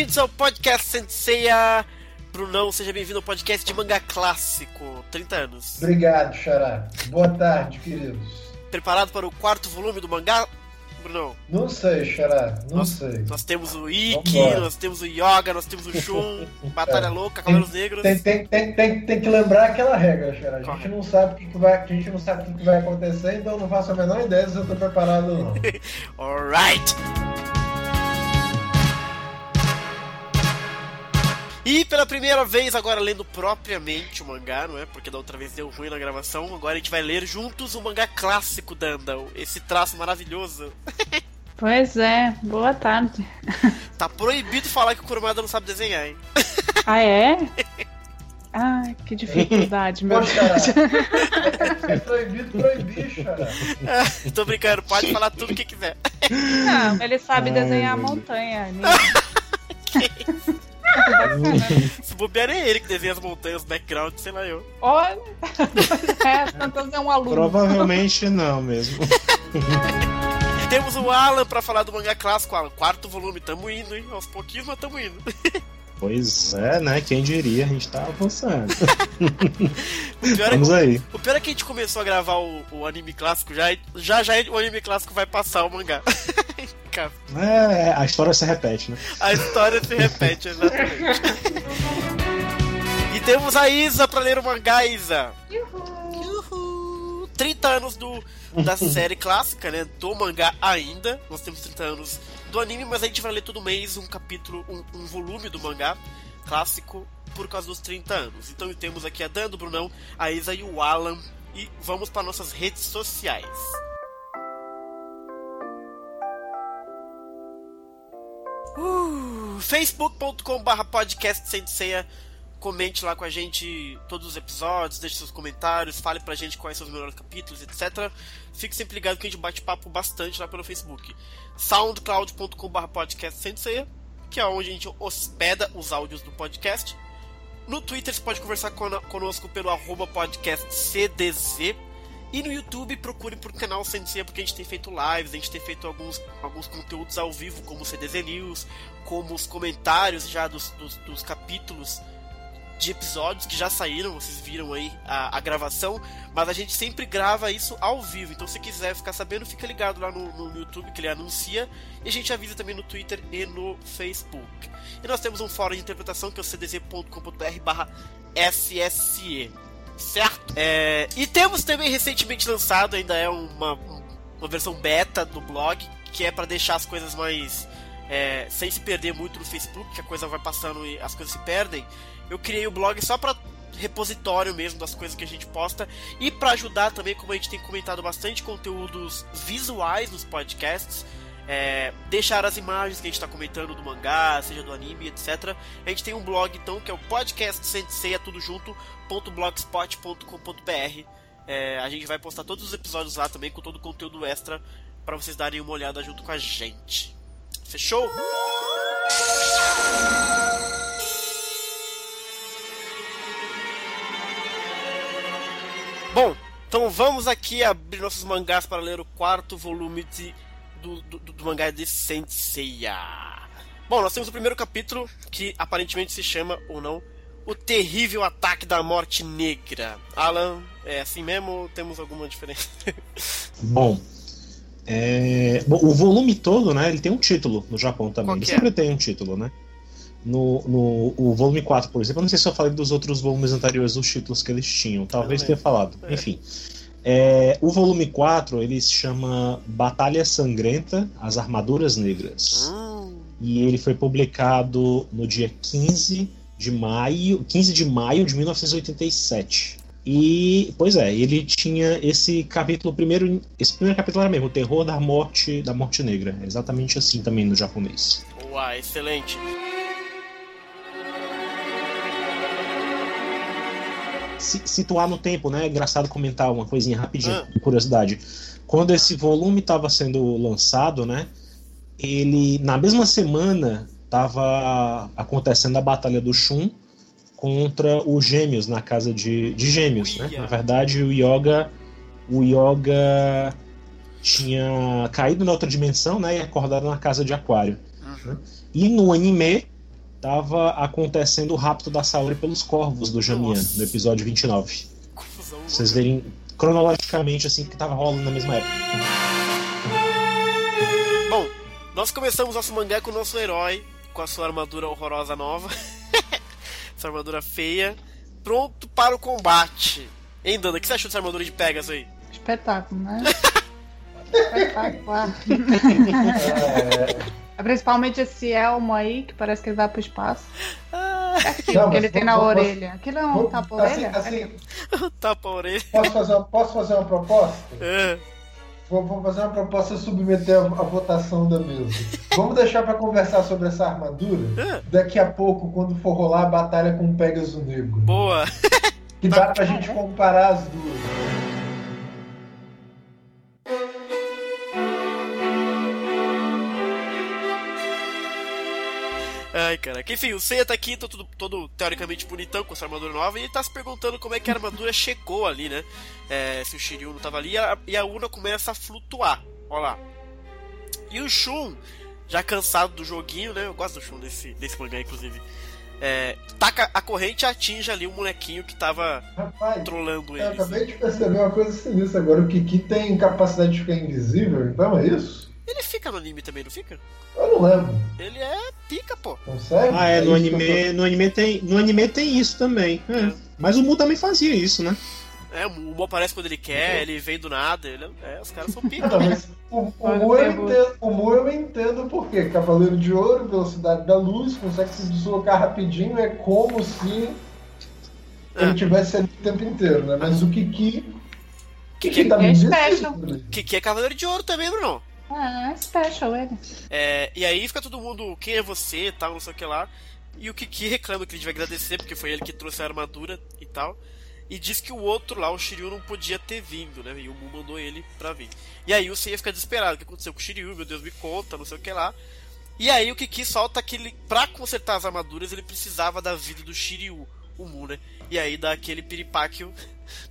bem-vindos ao podcast Senseia. Brunão, seja bem-vindo ao podcast de mangá clássico, 30 anos. Obrigado, Xará. Boa tarde, queridos. Preparado para o quarto volume do mangá, Brunão? Não sei, Xará, não nós, sei. Nós temos o Ikki, nós temos o Yoga, nós temos o Shun, Batalha é. Louca, Cavaleiros Negros. Tem, tem, tem, tem, tem que lembrar aquela regra, Xará. A gente não sabe o que, que vai, a gente não sabe o que, que vai acontecer, então não faço a menor ideia se eu tô preparado ou não. Alright! E pela primeira vez, agora lendo propriamente o mangá, não é? Porque da outra vez deu ruim na gravação. Agora a gente vai ler juntos o mangá clássico da Andal. Esse traço maravilhoso. Pois é, boa tarde. Tá proibido falar que o Kurumada não sabe desenhar, hein? Ah, é? Ai, que dificuldade, meu Deus. É proibido proibir, cara. Tô brincando, pode falar tudo o que quiser. Não, ele sabe Ai, desenhar a montanha. que isso? Se bobear é ele que desenha as montanhas, background, sei lá eu. Olha! é, Santos é um aluno. Provavelmente não mesmo. Temos o Alan pra falar do mangá clássico, Alan. Quarto volume, tamo indo, hein? Aos pouquinhos, mas tamo indo. Pois é, né? Quem diria, a gente tá avançando. É Vamos é, aí. O pior é que a gente começou a gravar o, o anime clássico, já, já já o anime clássico vai passar o mangá. É, a história se repete, né? A história se repete, exatamente. e temos a Isa pra ler o mangá, Isa. Uhul. Uhul. 30 anos do, da série clássica, né? Do mangá ainda. Nós temos 30 anos do anime, mas a gente vai ler todo mês um capítulo, um, um volume do mangá clássico por causa dos 30 anos. Então temos aqui a Dan, o Brunão, a Isa e o Alan. E vamos para nossas redes sociais. Uh, facebook.com.br podcast senseia comente lá com a gente todos os episódios, deixe seus comentários, fale pra gente quais são os melhores capítulos, etc. Fique sempre ligado que a gente bate papo bastante lá pelo Facebook. soundcloud.com.br podcast que é onde a gente hospeda os áudios do podcast. No Twitter você pode conversar conosco pelo arroba podcast CDZ e no YouTube procure por canal Sensei, porque a gente tem feito lives, a gente tem feito alguns, alguns conteúdos ao vivo, como o CDZ News, como os comentários já dos, dos, dos capítulos de episódios que já saíram, vocês viram aí a, a, gravação, mas a gente sempre grava isso ao vivo. Então, se quiser ficar sabendo, fica ligado lá no, no, YouTube que ele anuncia e a gente avisa também no Twitter e no Facebook. E nós temos um fórum de interpretação que é o cdz.com.br/sse certo? É, e temos também recentemente lançado, ainda é uma, uma versão beta do blog, que é para deixar as coisas mais. É, sem se perder muito no Facebook, que a coisa vai passando e as coisas se perdem. Eu criei o blog só para repositório mesmo das coisas que a gente posta e para ajudar também, como a gente tem comentado bastante conteúdos visuais nos podcasts, é, deixar as imagens que a gente está comentando do mangá, seja do anime, etc. A gente tem um blog então que é o podcast Sensei, é tudo junto, blogspot.com.br. É, a gente vai postar todos os episódios lá também com todo o conteúdo extra para vocês darem uma olhada junto com a gente. Fechou? Bom, então vamos aqui abrir nossos mangás para ler o quarto volume de, do, do, do mangá de Senseiya. Bom, nós temos o primeiro capítulo que aparentemente se chama ou não o terrível ataque da morte negra. Alan, é assim mesmo ou temos alguma diferença? Bom, é... Bom, o volume todo, né, ele tem um título no Japão também. Ele é? sempre tem um título, né? No, no o volume 4, por exemplo, eu não sei se eu falei dos outros volumes anteriores, os títulos que eles tinham. Talvez tenha falado. É. Enfim. É, o volume 4 ele se chama Batalha Sangrenta As Armaduras Negras. Hum. E ele foi publicado no dia 15 de maio, 15 de maio de 1987. E, pois é, ele tinha esse capítulo primeiro, esse primeiro capítulo era mesmo, o terror da morte, da morte negra, é exatamente assim também no japonês. Uau, excelente. Se, situar no tempo, né? É engraçado comentar uma coisinha rapidinho, ah. curiosidade. Quando esse volume estava sendo lançado, né? Ele na mesma semana estava acontecendo a batalha do Shun contra os Gêmeos na casa de, de Gêmeos, né? Na verdade, o Yoga o Yoga tinha caído na outra dimensão, né? E acordado na casa de Aquário. Uhum. E no anime tava acontecendo o rapto da Saori pelos corvos do Jamian, no episódio 29. Confusão. Pra vocês verem cronologicamente assim que tava rolando na mesma época. Bom, nós começamos nosso mangá com o nosso herói, com a sua armadura horrorosa nova. Essa armadura feia. Pronto para o combate. Hein, Dana? O que você achou dessa armadura de Pegasus aí? Espetáculo, né? Espetacular. É, Principalmente esse elmo aí, que parece que ele vai pro espaço. Ah, Aquilo Não, que ele tem na vamos- orelha. Aquilo é um vou- tapa-orelha? assim, assim, tapa a orelha. posso, fazer uma, posso fazer uma proposta? É. Vou, vou fazer uma proposta e submeter a, a votação da mesa. Vamos deixar pra conversar sobre essa armadura É. daqui a pouco, quando for rolar a batalha com o Pegasus Negro. Boa. Que dá pra gente comparar as duas. Ai, caraca. Enfim, o Seiya tá aqui, tá todo, todo teoricamente bonitão com essa armadura nova, e ele tá se perguntando como é que a armadura chegou ali, né? É, se o Shiryu não tava ali, e a, e a Una começa a flutuar. Olha lá. E o Shun, já cansado do joguinho, né? Eu gosto do Shun desse, desse mangá, inclusive. É, taca a corrente e atinge ali o molequinho que tava Rapaz, trolando eu ele. acabei de perceber uma coisa sinistra agora. O Kiki tem capacidade de ficar invisível, então é isso? Ele fica no anime também, não fica? Eu não lembro. Ele é pica, pô. Consegue? Ah, é, no isso que eu tô- anime, no anime tem, no anime tem isso também. É. É. Mas o Mu também fazia isso, né? É, o Mu aparece quando ele quer, ele vem do nada. Ele, é, é, os caras são pica. Não, mas o, o, Mu eu ferrou. entendo, o Mu eu entendo por quê. Cavaleiro de Ouro, velocidade da luz, consegue se deslocar rapidinho, é como se ele Ah. tivesse ali o tempo inteiro, né? Mas o Kiki. Kiki tá é difícil. Que, que é Cavaleiro de Ouro também, Bruno. Ah, é special ele. É, e aí fica todo mundo, quem é você e tal, não sei o que lá. E o Kiki reclama que ele devia agradecer, porque foi ele que trouxe a armadura e tal. E diz que o outro lá, o Shiryu, não podia ter vindo, né? E o Mu mandou ele pra vir. E aí o Seiya fica desesperado. O que aconteceu com o Shiryu? Meu Deus, me conta, não sei o que lá. E aí o Kiki solta que ele, pra consertar as armaduras, ele precisava da vida do Shiryu, o Mu, né? E aí dá aquele piripaque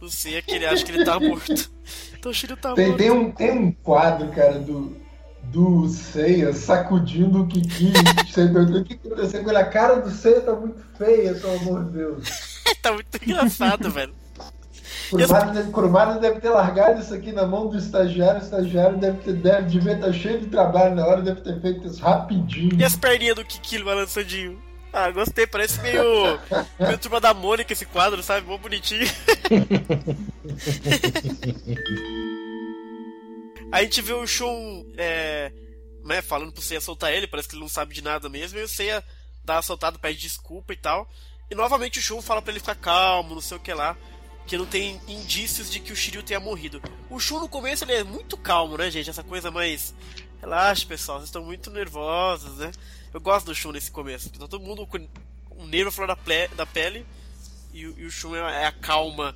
no Seiya que ele acha que ele tá morto. Então o Shiryu tá Tem, morto. tem, um, tem um quadro, cara, do, do Seiya sacudindo o Kiki. Você perguntou o que aconteceu com ele. A cara do Seiya tá muito feia, pelo amor de Deus. tá muito engraçado, velho. Kurumada deve, Kurumada deve ter largado isso aqui na mão do estagiário. O estagiário deve ter, deve, devia estar cheio de trabalho na hora, deve ter feito isso rapidinho. E as perninhas do Kiki balançandinho? Ah, gostei, parece meio, meio turma da Mônica esse quadro, sabe? Mó bonitinho. Aí a gente vê o Shun é, né, falando pro Seiya soltar ele, parece que ele não sabe de nada mesmo, e o Seiya dá a soltada, pede desculpa e tal. E novamente o Shun fala pra ele ficar calmo, não sei o que lá, que não tem indícios de que o Shiryu tenha morrido. O Shun no começo ele é muito calmo, né, gente? Essa coisa mais. Relaxa, pessoal, vocês estão muito nervosos, né? Eu gosto do Shun nesse começo, porque tá todo mundo com um nervo fora da, da pele e, o- e o Shun é, é a calma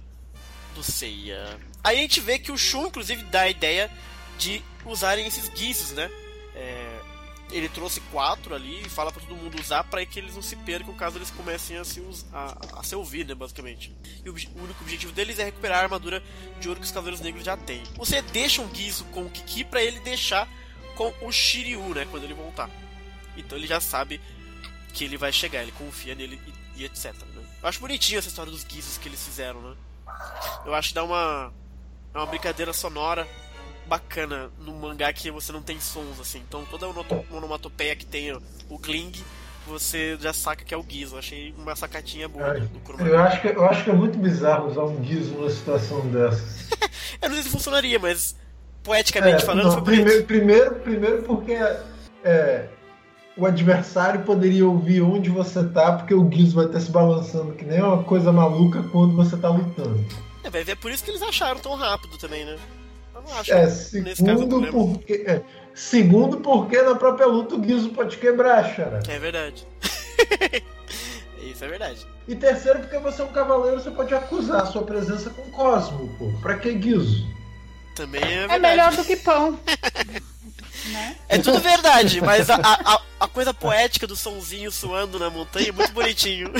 do Seiya. Aí a gente vê que o Shun, inclusive, dá a ideia de usarem esses guizos, né? É, ele trouxe quatro ali e fala pra todo mundo usar para que eles não se percam caso eles comecem a se, us- a, a se ouvir, né, basicamente. E o, o único objetivo deles é recuperar a armadura de ouro que os Cavaleiros Negros já têm. Você deixa um guizo com o Kiki pra ele deixar com o Shiryu, né, quando ele voltar. Então ele já sabe que ele vai chegar, ele confia nele e, e etc. Né? Eu acho bonitinho essa história dos guizos que eles fizeram, né? Eu acho que dá uma, é uma brincadeira sonora bacana no mangá que você não tem sons assim. Então toda onomatopeia que tem o- Kling, você já saca que é o. Eu achei uma sacatinha boa do Kurumada. Eu acho, que, eu acho que é muito bizarro usar um guizo numa situação dessa. Eu não sei se funcionaria, mas poeticamente É, falando não, foi primeiro, primeiro, primeiro porque é, o adversário poderia ouvir onde você tá, porque o guizo vai estar se balançando que nem uma coisa maluca quando você tá lutando. É, vai ver, é por isso que eles acharam tão rápido também, né? Eu não acho É, nesse caso o segundo problema. porque, é, segundo porque na própria luta o guizo pode quebrar, cara. É verdade. isso é verdade. E terceiro porque você é um cavaleiro, você pode acusar a sua presença com Cosmo, pô. Pra que guizo? Também é verdade. É melhor do que pão. né? É tudo verdade, mas a, a, a coisa poética do sonzinho suando na montanha é muito bonitinho.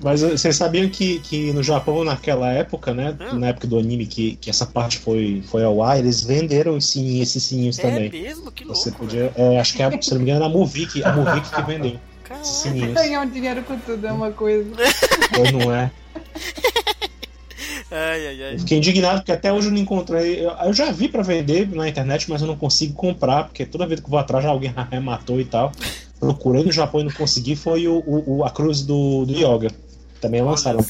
Mas uh, vocês sabiam que, que no Japão, naquela época, né? Hum. Na época do anime que, que essa parte foi, foi ao ar, eles venderam os sininhos, esses sininhos É também. mesmo? Que louco. Você podia. é, acho que é, se não me engano, era a Movic, a Movic que vendeu Caraca. sininhos. Ganhar um dinheiro com tudo é uma coisa. Ou não é? Ai, ai, ai. Eu fiquei indignado porque até hoje eu não encontrei. Eu, eu já vi pra vender na internet, mas eu não consigo comprar, porque toda vez que eu vou atrás já alguém arrematou e tal. Procurei no Japão e não consegui, foi o, o- o- a cruz do, do Yoga. Também Olha lançaram.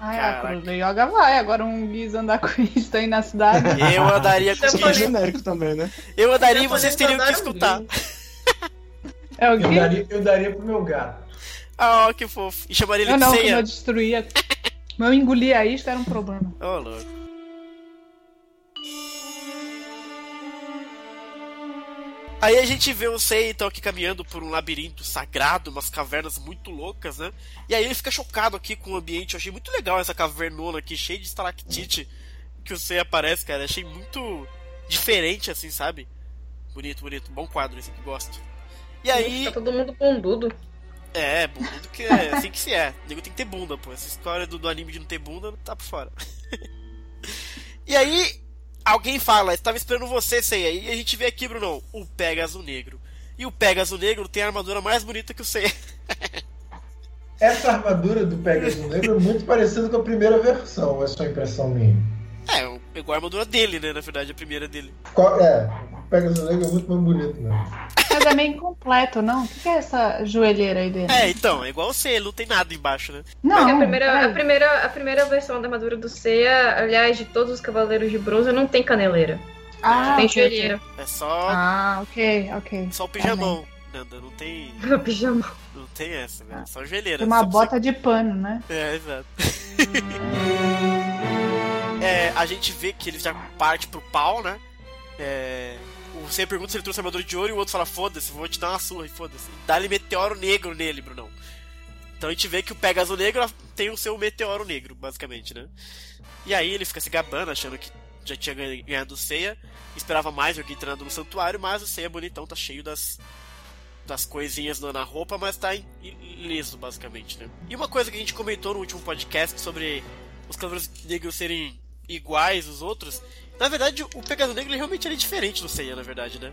Ai, Caraca. a Cruz do Yoga vai. Agora um Guiz andar com isso aí na cidade. Eu andaria com isso. genérico também, né? Eu andaria e vocês teriam que escutar. É o Eu daria, eu daria pro meu gato. Ah, que fofo. E chamaria ele Eu de não, ceia. eu destruía. Mas eu engolia isso, era um problema. Ô, louco. Aí a gente vê o Sei então aqui caminhando por um labirinto sagrado, umas cavernas muito loucas, né? E aí ele fica chocado aqui com o ambiente. Eu achei muito legal essa cavernona aqui, cheia de estalactite que o Sei aparece, cara. Achei muito diferente, assim, sabe? Bonito, bonito. Bom quadro esse que gosto. E aí. Tá todo mundo bundudo. É, bundudo que é assim que se é. O nego tem que ter bunda, pô. Essa história do, do anime de não ter bunda tá por fora. e aí, alguém fala, estava esperando você, Seiya. E a gente vê aqui, Bruno, o Pegasus Negro. E o Pegasus Negro tem a armadura mais bonita que o Seiya. Essa armadura do Pegasus Negro é muito parecida com a primeira versão, é só impressão minha? É, o- igual a armadura dele, né? Na verdade, a primeira dele. Qual- é, Pegasus Negro é muito mais bonito mesmo. Mas é meio incompleto, não? O que que é essa joelheira aí dele? É, então, é igual o ele não tem nada embaixo, né? Não, Porque a primeira, a, primeira, a primeira versão da armadura do Seiya, aliás, de todos os Cavaleiros de Bronze, não tem caneleira. Ah, tem ok, ok. joelheira. É só, Ah, ok, ok. só o pijamão. Nanda, não tem. Pijama. Não tem essa, velho. Só joelheira. Tem uma só pra você bota de pano, né? É, exato. É, a gente vê que ele já parte pro pau, né? É, o Seiya pergunta se ele trouxe armadura de ouro e o outro fala: Foda-se, vou te dar uma surra e foda-se. Dá-lhe meteoro negro nele, Brunão. Então a gente vê que o Pegasus Negro tem o seu meteoro negro, basicamente, né? E aí ele fica se gabando, achando que já tinha ganha- ganhado o Seiya. Esperava mais alguém treinando no santuário, mas o Seiya bonitão tá cheio das, das coisinhas na roupa, mas tá ileso, basicamente, né? E uma coisa que a gente comentou no último podcast sobre os Cavaleiros Negros serem iguais aos outros, na verdade, o Pegasus Negro ele realmente ele é diferente do Seiya, na verdade, né?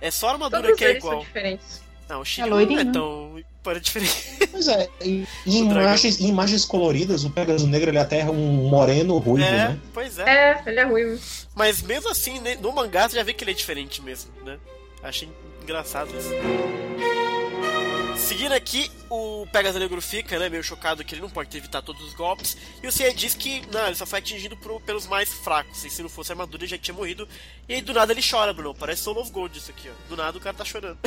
É só a armadura Todos que é eles são igual. diferentes. Não, o Shiryu não loirinho. é tão para diferente. Pois é, em, em imagens, em imagens coloridas, o Pegasus Negro ele até é um moreno ruivo, É, né? pois é. É, ele é ruim. Mas mesmo assim, né, no mangá você já vê que ele é diferente mesmo, né? Achei engraçado isso. Seguindo aqui, o Pegasus Negro fica, né, meio chocado que ele não pode evitar todos os golpes. E o Seiya diz que, não, ele só foi atingido por- pelos mais fracos. E se não fosse a armadura, ele já tinha morrido. E aí, do nada, ele chora, Bruno. Parece Soul of Gold isso aqui, ó. Do nada, o cara tá chorando.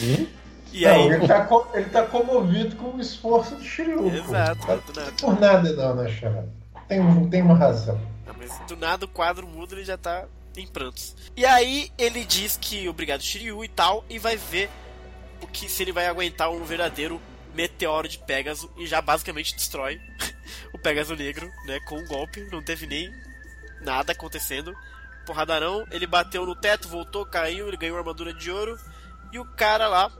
Hum? E não, aí... ele, tá ele tá comovido com o esforço do Shiryu. Exato, do nada. por nada não, né, Xará? Tem, tem uma razão. Não, mas do nada o quadro muda ele já tá em prantos. E aí ele diz que obrigado Shiryu e tal, e vai ver o que se ele vai aguentar um verdadeiro meteoro de Pégaso e já basicamente destrói o Pégaso negro, né, com um golpe, não teve nem nada acontecendo. Porradarão, ele bateu no teto, voltou, caiu, ele ganhou armadura de ouro e o cara lá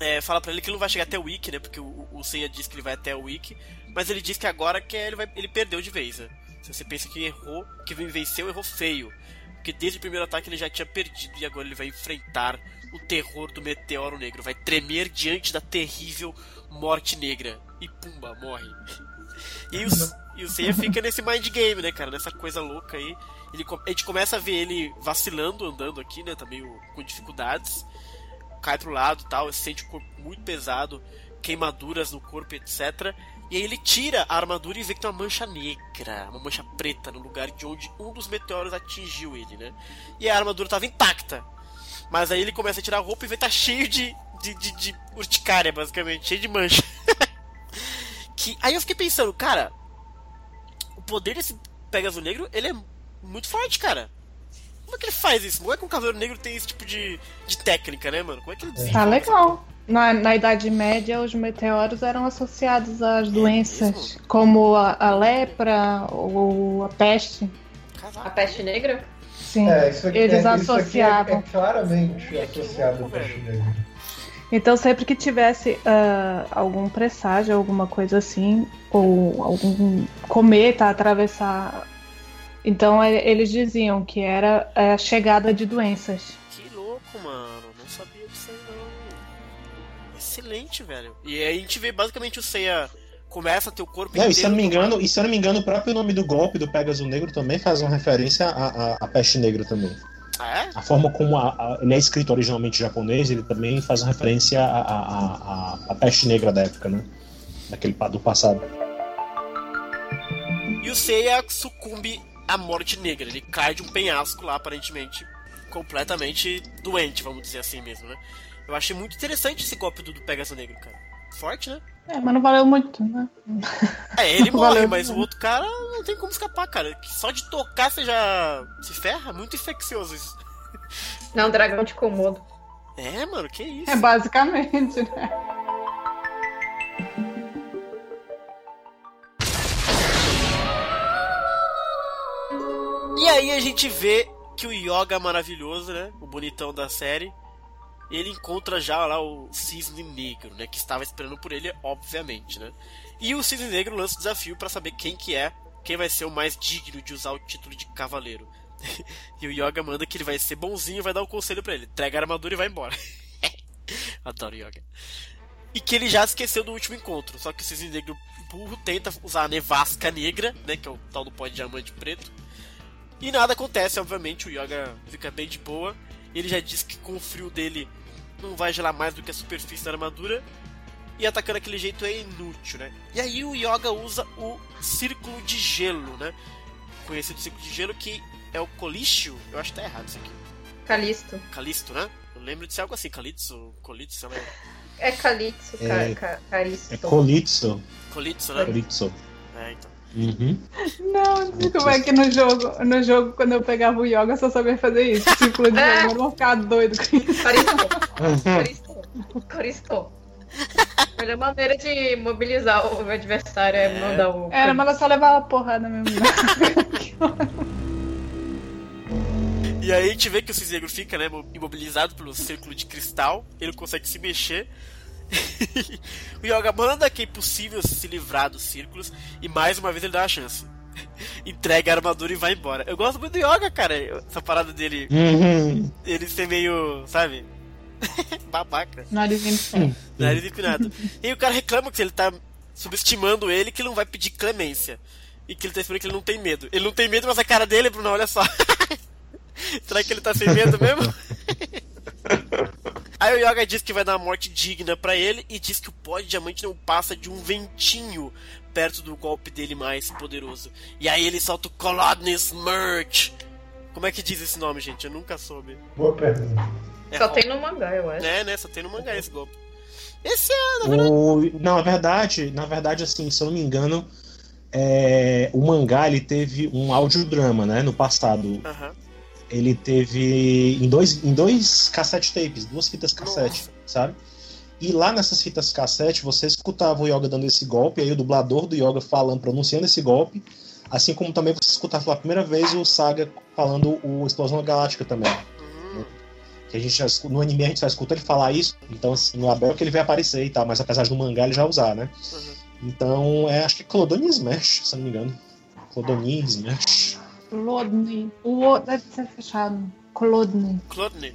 é, fala pra ele que ele não vai chegar até o Wiki, né? Porque o, o Seiya diz que ele vai até o Wiki, mas ele diz que agora que ele, vai, ele perdeu de vez. Né? Se você pensa que errou, que venceu, errou feio. Porque desde o primeiro ataque ele já tinha perdido e agora ele vai enfrentar o terror do meteoro negro. Vai tremer diante da terrível morte negra. E pumba, morre. E o, e o Seiya fica nesse mind game, né, cara? Nessa coisa louca aí. Ele, a gente começa a ver ele vacilando, andando aqui, né? Também com dificuldades. Cai pro lado tal, sente o corpo muito pesado, queimaduras no corpo, etc. E aí ele tira a armadura e vê que tem uma mancha negra, uma mancha preta no lugar de onde um dos meteoros atingiu ele, né? E a armadura tava intacta. Mas aí ele começa a tirar a roupa e vê que tá cheio de, de, de, de urticária, basicamente, cheio de mancha. que, aí eu fiquei pensando, cara, o poder desse Pegasus Negro, ele é muito forte, cara. Como é que ele faz isso? Como é que um Cavaleiro Negro tem esse tipo de, de técnica, né, mano? Como é que ele desenvolve? Tá legal. Na, na Idade Média, os meteoros eram associados às doenças, mesmo? como a, a lepra ou a peste. A peste negra? Sim. É, isso aqui, Eles é, isso aqui é, associavam. é claramente é associado ao peixe velho. negro. Então, sempre que tivesse uh, algum presságio, alguma coisa assim, ou algum cometa atravessar. Então, eles diziam que era a chegada de doenças. Que louco, mano. Não sabia disso aí, não. Excelente, velho. E aí a gente vê basicamente o Seiya começa o corpo não, inteiro. E se eu não me engano, e se eu não me engano, o próprio nome do golpe do Pegasus Negro também faz uma referência à, à, à peste negra também. Ah, é? A forma como a, a, ele é escrito originalmente japonês, ele também faz uma referência à, à, à, à peste negra da época, né? Daquele do passado. E o Seiya sucumbe à morte negra. Ele cai de um penhasco lá, aparentemente, completamente doente, vamos dizer assim mesmo, né? Eu achei muito interessante esse golpe do, do Pegasus Negro, cara. Forte, né? É, mas não valeu muito, né? É, ele morre, valeu mas o outro cara não tem como escapar, cara. Só de tocar você já se ferra. Muito infeccioso isso. Não, dragão de Komodo. É, mano, que isso? É basicamente, né? E aí a gente vê que o Yoga maravilhoso, né? O bonitão da série ele encontra já lá o Cisne Negro, né? Que estava esperando por ele, obviamente, né? E o Cisne Negro lança o desafio para saber quem que é, quem vai ser o mais digno de usar o título de cavaleiro. e o Yoga manda que ele vai ser bonzinho e vai dar um conselho para ele. Entrega a armadura e vai embora. Adoro Yoga. E que ele já esqueceu do último encontro. Só que o Cisne Negro burro tenta usar a nevasca negra, né? Que é o tal do pó de diamante preto. E nada acontece, obviamente. O Yoga fica bem de boa. Ele já disse que com o frio dele não vai gelar mais do que a superfície da armadura. E atacando daquele jeito é inútil, né? E aí o Yoga usa o Círculo de Gelo, né? Conhecido Círculo de Gelo, que é o Colício. Eu acho que tá errado isso aqui. Calisto. Calisto, né? Eu lembro de ser algo assim, Calitzo, Colitzo, sei lá. É Calitzo, é, ca, Caristo. É Colitzo. Colitzo, né? Colitzo. É, então. Uhum. Não, como é que no jogo, no jogo, quando eu pegava o yoga, eu só sabia fazer isso. Círculo de é. eu vou ficar doido com isso. Caristo. Caristo. A melhor maneira de mobilizar o adversário é, é. mandar o. Era, mas ela só levava porrada mesmo. E aí a gente vê que o Cisnegro fica, né, imobilizado pelo círculo de cristal, ele consegue se mexer. o Yoga manda que é impossível se livrar dos círculos e mais uma vez ele dá uma chance. Entrega a armadura e vai embora. Eu gosto muito do Yoga, cara. Essa parada dele. Uhum. Ele ser meio. sabe? Babaca. Nariz empinado. Nariz empinado. e o cara reclama que ele tá subestimando ele que ele não vai pedir clemência. E que ele tá esperando que ele não tem medo. Ele não tem medo, mas a cara dele, Bruno, olha só. Será que ele tá sem medo mesmo? Aí o Yoga diz que vai dar uma morte digna para ele e diz que o pó de diamante não passa de um ventinho perto do golpe dele mais poderoso. E aí ele solta o Colodnes Merch. Como é que diz esse nome, gente? Eu nunca soube. Boa pergunta. É Só tem no mangá, eu acho. É, né? Só tem no mangá esse golpe. Esse é, na verdade. O... Não, na verdade, na verdade, assim, se eu não me engano, é... o mangá ele teve um audiodrama, né? No passado. Uhum ele teve em dois, em dois cassete tapes, duas fitas cassete, Nossa. sabe? E lá nessas fitas cassete, você escutava o Yoga dando esse golpe, aí o dublador do Yoga falando, pronunciando esse golpe, assim como também você escutava pela primeira vez o Saga falando o Explosão Galáctica também. Uhum. Que a gente já, no anime a gente só escuta ele falar isso, então assim, no Abel que ele vai aparecer e tal, mas apesar de no mangá ele já usar, né? Uhum. Então, é, acho que é Clodonin Smash, se não me engano. Clodonin Smash. Clodny. O O deve ser fechado. Clodny. Clodny.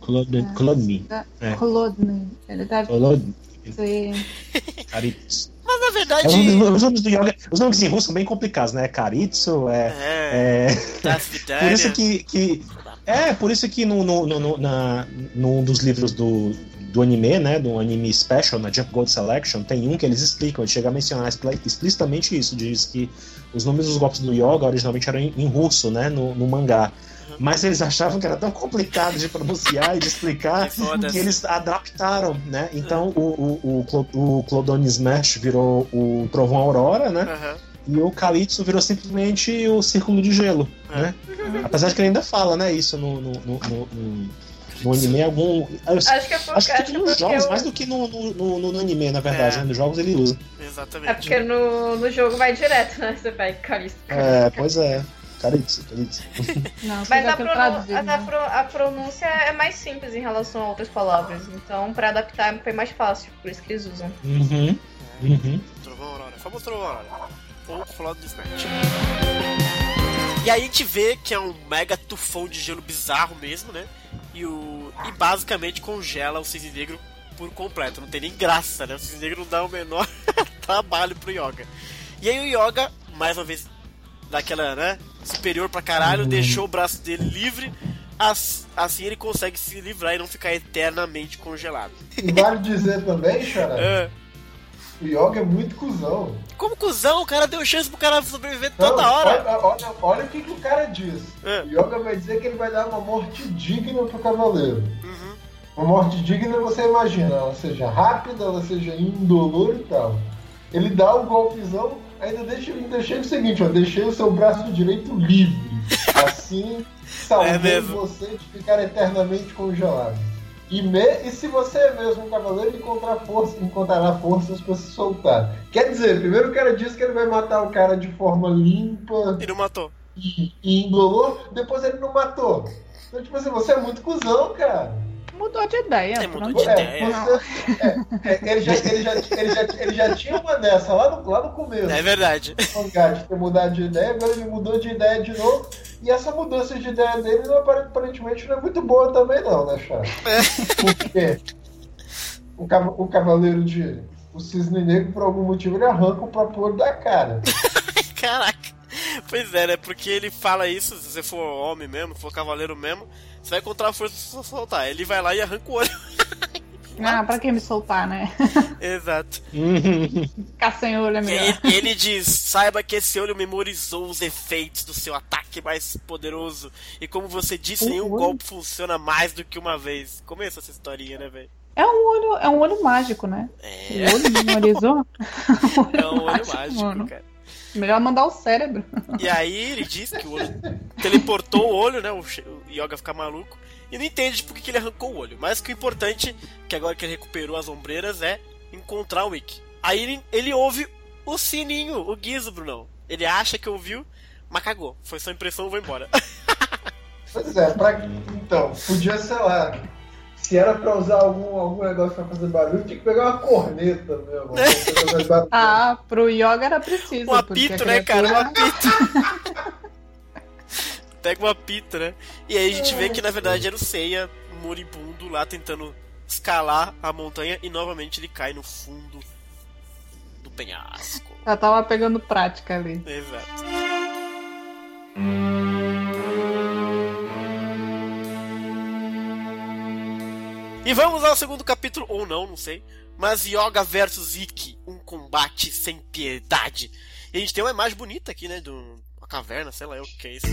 Clodny. É. Clodny. É. Clodny. Ele deve Clodny. ser. Mas na verdade. É, os nomes do yoga, os nomes em russo são bem complicados, né? Caritsu, é. É. é... por isso que, que. É, por isso que no, no, no, na, num dos livros do, do anime, né, do anime special, na Jump Gold Selection, tem um que eles explicam, ele chega a mencionar explicitamente isso, diz que os nomes dos golpes do Yoga originalmente eram em, em russo, né, no, no, mangá. Mas eles achavam que era tão complicado de pronunciar e de explicar que eles adaptaram, né? Então o, o, o, o Clodone Smash virou o Trovão Aurora, né? Uhum. E o Kalitsu virou simplesmente o Círculo de Gelo, uhum. né? Apesar de que ele ainda fala, né, isso no, no, no, no no anime algum. Eu, acho que é porque, acho que, nos jogos, eu... mais do que no, no, no, no anime, na verdade. É. Né? Nos jogos ele usa. Exatamente. É porque no, no jogo vai direto, né? Você vai Calisto. É, pois é. Caritsu, Caritsu. Não, Mas, a, que eu pronu- traduzi, mas a né? a pronúncia é mais simples em relação a outras palavras. Então, pra adaptar foi mais fácil. Por isso que eles usam. Uhum. Uhum. Trovão Aurora. Famoso Trovão Aurora. Ou Flor do Snatch. E aí a gente vê que é um mega tufão de gelo bizarro mesmo, né? E, o... e basicamente congela o cisne negro por completo. Não tem nem graça, né? O cisne negro não dá o menor trabalho pro Yoga. E aí o Yoga, mais uma vez, daquela, né? Superior pra caralho, deixou o braço dele livre. as- Assim ele consegue se livrar e não ficar eternamente congelado. E vale dizer também, Xará, É. o Yoga é muito cuzão. Como cuzão, o cara deu chance pro cara sobreviver Não, toda hora. Olha, olha, olha o que, que o cara diz. É. O Yoga vai dizer que ele vai dar uma morte digna pro cavaleiro. Uhum. Uma morte digna você imagina, ela seja rápida, ela seja indolor e tal. Ele dá o golpezão, ainda deixa, deixei o seguinte, ó, deixei o seu braço direito livre. Assim, É salvando mesmo. você de ficar eternamente congelado. E, me- e se você é mesmo um cavaleiro, encontrar força, encontrará forças para se soltar. Quer dizer, primeiro o cara diz que ele vai matar o cara de forma limpa E não matou. e, e indolor, depois ele não matou. Então, tipo assim, você é muito cuzão, cara. Mudou de ideia. É, mudou de ideia. é, é, ele, já, ele, ele, ele tinha uma dessa lá no, lá no começo. É verdade. O mangá de ter mudado de ideia, agora ele mudou de ideia de novo. E essa mudança de ideia dele aparentemente não é muito boa também, não, né, Chá? Porque o, cava- o cavaleiro de. O cisne negro, por algum motivo, ele arranca o próprio olho da cara. Caraca. Pois é, né? Porque ele fala isso, se você for homem mesmo, for cavaleiro mesmo, você vai encontrar força pra soltar. Ele vai lá e arranca o olho. Ah, pra que me soltar, né? Exato. Ficar sem olho é melhor. aí ele diz: saiba que esse olho memorizou os efeitos do seu ataque mais poderoso. E como você disse, nenhum olho? golpe funciona mais do que uma vez. Começa essa historinha, né, velho? É um olho, é um olho mágico, né? É, O olho memorizou. é um olho mágico, mano. cara. Melhor mandar o cérebro. E aí ele diz que o olho teleportou o olho, né? O Yoga fica maluco. E não entende por que ele arrancou o olho. Mas que o importante, que agora que ele recuperou as ombreiras, é encontrar o Ikki. Aí ele, ele ouve o sininho, o guizo, Brunão. Ele acha que ouviu, mas cagou. Foi só impressão, vou embora. Pois é, pra... então, podia, sei lá. Se era pra usar algum, algum negócio pra fazer barulho, tinha que pegar uma corneta mesmo. Ah, pro yoga era preciso. Um apito, né, cara? Um apito. Pega um apito, né? E aí a gente vê que na verdade era o Seiya moribundo lá tentando escalar a montanha e novamente ele cai no fundo do penhasco. Já tava pegando prática ali. Exato. E vamos ao segundo capítulo, ou não, não sei. Mas Yoga versus Ikki, um combate sem piedade. E a gente tem uma imagem bonita aqui, né? De um- uma caverna, sei lá o que é isso.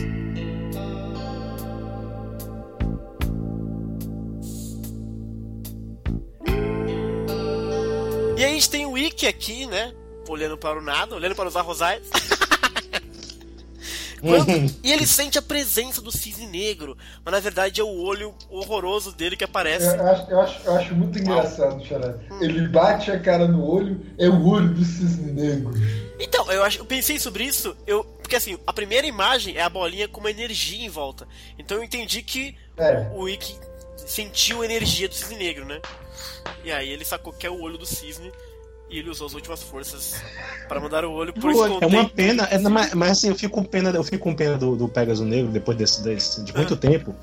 Gente tem o Ikki aqui, né? Olhando para o nada, olhando para os arrozais. Quando- e ele sente a presença do cisne negro, mas na verdade é o olho horroroso dele que aparece. Eu acho, eu, acho, eu acho muito engraçado, Xará. Ele bate a cara no olho, é o olho do cisne negro. Então, eu, acho, eu pensei sobre isso, eu, porque assim, a primeira imagem é a bolinha com uma energia em volta. Então eu entendi que É. o Ikki sentiu a energia do cisne negro, né? E aí ele sacou que é o olho do cisne e ele usou as últimas forças para mandar o olho por esconder. É uma pena, é, mas, mas assim, eu fico com pena, eu fico com pena do, do Pegasus Negro depois desse, desse- de muito tempo.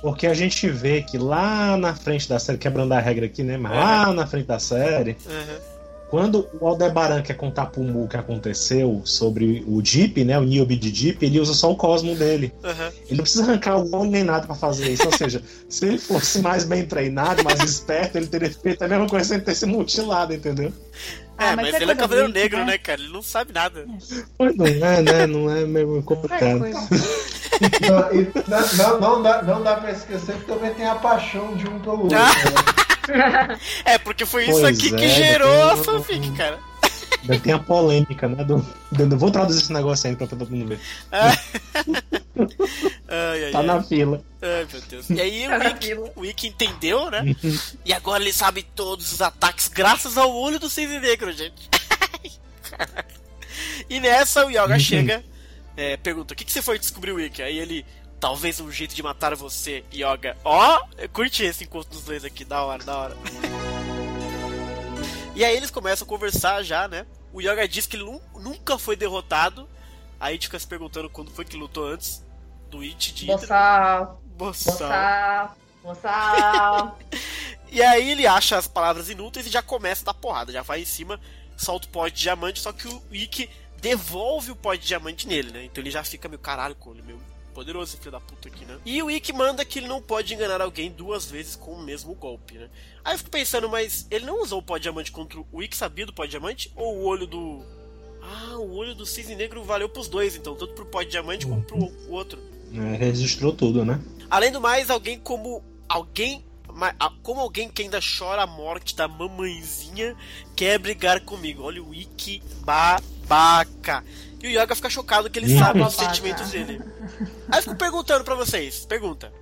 Porque a gente vê que lá na frente da série, quebrando a regra aqui, né? Mas lá na frente da série, Aham. Quando o Aldebaran quer contar pro Mu o que aconteceu sobre o Jeep, né? O Niobe de Jeep, ele usa só o cosmo dele. Aham. Ele não precisa arrancar o olho nem nada pra fazer isso. Ou seja, se ele fosse mais bem treinado, mais esperto, ele teria feito a mesma coisa sem ter se mutilado, entendeu? É, Ah, mas, mas é ele é cavaleiro bonita, negro, né? né, cara? Ele não sabe nada. Pois não é, né? Não é meio Qualquer complicado. não, não, não dá, não dá pra esquecer que também tem a paixão de um pelo outro. Ah. né? É, porque foi isso Pois aqui que é, gerou a fanfic, cara. Ainda tem a polêmica, né? Do, do- vou traduzir esse negócio aí pra todo mundo ver. Ai, ai, Tá ai. na fila. Ai, meu Deus. E aí o Tá o Ikki entendeu, né? E agora ele sabe todos os ataques graças ao olho do cisne negro, gente. e nessa o Yoga chega é, pergunta: O que, que você foi descobrir, Wiki? Aí ele. Talvez um jeito de matar você, Yoga. Ó, oh, eu curti esse encontro dos dois aqui, da hora, da hora. E aí eles começam a conversar já, né? O Yoga diz que ele nunca foi derrotado. Aí a gente fica se perguntando quando foi que lutou antes do It de Boçal. Boçal. Boçal. e aí ele acha as palavras inúteis e já começa a dar porrada. Já vai em cima, solta o pó de diamante, só que o Ikki devolve o pó de diamante nele, né? Então ele já fica meio caralho com ele, meu poderoso filho da puta aqui, né? E o Ikki manda que ele não pode enganar alguém duas vezes com o mesmo golpe, né? Aí eu fico pensando, mas ele não usou o pó de diamante contra o Ikki sabia do pó de diamante? Ou o olho do. Ah, o olho do cisne negro valeu pros dois, então, tanto pro pó de diamante como pro outro. É, registrou tudo, né? Além do mais, alguém como. Alguém como alguém que ainda chora a morte da mamãezinha quer brigar comigo. Olha o Ikki babaca. E o Yoga fica chocado que ele Sim. sabe os sentimentos dele. Aí eu fico perguntando pra vocês, pergunta.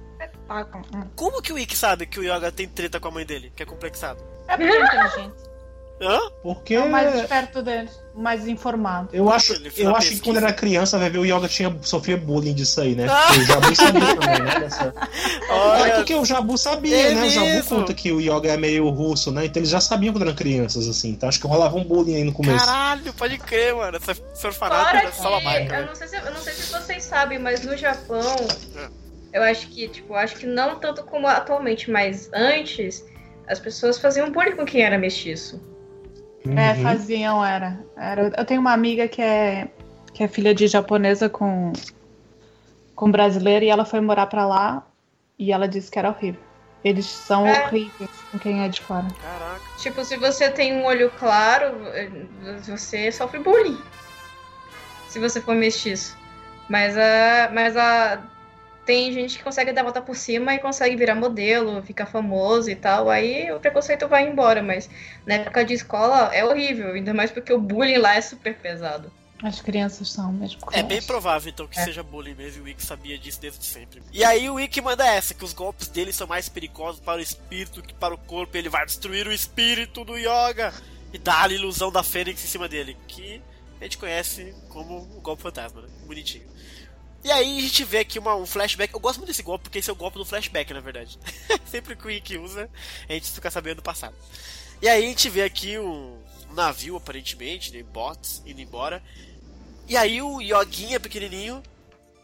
Como que o Ikki sabe que o Yoga tem treta com a mãe dele, que é complexado? É porque é inteligente. Hã? Porque. É o mais esperto deles, mais informado. Eu acho, eu acho que quando era criança, vai ver o Yoga tinha, sofria bullying disso aí, né? Ah! O Jabu sabia também, né? Dessa... Olha, é porque o Jabu sabia, é né? Mesmo. O Jabu conta que o Yoga é meio russo, né? Então eles já sabiam quando eram crianças, assim. Então acho que rolava um bullying aí no começo. Caralho, pode crer, mano. Essa orfanato da Salamanca. Eu não, sei se, eu não sei se vocês sabem, mas no Japão, eu acho que, tipo, acho que não tanto como atualmente, mas antes, as pessoas faziam bullying com quem era mestiço. É, uhum. É, faziam, era. era. Eu tenho uma amiga que é, que é filha de japonesa com, com brasileira e ela foi morar pra lá e ela disse que era horrível. Eles são é. horríveis com quem é de fora. Caraca. Tipo, se você tem um olho claro, você sofre bullying. Se você for mestiço. Mas a. Mas a tem gente que consegue dar a volta por cima e consegue virar modelo, ficar famoso e tal, aí o preconceito vai embora, mas na época de escola é horrível, ainda mais porque o bullying lá é super pesado. As crianças são mesmo. É bem provável então que é. seja bullying mesmo, e o Wick sabia disso desde sempre. E aí o Wick manda essa, que os golpes dele são mais perigosos para o espírito que para o corpo, ele vai destruir o espírito do Yoga e dá a ilusão da Fênix em cima dele, que a gente conhece como o golpe fantasma, né? Bonitinho. E aí a gente vê aqui uma, um flashback. Eu gosto muito desse golpe porque esse é o golpe do flashback, na verdade. Sempre que o Ikki usa, a gente fica sabendo do passado. E aí a gente vê aqui um, um navio, aparentemente, de né, bots indo embora. E aí o Yoguinha pequenininho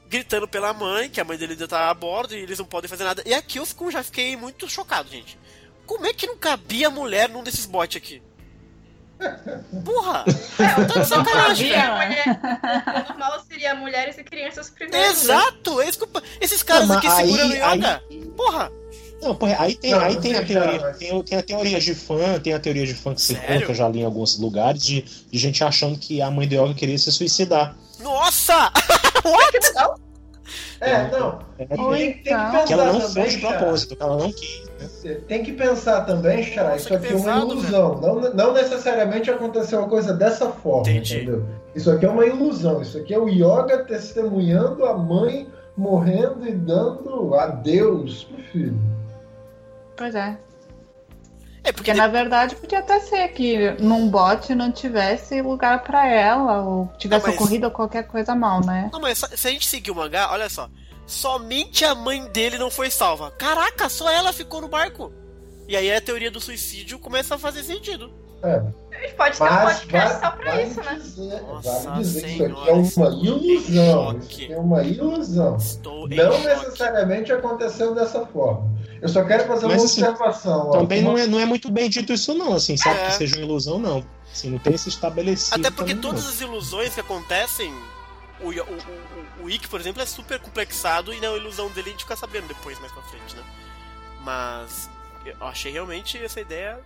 gritando pela mãe, que a mãe dele ainda tá a bordo e eles não podem fazer nada. E aqui eu fico, já fiquei muito chocado, gente. Como é que não cabia mulher num desses bots aqui? Porra! É, eu tô de sacanagem. O normal seria mulheres e crianças primeiro. Né? Exato! Né? Esses caras não, aqui aí, segurando yoga. Aí... Porra! Não, porra, aí tem, não, aí tem a teoria, tem, tem, a teoria de fã, tem a teoria de fã que se encontra já ali em alguns lugares, de, de gente achando que a mãe do Yoga queria se suicidar. Nossa! What? É, não. É, tem, tem, que pensar que ela não também, fez de propósito, que ela não quis. Né? Tem que pensar também, Xará, isso aqui é uma ilusão. Não, não necessariamente aconteceu uma coisa dessa forma, Entendi. entendeu? Isso aqui é uma ilusão. Isso aqui é o yoga testemunhando a mãe morrendo e dando adeus pro filho. Pois é. É porque, porque na verdade podia até ser que num bote não tivesse lugar para ela, ou tivesse não, mas... ocorrido qualquer coisa mal, né? Não, mas se a gente seguir o mangá, olha só. Somente a mãe dele não foi salva. Caraca, só ela ficou no barco. E aí a teoria do suicídio começa a fazer sentido. É. A gente pode ter um podcast só pra isso, né? Dizer, Nossa vale dizer que isso aqui é uma ilusão. Isso é uma ilusão. Estou não necessariamente aconteceu dessa forma. Eu só quero fazer Mas, uma assim, observação. Também não, é, não é muito bem dito isso, não, assim, sabe é. que seja uma ilusão, não. Assim, não tem esse estabelecido. Até porque também, todas não. as ilusões que acontecem, o, o, o, o Ikki, por exemplo, é super complexado e não é ilusão dele a gente fica sabendo depois, mais pra frente, né? Mas eu achei realmente essa ideia.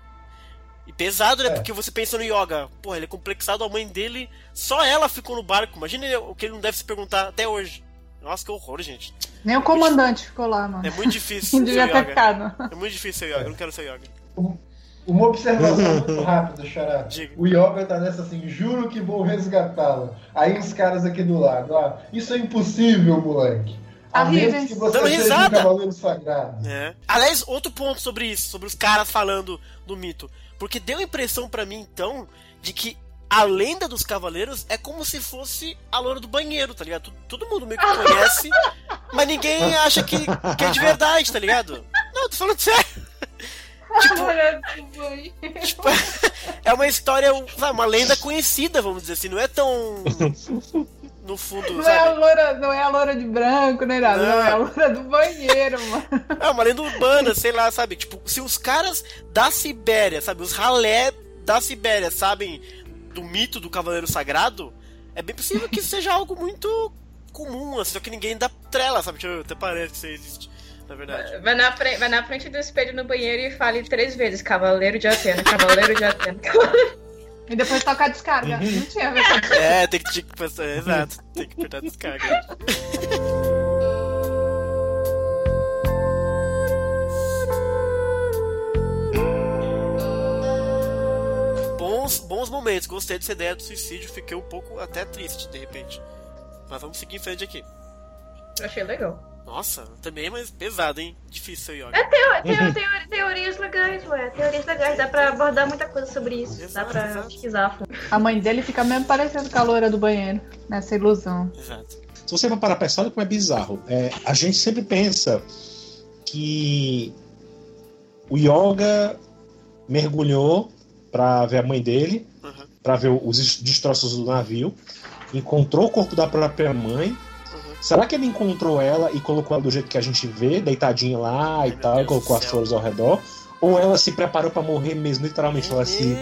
E pesado, né? É. Porque você pensa no Yoga, porra, ele é complexado, a mãe dele, só ela ficou no barco. Imagina o que ele não deve se perguntar até hoje. Nossa, que horror, gente. Nem o comandante ficou lá, mano. É muito difícil. devia ter ficado. É muito difícil ser yoga, eu não quero ser yoga. Uma observação muito rápida, Xará. O Yoga tá nessa assim, juro que vou resgatá-la. Aí os caras aqui do lado, ah, isso é impossível, moleque. A menos que você Dando risada. um cavaleiro sagrado. É. Aliás, outro ponto sobre isso, sobre os caras falando do mito. Porque deu a impressão para mim, então, de que a lenda dos cavaleiros é como se fosse a loura do banheiro, tá ligado? Todo mundo meio que conhece, mas ninguém acha que, que é de verdade, tá ligado? Não, tô falando sério. Tipo, tipo, é uma história, uma lenda conhecida, vamos dizer assim, não é tão no fundo, não sabe? É a loura, não é a loura de branco, nem nada, não. não é a loura do banheiro, mano. É uma lenda urbana, sei lá, sabe? Tipo, se os caras da Sibéria, sabe, os ralé da Sibéria sabem do mito do Cavaleiro Sagrado, é bem possível que seja algo muito comum, assim, só que ninguém dá trela, sabe? Tipo, até parece que isso existe. Na verdade. Vai na, frente, vai na frente do espelho no banheiro e fale três vezes: Cavaleiro de Atena, Cavaleiro de Atena. E depois toca a descarga. Uhum. Não tinha É, tem que, tem que passar, exato. Tem que apertar a descarga. bons, bons momentos. Gostei dessa ideia do suicídio. Fiquei um pouco até triste, de repente. Mas vamos seguir em frente aqui. Achei legal. Nossa, também, mas pesado, hein? Difícil aí, Yoga. É teo, teo, teo, teorias legais, ué. Teorias legais. Dá pra abordar muita coisa sobre isso. Exato, Dá pra exato. pesquisar. A mãe dele fica mesmo parecendo com a loira do banheiro. Nessa ilusão. Exato. Se você for parar pra pensar, olha como é bizarro. É, a gente sempre pensa que o Yoga mergulhou para ver a mãe dele, uhum. para ver os destroços do navio, encontrou o corpo da própria mãe. Será que ele encontrou ela e colocou ela do jeito que a gente vê, deitadinha lá Ai, e tal, Deus e colocou as flores ao redor? Ou ela se preparou para morrer mesmo, literalmente? Ela se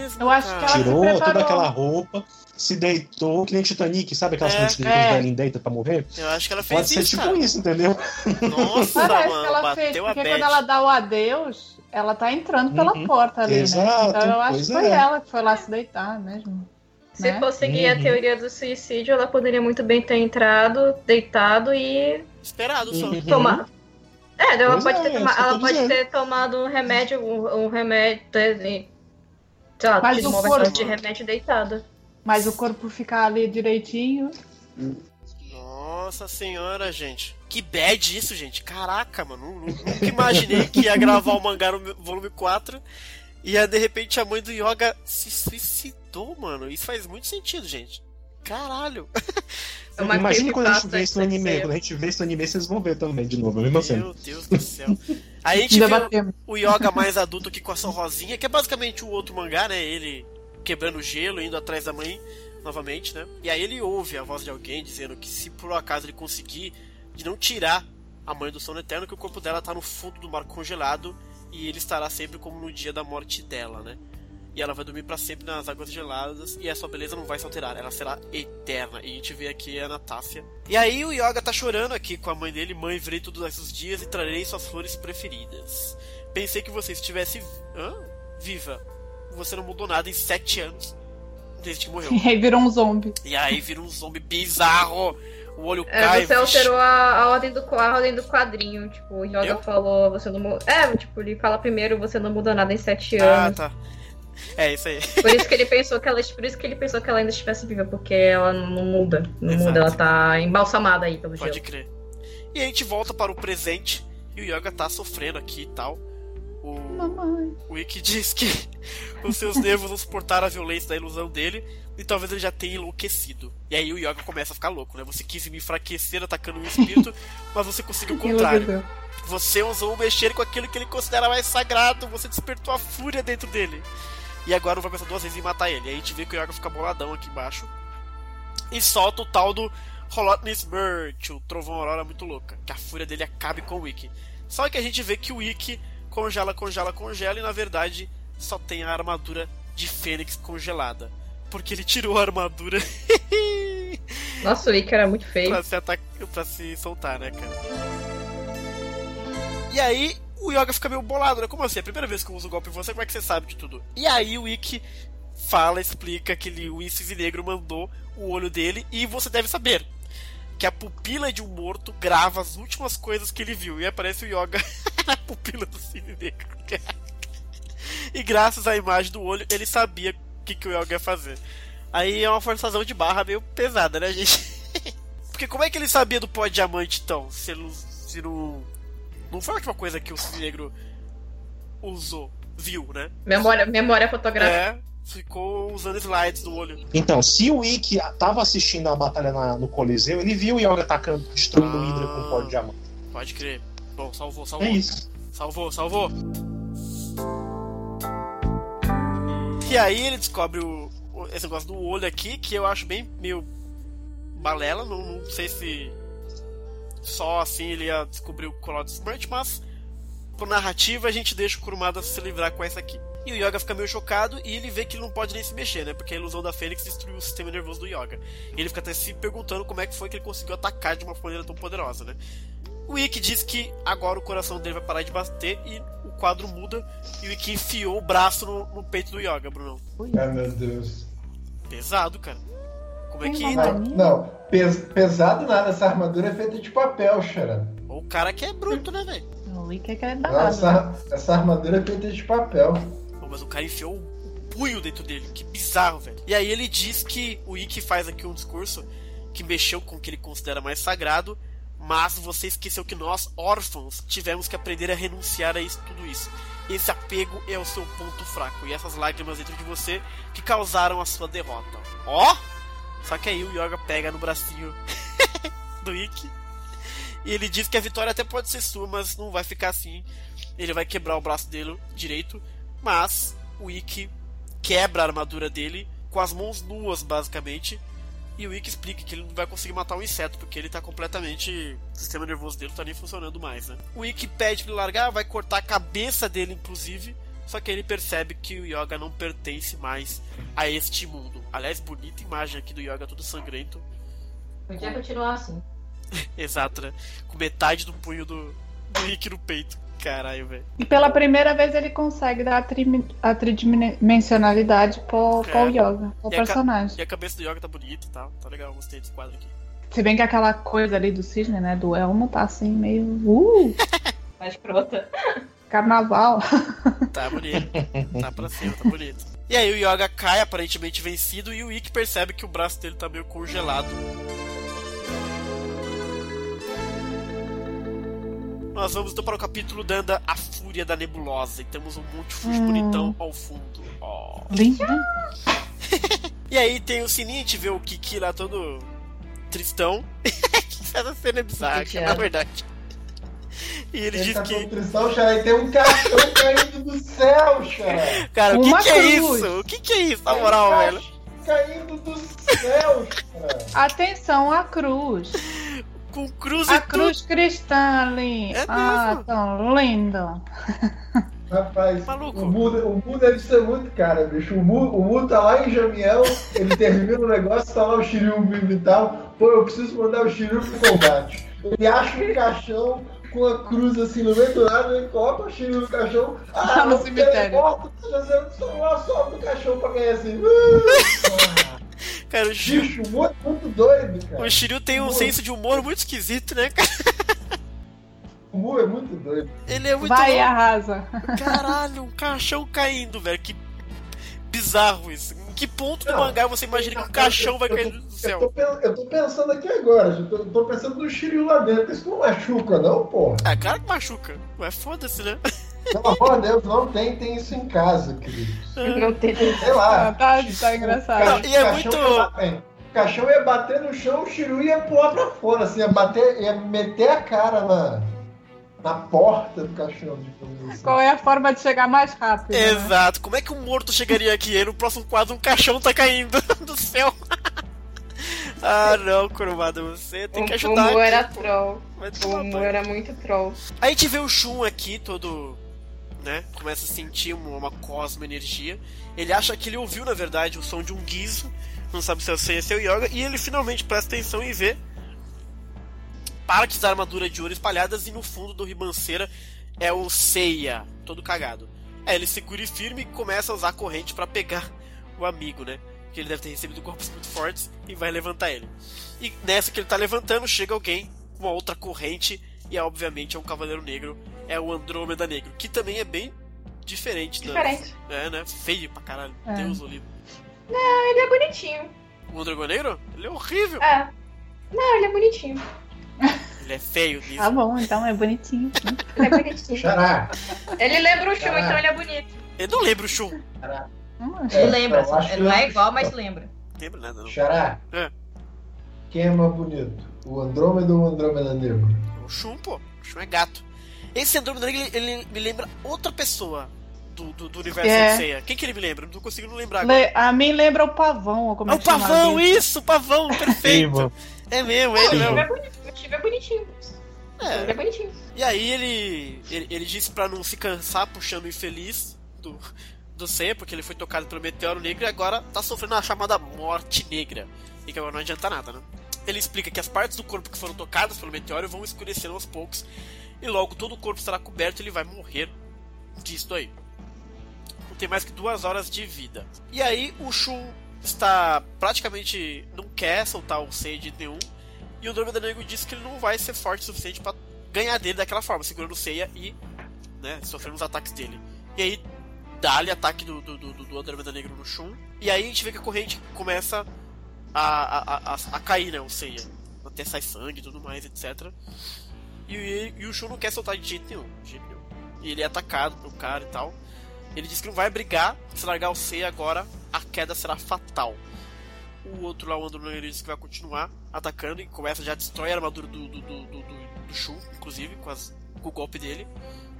tirou toda aquela roupa, se deitou, que nem Titanic, sabe aquelas é, que é. velhinhos deita pra morrer? Eu acho que ela fez Pode isso. Pode ser tipo cara. isso, entendeu? Nossa, Parece mano, que ela fez, porque quando ela dá o adeus, ela tá entrando pela uhum. porta ali, Exato, né? Então eu acho que foi é. ela que foi lá se deitar mesmo. Se né? for seguir uhum. a teoria do suicídio, ela poderia muito bem ter entrado, deitado e. Esperado só. Uhum. Tomado. É, ela, pode, é, ter, toma... ela pode ter tomado um remédio, um, um remédio. Sei lá, Mas o corpo... de remédio deitada. Mas o corpo ficar ali direitinho. Nossa senhora, gente. Que bad isso, gente. Caraca, mano. Nunca imaginei que ia gravar o mangá no volume 4 e de repente a mãe do Yoga se suicidou, mano. Isso faz muito sentido, gente. Caralho. É Imagina quando a gente vê isso no anime. Quando a gente vê isso no anime, vocês vão ver também de novo, mesmo assim. Meu Deus do céu. Aí a gente vê o, Yoga mais adulto aqui com a sua rosinha, que é basicamente o outro mangá, né? Ele quebrando gelo, indo atrás da mãe novamente, né? E aí ele ouve a voz de alguém dizendo que se por acaso ele conseguir de não tirar a mãe do sono eterno, que o corpo dela tá no fundo do mar congelado e ele estará sempre como no dia da morte dela, né? E ela vai dormir para sempre nas águas geladas e a sua beleza não vai se alterar, ela será eterna. E a gente vê aqui a Natácia. E aí o Yoga tá chorando aqui com a mãe dele, mãe, virei todos esses dias e trarei suas flores preferidas. Pensei que você estivesse Hã? viva. Você não mudou nada em sete anos desde que morreu. E aí virou um zombie. E aí vira um zombie bizarro. O olho é, cai. Você alterou a, a, ordem do, a ordem do quadrinho. Tipo, o Yoda Eu? falou, você não muda. É, tipo, ele fala primeiro, você não muda nada em sete ah, anos. Ah, tá. É isso aí. Por isso que ele pensou que ela, por isso que ele pensou que ela ainda estivesse viva, porque ela não muda, não Exato. muda, ela tá embalsamada aí pelo Pode gelo. crer. E a gente volta para o presente e o Yoga tá sofrendo aqui e tal. O, Mamãe. o Ikki diz que os seus nervos não suportaram a violência da ilusão dele e talvez ele já tenha enlouquecido. E aí o Yoga começa a ficar louco, né? Você quis me enfraquecer atacando o espírito, mas você conseguiu o contrário. Você usou o mexer com aquilo que ele considera mais sagrado, você despertou a fúria dentro dele. E agora não vai pensar duas vezes em matar ele. Aí a gente vê que o Yoga fica boladão aqui embaixo. E solta o tal do Holotness Birch, o trovão aurora muito louca. Que a fúria dele acabe com o Ikki. Só que a gente vê que o Ikki congela, congela, congela e na verdade só tem a armadura de Fênix congelada. Porque ele tirou a armadura. Nossa, o Ikki era muito feio. pra, se ataca... pra se soltar, né, cara? E aí, o Yoga fica meio bolado, né? Como assim? É a primeira vez que eu uso o golpe em você, como é que você sabe de tudo? E aí o Ikki fala, explica que ele, o Isis Negro mandou o olho dele e você deve saber que a pupila de um morto grava as últimas coisas que ele viu. E aparece o Yoga na pupila do Cisne Negro. e graças à imagem do olho, ele sabia o que, que o Yoga ia fazer. Aí é uma forçação de barra meio pesada, né, gente? Porque como é que ele sabia do pó de diamante, então? Se, ele, se não. Não foi a última coisa que o Cisne Negro usou, viu, né? Memória, memória fotográfica. É. ficou usando slides no olho. Então, se o Ikki tava assistindo a batalha na, no Coliseu, ele viu o Yoga atacando, destruindo o Ah. Hydra com o pó de diamante. Pode crer. Bom, salvou, salvou. É isso. Salvou, salvou. E aí ele descobre o, o- esse negócio do olho aqui, que eu acho bem meio balela. Não, não sei se só assim ele ia descobrir o Colossus Smart, mas por narrativa a gente deixa o Kurumada se livrar com essa aqui. E o Yoga fica meio chocado e ele vê que ele não pode nem se mexer, né? Porque a ilusão da Fênix destruiu o sistema nervoso do Yoga. E ele fica até se perguntando como é que foi que ele conseguiu atacar de uma maneira tão poderosa, né? O Ikki diz que agora o coração dele vai parar de bater e o quadro muda e o Ikki enfiou o braço no, no peito do Yoga, Bruno. Ai, meu Deus. Pesado, cara. Como é que. Não, Mim? não, pes- pesado nada, essa armadura é feita de papel, Xará. O cara que é bruto, né, velho? O Wiki é que é danado. essa, essa armadura é feita de papel. Pô, Mas o cara enfiou o punho dentro dele. Que bizarro, velho. E aí ele diz que o Ikki faz aqui um discurso que mexeu com o que ele considera mais sagrado, mas você esqueceu que nós, órfãos, tivemos que aprender a renunciar a isso, tudo isso. Esse apego é o seu ponto fraco e essas lágrimas dentro de você que causaram a sua derrota. Ó! Só que aí o Yoga pega no bracinho do Ikki e ele diz que a vitória até pode ser sua, mas não vai ficar assim. Ele vai quebrar o braço dele direito, mas o Ikki quebra a armadura dele com as mãos nuas, basicamente. E o Ikki explica que ele não vai conseguir matar um inseto, porque ele tá completamente. O sistema nervoso dele não tá nem funcionando mais, né? O Ikki pede pra ele largar, vai cortar a cabeça dele, inclusive. Só que ele percebe que o Yoga não pertence mais a este mundo. Aliás, bonita imagem aqui do Yoga todo sangrento. Podia continuar assim. Exato, né? Com metade do punho do, do Ikki no peito. Caralho, velho. E pela primeira vez ele consegue dar a, tri- a tridimensionalidade pro, É. pro Yoga, pro E a ca- personagem. E a cabeça do Yoga tá bonita e tal. Tá legal, gostei desse quadro aqui. Se bem que aquela coisa ali do cisne, né, do elmo, tá assim meio. Uh! Mais prota. Carnaval. Tá bonito. tá pra cima, tá bonito. E aí o Yoga cai, aparentemente vencido, e o Ikki percebe que o braço dele tá meio congelado. Nós vamos então para o capítulo Danda, A Fúria da Nebulosa. E temos um monte de Hum. bonitão ao fundo. Ó. Lindo. E aí tem o sininho, a gente vê o Kiki lá todo tristão. Essa cena é bizarra, na verdade. E ele, Ele diz tá que. Xará, e tem um cachorro caindo do céu, Xará. Cara, o que, que é isso? O que, que é isso, na um moral, cachorro velho? Caindo do céu, Xará. Atenção, a cruz. Com cruz A e cruz cristã ali. É ah, mesmo? tão lindo. Rapaz, Maluco. o mundo, o mundo deve ser muito cara, bicho. O Mu, o Mu tá lá em Jamiel, ele termina o negócio, tá lá o Shiryu vivo e tal. Pô, eu preciso mandar o Shiryu pro combate. Ele acha um caixão com a cruz assim no meio do nada, ele coloca o Shiryu no caixão. Ah, No no cemitério. teleporta, tá só lá, sobe o caixão pra ganhar assim. Cara, o Shiryu, Bicho, é muito doido, cara. o Shiryu tem um senso de humor muito esquisito, né, cara? O é muito doido. Ele é muito Vai, louco. arrasa. Caralho, um caixão caindo, velho. Que bizarro isso. Que ponto do Não, mangá você imagina que um caixão vai cair do Eu tô, céu? eu tô pensando aqui agora, eu tô, eu tô pensando no Shiryu lá dentro. Isso não machuca, não, porra. Ah, claro que machuca. Mas foda-se, né? Pelo amor de Deus, não tem, tem isso em casa, queridos. Não tem. Sei lá. Ah, tá, tá engraçado. Não, e é muito- O caixão ia bater no chão, o Shiryu ia pular pra fora, assim, ia bater, ia meter a cara na, na porta do caixão, digamos assim. Qual é a forma de chegar mais rápido? né? Exato. Como é que um morto chegaria aqui? Aí no próximo quadro um caixão tá caindo do céu. ah, não, Kurumada, você tem que O ajudar. Mu era pô. troll. O Mu era muito troll. Aí a gente vê o Shun aqui, todo. né? Começa a sentir uma, uma cosmo-energia. Ele acha que ele ouviu, na verdade, o som de um guizo. Não sabe se é o Seiya, se é o Yoga. E ele finalmente presta atenção e vê partes da armadura de ouro espalhadas. E no fundo do ribanceira é o Seiya, todo cagado. Aí ele segura e firme e começa a usar a corrente pra pegar o amigo, né? Que ele deve ter recebido golpes muito fortes e vai levantar ele. E nessa que ele tá levantando, chega alguém, uma outra corrente, e obviamente é um Cavaleiro Negro, é o Andrômeda Negro, que também é bem diferente. da- Diferente. É, né? Feio pra caralho. É. Deus o livre. Ele é bonitinho. O Dragão Negro? Ele é horrível. É. Não, ele é bonitinho. Ele é feio nisso. Tá bom, então é bonitinho. Ele é bonitinho. Xará, ele lembra o Shun, Ah. então ele é bonito. Eu não lembro o Shun. Xará. É, lembra, não é igual, mas lembra. Lembra nada, não. Xará. É. Quem é mais bonito? O Andrômeda ou o Andrômeda Negro? O Shun, pô. O Shun é gato. Esse Andrômeda Negro, ele, ele me lembra outra pessoa do, do, do universo é. Seiya. Quem que ele me lembra? Não consigo não lembrar agora. A mim lembra o Pavão. Como é o Pavão, isso! O Pavão, perfeito. É mesmo, ele mesmo. O Steve é bonitinho. É. Ele é bonitinho. E aí ele, ele, ele disse pra não se cansar puxando o infeliz do, do Seiya, porque ele foi tocado pelo meteoro negro e agora tá sofrendo a chamada morte negra. E que agora não adianta nada, né? Ele explica que as partes do corpo que foram tocadas pelo meteoro vão escurecendo aos poucos e logo todo o corpo estará coberto e ele vai morrer disto aí. Não tem mais que duas horas de vida. E aí o Shun está praticamente não quer soltar o Sage nenhum e o Andromeda Negro diz que ele não vai ser forte o suficiente para ganhar dele daquela forma, segurando o Seiya e né, sofrendo os ataques dele. E aí dá-lhe ataque do, do, do, do Andromeda Negro no Shun. E aí a gente vê que a corrente começa a, a, a, a cair, né? O Seiya. Até sai sangue e tudo mais, etc. E, e, e, o Shun não quer soltar de jeito nenhum. De jeito nenhum. E ele é atacado pelo cara e tal. Ele diz que não vai brigar. Se largar o Seiya agora, a queda será fatal. O outro lá, o Andromeda diz que vai continuar atacando e começa já a destrói a armadura do, do, do, do, do inclusive, com, as, com o golpe dele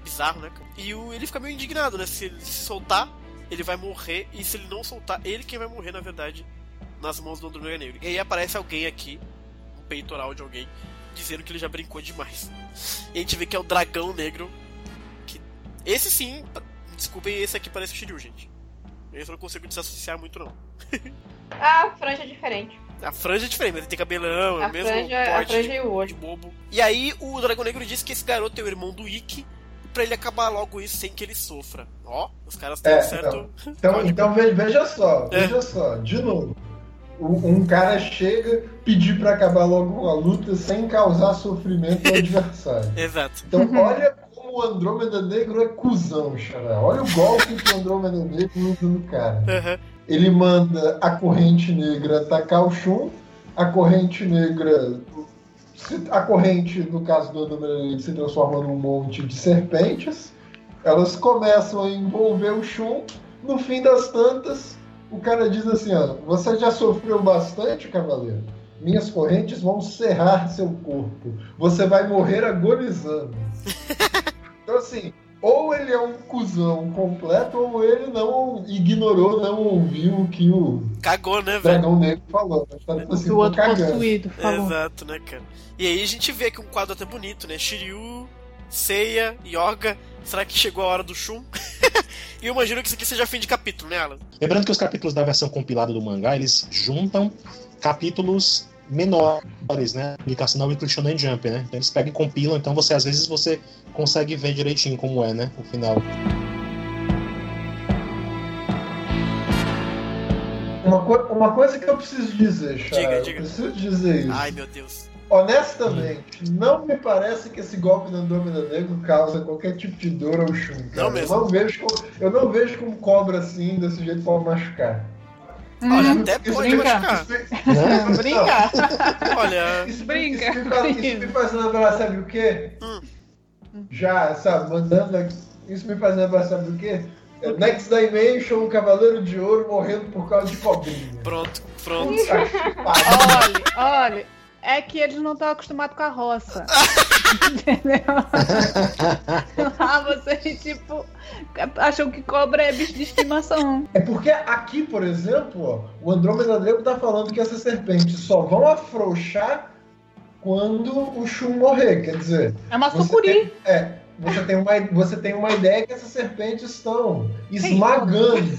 bizarro, né? E o, ele fica meio indignado, né? Se ele se soltar, ele vai morrer. E se ele não soltar, ele quem vai morrer, na verdade, nas mãos do Andrômeda Negro. E aí aparece alguém aqui, um peitoral de alguém, dizendo que ele já brincou demais. E a gente vê que é o Dragão Negro. Que... Esse sim, desculpem, esse aqui parece o Shiryu, gente. Eu não consigo desassociar muito, não. a franja é diferente. A franja é diferente, mas ele tem cabelão, é o mesmo franja, porte a franja e o olho. de bobo. E aí o Dragão Negro disse que esse garoto é o irmão do Ikki para ele acabar logo isso sem que ele sofra. Ó, os caras têm é, um certo. Então, então, então veja só, é. veja só, de novo. Um cara chega pedir para acabar logo a luta sem causar sofrimento ao adversário. Exato. Então olha o Andrômeda Negro é cuzão, xará. Olha o golpe que o Andrômeda Negro usa no cara. Uhum. Ele manda a corrente negra atacar o Shun, a corrente negra a corrente, no caso do Andromeda, se transforma num monte de serpentes. Elas começam a envolver o Shun. No fim das tantas, o cara diz assim: ó, você já sofreu bastante, cavaleiro. Minhas correntes vão serrar seu corpo. Você vai morrer agonizando. então, assim, ou ele é um cuzão completo, ou ele não ignorou, não ouviu o que o Cagou, né, velho? Dragão Negro falou. Tá, assim, o outro cagando. possuído falou. Exato, né, cara? E aí a gente vê aqui um quadro até bonito, né? Shiryu, Seiya, Yoga. Será que chegou a hora do Shun? e eu imagino que isso aqui seja fim de capítulo, né, Alan? Lembrando que os capítulos da versão compilada do mangá, eles juntam capítulos menores, né? Publicação da Weekly Shonen Jump, né? Então eles pegam e compilam, então você às vezes você consegue ver direitinho como é, né? O final. Uma, co uma coisa que eu preciso dizer, Chá, diga, diga. eu preciso dizer isso. Ai, meu Deus. Honestamente, não me parece que esse golpe do Andrômeda Negro causa qualquer tipo de dor ao Shun. Não mesmo. Eu não vejo como, eu não vejo como cobra assim, desse jeito, pode machucar. Olha, hum, até pode brinca. machucar. Isso, brinca. Olha, isso, brinca. Isso me, faz, isso me faz lembrar, sabe o quê? Hum. Já, sabe, mandando. Isso me faz lembrar, sabe o quê? É Next Dimension, o Cavaleiro de Ouro morrendo por causa de cobrinha. Pronto, pronto. olha, olha, é que eles não estão acostumados com a roça. Entendeu? ah, vocês, tipo, acham que cobra é bicho de estimação. É porque aqui, por exemplo, ó, o Andrômeda Negro tá falando que essas serpentes só vão afrouxar quando o Shun morrer, quer dizer. É uma sucuri. é, você tem uma, você tem uma ideia que essas serpentes estão esmagando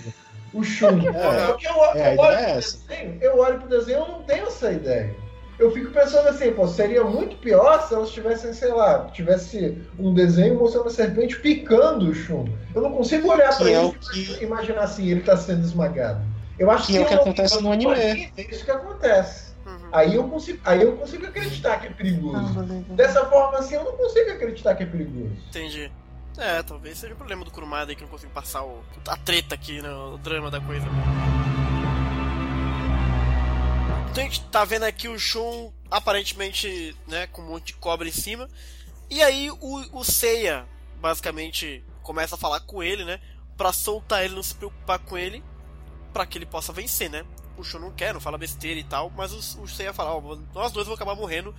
o Shun. É, eu, é, eu, olho é desenho, eu olho pro desenho e não tenho essa ideia. Eu fico pensando assim, pô, seria muito pior se elas tivessem, sei lá, tivesse um desenho mostrando a serpente picando o Shun. Eu não consigo olhar para é ele e imaginar assim, ele tá sendo esmagado. Eu acho que, que é o que acontece no anime. É isso que acontece. Aí eu consigo, aí eu consigo acreditar que é perigoso. Ah, Dessa forma assim, eu não consigo acreditar que é perigoso. Entendi. É, talvez seja o problema do Kurumada aí que não consigo passar o, a treta aqui, né, o drama da coisa. Então a gente tá vendo aqui o Shun aparentemente, né, com um monte de cobra em cima. E aí o, o Seiya, basicamente, começa a falar com ele, né, pra soltar ele, não se preocupar com ele. para que ele possa vencer, né? O Shun não quer, não fala besteira e tal, mas o, o Seiya fala, ó, nós dois vamos acabar morrendo,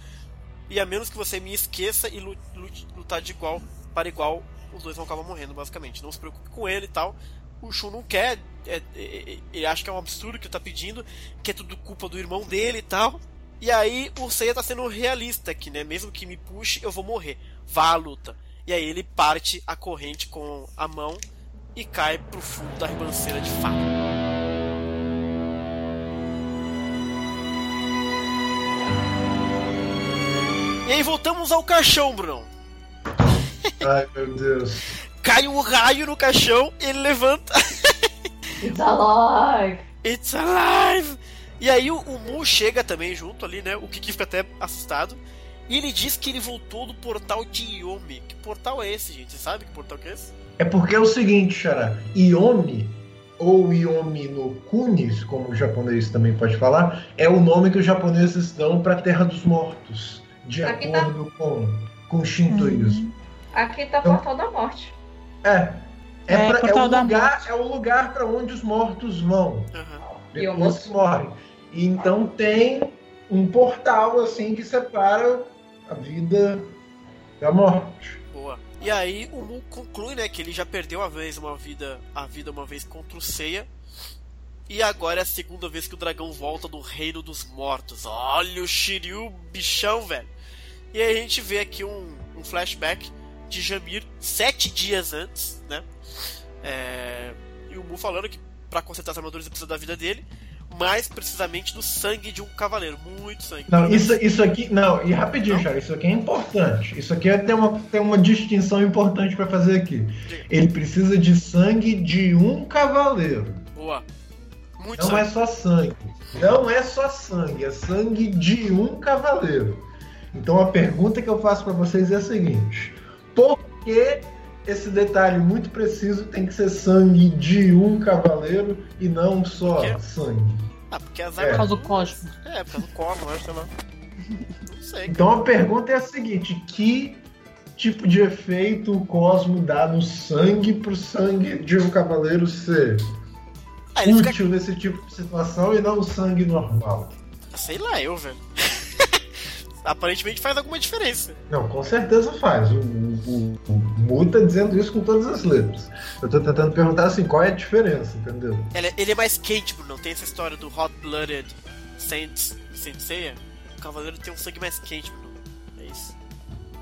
e a menos que você me esqueça e lutar de igual para igual, os dois vão acabar morrendo, basicamente. Não se preocupe com ele e tal. O Shun não quer, é, é, é, ele acha que é um absurdo que tá pedindo, que é tudo culpa do irmão dele e tal. E aí o Seiya tá sendo realista aqui, né? Mesmo que me puxe, eu vou morrer. Vá à luta. E aí ele parte a corrente com a mão e cai pro fundo da ribanceira de fato. E aí voltamos ao caixão, Bruno. Ai meu Deus. Cai um raio no caixão, ele levanta. It's alive! It's alive! E aí o, o Mu chega também junto ali, né? O Kiki fica até assustado. E ele diz que ele voltou do portal de Yomi. Que portal é esse, gente? Você sabe que portal que é esse? É porque é o seguinte, Xará. Yomi, ou Yomi no Kunis, como o japonês também pode falar, é o nome que os japoneses dão para a Terra dos Mortos, de Aqui tá- acordo tá... com, com o Shintoísmo. Uhum. Aqui tá então, Portal da Morte. É. É, é, pra, é, o, lugar, é o lugar para onde os mortos vão. Uhum. Depois que morrem. E então tem um portal assim que separa a vida da morte. Boa. E aí o Mu conclui, né, que ele já perdeu uma vez uma vida, a vida uma vez contra o Seiya. E agora é a segunda vez que o dragão volta do reino dos mortos. Olha o Shiryu, bichão, velho. E aí a gente vê aqui um, um flashback de Jamir sete dias antes, né? É... E o Mu falando que para consertar as armaduras ele precisa da vida dele mais precisamente do sangue de um cavaleiro. Muito sangue. Não, isso, isso aqui. Não, e rapidinho, Charles, isso aqui é importante. Isso aqui é, tem, uma, tem uma distinção importante para fazer aqui. Ele precisa de sangue de um cavaleiro. Boa. Muito Não sangue. é só sangue. Não é só sangue, é sangue de um cavaleiro. Então a pergunta que eu faço para vocês é a seguinte: por que esse detalhe muito preciso tem que ser sangue de um cavaleiro e não só sangue. Ah, porque as é. Por causa do cosmo. É, por causa do cosmo, sei lá. Não sei. Então a pergunta é a seguinte: que tipo de efeito o cosmo dá no sangue pro sangue de um cavaleiro ser ah, útil fica... nesse tipo de situação e não o sangue normal? Sei lá, eu, velho aparentemente faz alguma diferença. Não, com certeza faz. O, o, o Mu tá dizendo isso com todas as letras. Eu tô tentando perguntar assim, qual é a diferença, entendeu? Ele, ele é mais quente, Bruno. Não tem essa história do Hot Blooded Saint, Saint Seiya? O cavaleiro tem um sangue mais quente, Bruno. É isso.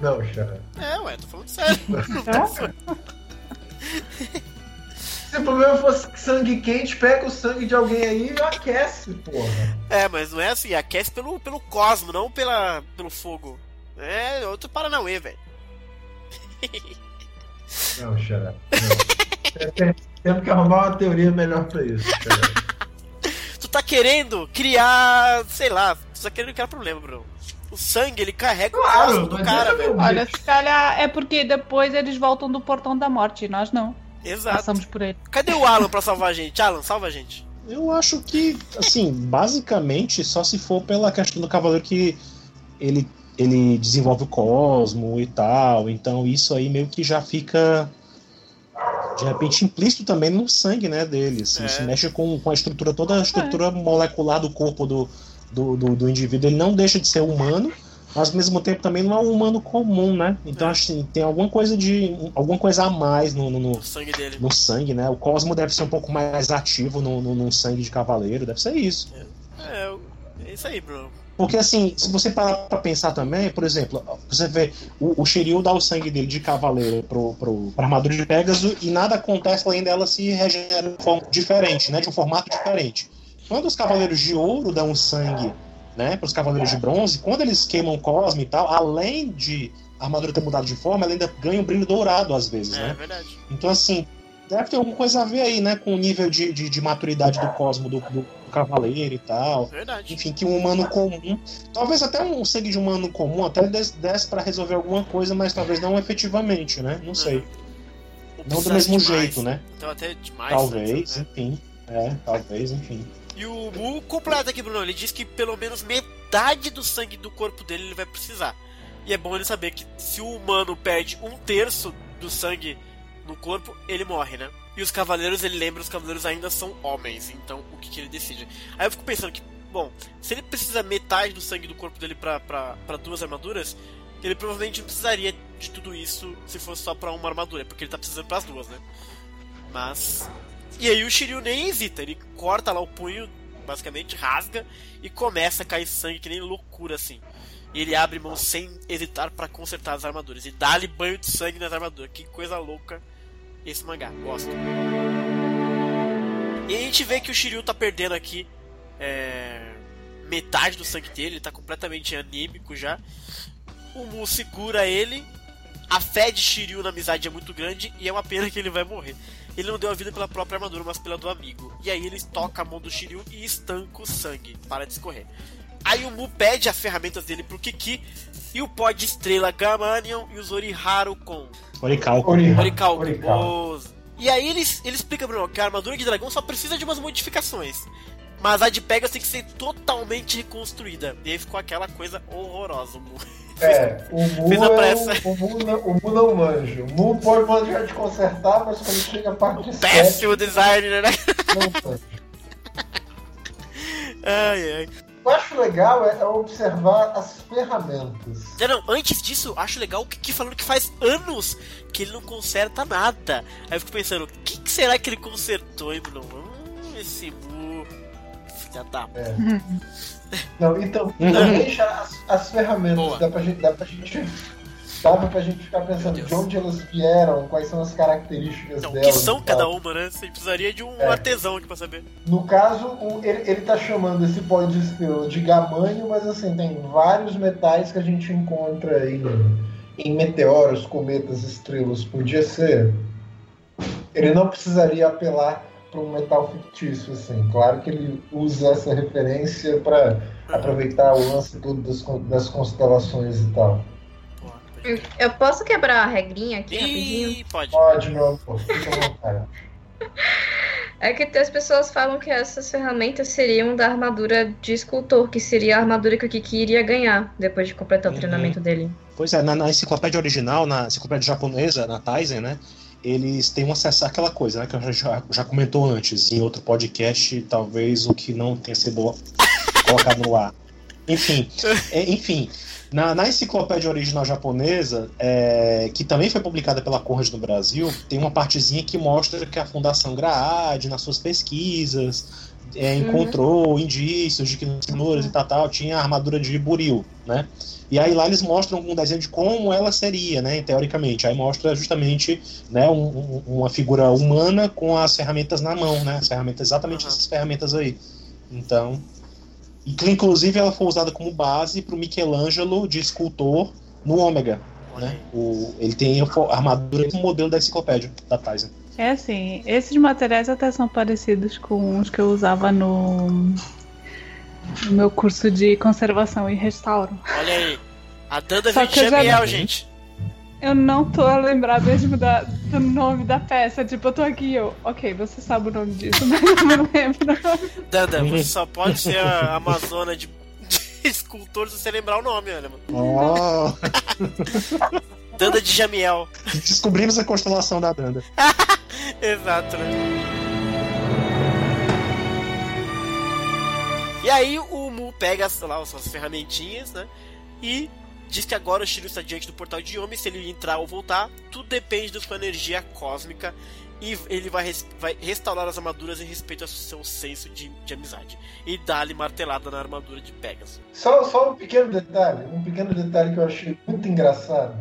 Não, Chara. É, ué, tô falando sério. Se o problema fosse sangue quente, pega o sangue de alguém aí e aquece, porra. É, mas não é assim, aquece pelo, pelo cosmo, não pela, pelo fogo. É outro Paranauê, velho. Não, xará. Temos que arrumar uma teoria melhor pra isso. tu tá querendo criar, sei lá, tu tá querendo criar problema, Bruno. O sangue, ele carrega claro, o cosmo do cara, é velho. Olha, se calhar é porque depois eles voltam do portão da morte, e nós não. Exato. Passamos por ele. Cadê o Alan pra salvar a gente? Alan, salva a gente. Eu acho que, assim, basicamente, só se for pela questão do cavaleiro que ele, ele desenvolve o cosmo e tal. Então isso aí meio que já fica de repente implícito também no sangue né, deles. É. Isso mexe com, com a estrutura, toda a estrutura é. molecular do corpo do, do, do, do, indivíduo. Ele não deixa de ser humano, mas ao mesmo tempo também não é um humano comum, né? Então, é. assim, tem alguma coisa de. alguma coisa a mais no, no, no, sangue dele. No sangue, né? O cosmo deve ser um pouco mais ativo no, no, no sangue de cavaleiro, deve ser isso. É, é, é isso aí, bro. Porque assim, se você parar pra pensar também, por exemplo, você vê o, o Shiryu dá o sangue dele de cavaleiro pro, pro, pra armadura de Pegasus e nada acontece além dela se regenera de forma diferente, né? De um formato diferente. Quando os cavaleiros de ouro dão sangue né, para os Cavaleiros de Bronze, quando eles queimam Cosme e tal, além de a armadura ter mudado de forma, ela ainda ganha um brilho dourado às vezes, é, né? É verdade. Então, assim, deve ter alguma coisa a ver aí, né, com o nível de, de, de maturidade do Cosmo do, do, Cavaleiro e tal. Verdade. Enfim, que um humano comum, talvez até um sangue de humano comum até desse para resolver alguma coisa, mas talvez não efetivamente, né? Não sei. Não do mesmo demais. jeito, né? Então até demais. Talvez, né? enfim. É, talvez, enfim. E o Mu completa aqui, Bruno. Ele diz que pelo menos metade do sangue do corpo dele ele vai precisar. E é bom ele saber que se o humano perde um terço do sangue no corpo, ele morre, né? E os cavaleiros, ele lembra, os cavaleiros ainda são homens. Então, o que, que ele decide? Aí eu fico pensando que, bom, se ele precisa metade do sangue do corpo dele pra duas armaduras, ele provavelmente não precisaria de tudo isso se fosse só pra uma armadura, porque ele tá precisando pras duas, né? Mas. E aí o Shiryu nem hesita, ele corta lá o punho, basicamente, rasga e começa a cair sangue que nem loucura assim. E ele abre mão sem hesitar para consertar as armaduras. E dá-lhe banho de sangue nas armaduras. Que coisa louca esse mangá. Gosto. E a gente vê que o Shiryu tá perdendo aqui é, metade do sangue dele, ele tá completamente anímico já. O Mu segura ele. A fé de Shiryu na amizade é muito grande e é uma pena que ele vai morrer. Ele não deu a vida pela própria armadura, mas pela do amigo. E aí ele toca a mão do Shiryu e estanca o sangue para de escorrer. Aí o Mu pede as ferramentas dele pro Kiki e o pó de estrela Gamanion e os Oriharu com. Oricalco. Oricalco. Oricalco. E aí ele, ele explica, Bruno, que a armadura de dragão só precisa de umas modificações. Mas a de Pegasus tem que ser totalmente reconstruída. E aí ficou aquela coisa horrorosa, o Mu. É, o Mu, Fez a pressa. É, o, Mu não, o Mu não manja. O Mu pode manjar de consertar, mas quando chega a parte de Péssimo design, né? Não manja. ai, ai eu acho legal é, é, observar as ferramentas. Não, não, antes disso, acho legal o Kiki falando que faz anos que ele não conserta nada. Aí eu fico pensando, o que, que, será que ele consertou, hein, Bruno? Hum, esse É. não, então, também já as, as ferramentas, dá pra, gente, dá pra gente dava pra gente ficar pensando de onde elas vieram, quais são as características não, delas. Que são cada uma, né? Você precisaria de um é. artesão aqui pra saber. No caso, o, ele, ele tá chamando esse pó de estrela de gamanho, mas assim, tem vários metais que a gente encontra em, em meteoros, cometas, estrelas. Podia ser. Ele não precisaria apelar para um metal fictício, assim. Claro que ele usa essa referência para aproveitar o lance todo das, das constelações e tal. Eu posso quebrar a regrinha aqui Ih, rapidinho? Pode. Pode, meu amor. Fica É que as pessoas falam que essas ferramentas seriam da armadura de escultor, que seria a armadura que o Kiki iria ganhar depois de completar uhum. o treinamento dele. Pois é, na, na, enciclopédia original, na enciclopédia japonesa, na Taizen, né? Eles têm um acesso àquela coisa, né? Que eu já, já comentou antes, em outro podcast, talvez o que não tenha sido colocado no ar. Enfim, é, enfim, na, na enciclopédia original japonesa, é, que também foi publicada pela Conrad no Brasil, tem uma partezinha que mostra que a Fundação Graad, nas suas pesquisas, é, uhum. encontrou uhum. indícios de que nos senhores e tal, tal tinha a armadura de buril, né? E aí lá eles mostram um desenho de como ela seria, né, teoricamente. Aí mostra justamente né, um, um, uma figura humana com as ferramentas na mão, né? As ferramentas, exatamente uhum. essas ferramentas aí. Então, inclusive ela foi usada como base para o Michelangelo de escultor no Ômega. Né? O, ele tem a armadura com o modelo da enciclopédia da Tyson. É assim, esses materiais até são parecidos com os que eu usava no, no meu curso de conservação e restauro. Olha aí, a Danda vem de Jamiel, gente. Eu não tô a lembrar mesmo da, do nome da peça. Tipo, eu tô aqui eu. Ok, você sabe o nome disso, mas eu não lembro. Danda, você só pode ser a Amazona de, de escultor se você lembrar o nome, olha, mano. Oh. Danda de Jamiel. Descobrimos a constelação da Danda. Exato, né? E aí o Mu pega lá as suas ferramentinhas, né? E diz que agora o Shiryu está diante do portal de Yomi, se ele entrar ou voltar, tudo depende da sua energia cósmica e ele vai, res vai restaurar as armaduras em respeito ao seu senso de, de amizade. E dá-lhe martelada na armadura de Pegasus. Só, só um pequeno detalhe, um pequeno detalhe que eu achei muito engraçado.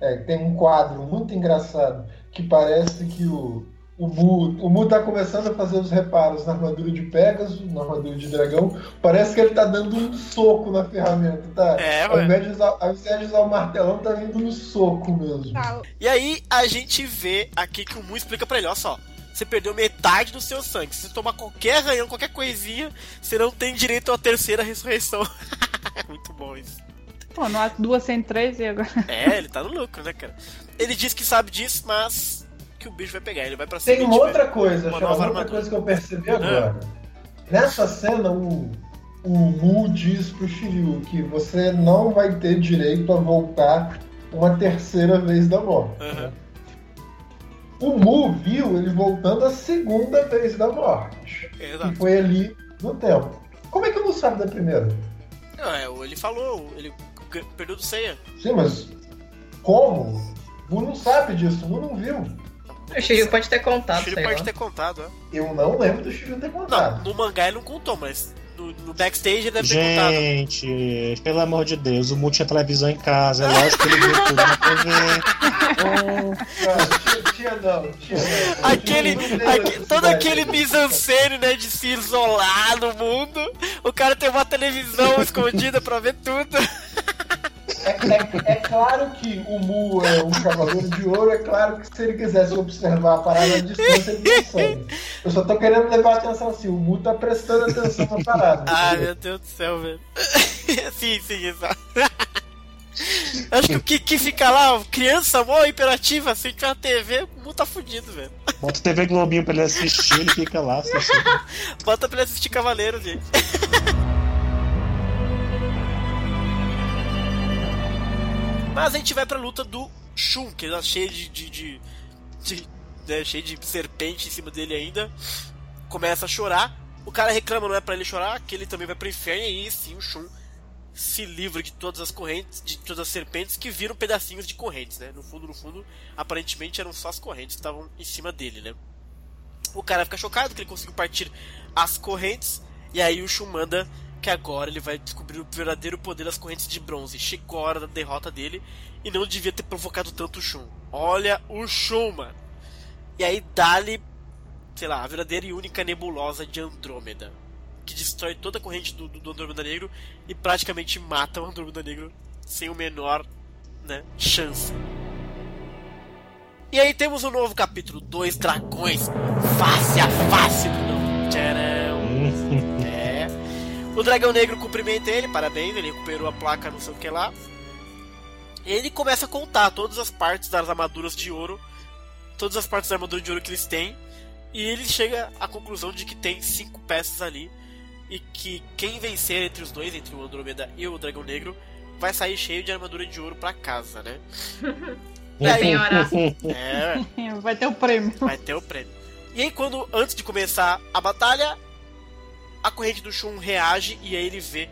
É, tem um quadro muito engraçado que parece que o, o Mu, o Mu tá começando a fazer os reparos na armadura de Pegasus, na armadura de dragão. Parece que ele tá dando um soco na ferramenta, tá? É, ao, invés de usar, ao invés de usar o martelão, tá vindo no soco mesmo. E aí a gente vê aqui que o Mu explica pra ele, ó só. Você perdeu metade do seu sangue. Se você tomar qualquer arranhão, qualquer coisinha, você não tem direito à terceira ressurreição. é muito bom isso. Pô, não duas sem três e agora. É, ele tá no lucro, né, cara? Ele diz que sabe disso, mas que o bicho vai pegar. Ele vai pra cima. Tem uma outra coisa, uma, outra armadura. coisa que eu percebi agora. Nessa cena, o, o Mu diz pro Shiryu que você não vai ter direito a voltar uma terceira vez da morte. Uhum. o Mu viu ele voltando a segunda vez da morte. Exato. E foi ali no tempo. Como é que o Mu sabe da primeira? Não, é, ele falou, ele perdeu do ceia. Sim, mas como? O Mu não sabe disso, o Mu não viu. O Shiryu pode ter contado, O Shiryu pode lá. ter contado, é. Eu não lembro do Shiryu ter Não, contado. no mangá ele não contou, mas no, no backstage ele deve ter contado. Gente, pelo amor de Deus, o Mu tinha televisão em casa, é lógico que ele viu tudo na TV. Não, tinha, tinha não, tinha não. Aquele, aque- todo aquele mise-en-scène, né, de se isolar no mundo. O cara tem uma televisão escondida pra ver tudo. É, é- é claro que o Mu é um cavaleiro de ouro, é claro que se ele quisesse observar a parada à distância, ele consegue. Eu só tô querendo levar a atenção assim, o Mu tá prestando atenção na parada. Ai, entendeu? meu Deus do céu, velho. sim, sim, exato. Acho que o que, que fica lá, criança mó hiperativa, assim, com a TV, o mundo tá fudido, velho. Bota TV Globinho pra ele assistir, ele fica lá assistindo. Bota pra ele assistir Cavaleiro, gente. Mas a gente vai pra luta do Shun, que tá cheio de. de, de, de- né, cheio de serpente em cima dele ainda. Começa a chorar. O cara reclama, não é pra ele chorar, que ele também vai pro inferno. E aí sim o Shun se livra de todas as correntes, de todas as serpentes que viram pedacinhos de correntes, né? No fundo, no fundo, aparentemente eram só as correntes que estavam em cima dele, né? O cara fica chocado que ele conseguiu partir as correntes. E aí o Shun manda que agora ele vai descobrir o verdadeiro poder das correntes de bronze. Chegou a hora da derrota dele e não devia ter provocado tanto Shun. Olha o Shun, mano. E aí dá-lhe, sei lá, a verdadeira e única nebulosa de Andrômeda. Que destrói toda a corrente do, do, do Andrômeda Negro e praticamente mata o Andrômeda Negro sem o menor né, chance. E aí temos um novo capítulo, dois dragões, face a face, Bruno. Tcharam! O dragão negro cumprimenta ele, parabéns, ele recuperou a placa, não sei o que lá. Ele começa a contar todas as partes das armaduras de ouro, todas as partes da armadura de ouro que eles têm, e ele chega à conclusão de que tem cinco peças ali, e que quem vencer entre os dois, entre o Andromeda e o dragão negro, vai sair cheio de armadura de ouro pra casa, né? Aí, Senhora. é, Vai ter o prêmio. vai ter o prêmio. E aí, quando antes de começar a batalha, a corrente do Shun reage e aí ele vê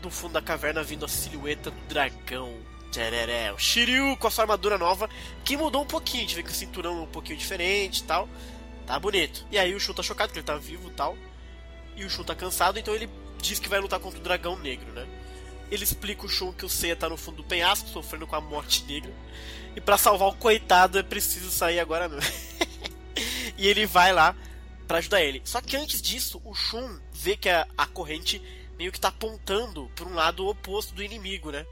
do fundo da caverna vindo a silhueta do dragão. Tchereré, o Shiryu com a sua armadura nova, que mudou um pouquinho. A gente vê que o cinturão é um pouquinho diferente e tal. Tá bonito. E aí o Shun tá chocado que ele tá vivo e tal. E o Shun tá cansado, então ele diz que vai lutar contra o dragão negro, né? Ele explica o Shun que o Seiya tá no fundo do penhasco, sofrendo com a morte negra. E pra salvar o coitado é preciso sair agora mesmo. e ele vai lá pra ajudar ele. Só que antes disso, o Shun vê que a, a corrente meio que tá apontando pra um lado oposto do inimigo, né?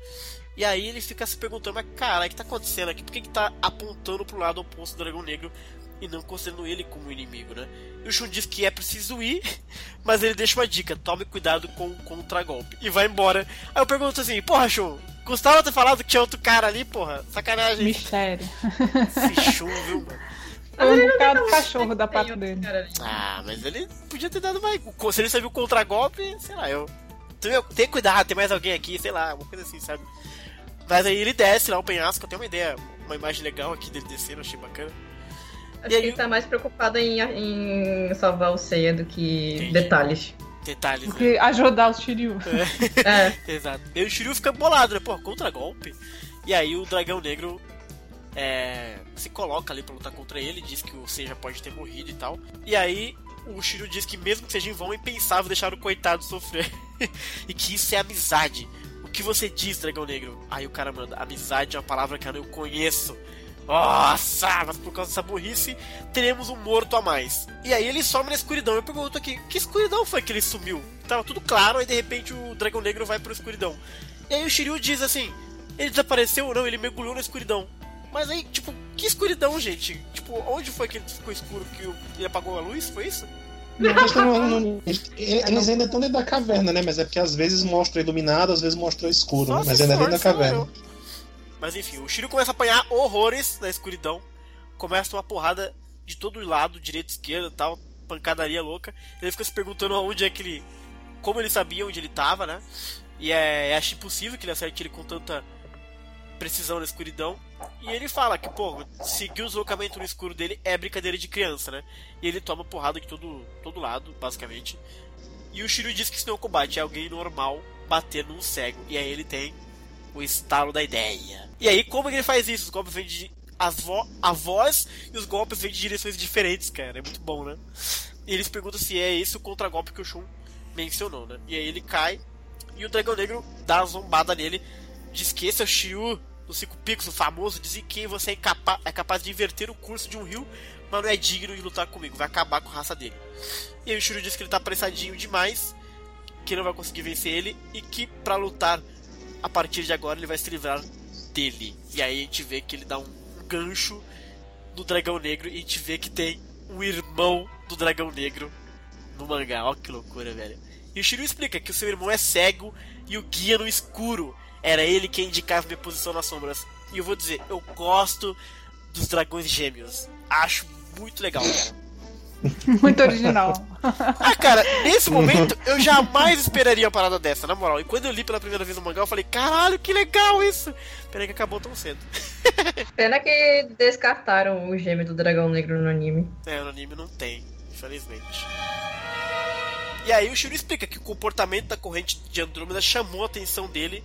E aí ele fica se perguntando, mas cara, o que tá acontecendo aqui? Por que, que tá apontando pro lado oposto do dragão negro e não considerando ele como inimigo, né? E o Shun diz que é preciso ir, mas ele deixa uma dica: tome cuidado com o contragolpe. E vai embora. Aí eu pergunto assim: porra, Shun, Gustavo ter falado que tinha outro cara ali, porra, sacanagem. Mistério. Esse Shun, viu, mano? Foi um bocado cachorro da pata dele. Ah, mas ele podia ter dado mais. Se ele sabia o contragolpe, sei lá, eu. Tem, cuidado, tem mais alguém aqui, sei lá, uma coisa assim, sabe? Mas aí ele desce lá o penhasco, eu tenho uma ideia, uma imagem legal aqui dele descendo, achei bacana. Acho E que aí- ele tá mais preocupado em, em salvar o Seiya do que Entendi. detalhes. Detalhes, né? Que ajudar o Shiryu. É. Exato. E o Shiryu fica bolado, né? Pô, contra-golpe. E aí o dragão negro é, se coloca ali pra lutar contra ele, diz que o Seiya pode ter morrido e tal. E aí o Shiryu diz que mesmo que seja em vão, é impensável deixar o coitado sofrer. e que isso é amizade. O que você diz, dragão negro? Aí o cara manda, amizade é uma palavra que eu conheço. Nossa, mas por causa dessa burrice, teremos um morto a mais. E aí ele some na escuridão. Eu pergunto aqui, que escuridão foi que ele sumiu? Tava tudo claro, aí de repente o dragão negro vai pra escuridão. E aí o Shiryu diz assim, ele desapareceu ou não, ele mergulhou na escuridão. Mas aí, tipo, que escuridão, gente? Tipo, onde foi que ele ficou escuro que ele apagou a luz? Foi isso? Não- não- eles- ainda estão dentro da caverna, né? Mas é porque às vezes mostra iluminado, às vezes mostra escuro, né? Só Mas se ainda é dentro da caverna. eu. Mas enfim, o Shiryu começa a apanhar horrores na escuridão. Começa uma porrada de todo lado, direita, esquerda e tal. Pancadaria louca. Ele fica se perguntando aonde é que ele. Como ele sabia onde ele tava, né? E é, acho impossível que ele acerte ele com tanta precisão na escuridão. E ele fala que, pô, seguir o deslocamento no escuro dele é brincadeira de criança, né? E ele toma porrada de todo, todo lado, basicamente. E o Shiryu diz que isso não é um combate, é alguém normal bater num cego. E aí ele tem o estalo da ideia. E aí, como ele faz isso? Os golpes vêm de. As vo a voz e os golpes vêm de direções diferentes, cara. É muito bom, né? E eles perguntam se é esse o contragolpe que o Shun mencionou, né? E aí ele cai e o Dragão Negro dá uma zombada nele. Diz que esse é o Shiryu dos Cinco Picos, o famoso. Diz que você é, incapa é capaz de inverter o curso de um rio, mas não é digno de lutar comigo. Vai acabar com a raça dele. E aí o Shiryu diz que ele tá apressadinho demais, que não vai conseguir vencer ele e que para lutar a partir de agora ele vai se livrar dele. E aí a gente vê que ele dá um gancho do Dragão Negro e a gente vê que tem um irmão do Dragão Negro no mangá. Olha que loucura, velho. E o Shiryu explica que o seu irmão é cego e o guia no escuro. Era ele quem indicava minha posição nas sombras. E eu vou dizer, eu gosto dos dragões gêmeos. Acho muito legal, cara. Muito original. ah, cara, nesse momento eu jamais esperaria uma parada dessa, na moral. E quando eu li pela primeira vez o mangá, eu falei, caralho, que legal isso! Pena que acabou tão cedo. Pena que descartaram o gêmeo do dragão negro no anime. É, no anime não tem, infelizmente. E aí o Shiro explica que o comportamento da corrente de Andrômeda chamou a atenção dele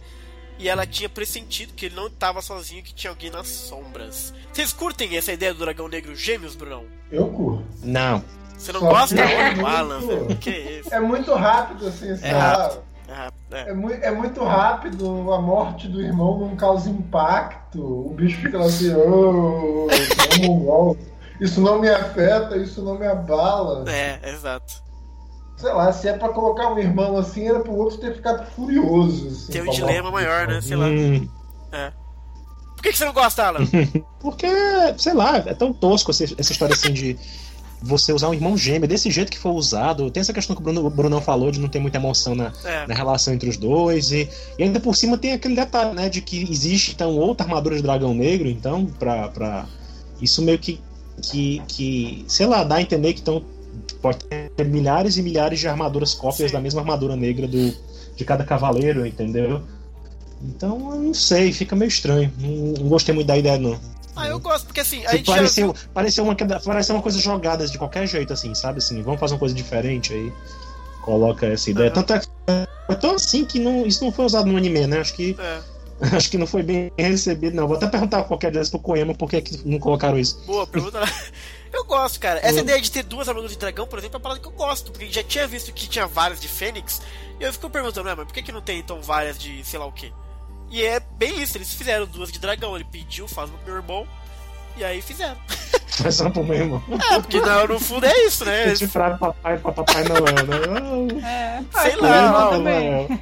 e ela tinha pressentido que ele não estava sozinho, que tinha alguém nas sombras. Vocês curtem essa ideia do dragão negro gêmeos, Brunão? Eu curto. Não. Você não Só gosta? É muito... Alan, velho. Que isso? É muito rápido, assim, é rápido. É, rápido, é. É, muito, é muito rápido, a morte do irmão não causa impacto. O bicho fica lá assim, oh, isso não me afeta, isso não me abala. É, exato sei lá, se é pra colocar um irmão assim, era pro outro ter ficado furioso. Assim, Tem um dilema maior, né? Sei lá. Hum. É. Por que, que você não gosta, Alan? Porque, sei lá, é tão tosco essa, essa história assim de você usar um irmão gêmeo desse jeito que foi usado. Tem essa questão que o Bruno, o Brunão falou de não ter muita emoção na, é. na relação entre os dois. E, e, ainda por cima tem aquele detalhe, né? De que existe então outra armadura de dragão negro, então, pra. pra isso meio que. Que, que, sei lá, dá a entender que estão pode ter milhares e milhares de armaduras cópias da mesma armadura negra do, de cada cavaleiro, entendeu? Então, eu não sei, fica meio estranho. Não, não gostei muito da ideia, não. Ah, eu gosto, porque assim. Aí pareceu, já... pareceu, uma, pareceu uma coisa jogada de qualquer jeito, assim, sabe? Assim, vamos fazer uma coisa diferente aí. Coloca essa ideia. Uhum. Tanto é, é tão assim que não, isso não foi usado no anime, né? Acho que. É. Acho que não foi bem recebido, não. Vou até perguntar qualquer vez pro Koema por que não colocaram isso. Boa pergunta. Eu gosto, cara. Essa ideia de ter duas armaduras de dragão, por exemplo, é uma parada que eu gosto, porque já tinha visto que tinha várias de Fênix, e eu fico perguntando, né, mas por que, que não tem então várias de sei lá o que? E é bem isso, eles fizeram duas de dragão, ele pediu, faz pro meu irmão, e aí fizeram. Faz só pro meu irmão. É, porque não, no fundo é isso, né? Eles pra papai pra papai Noel, né? É, sei lá, o,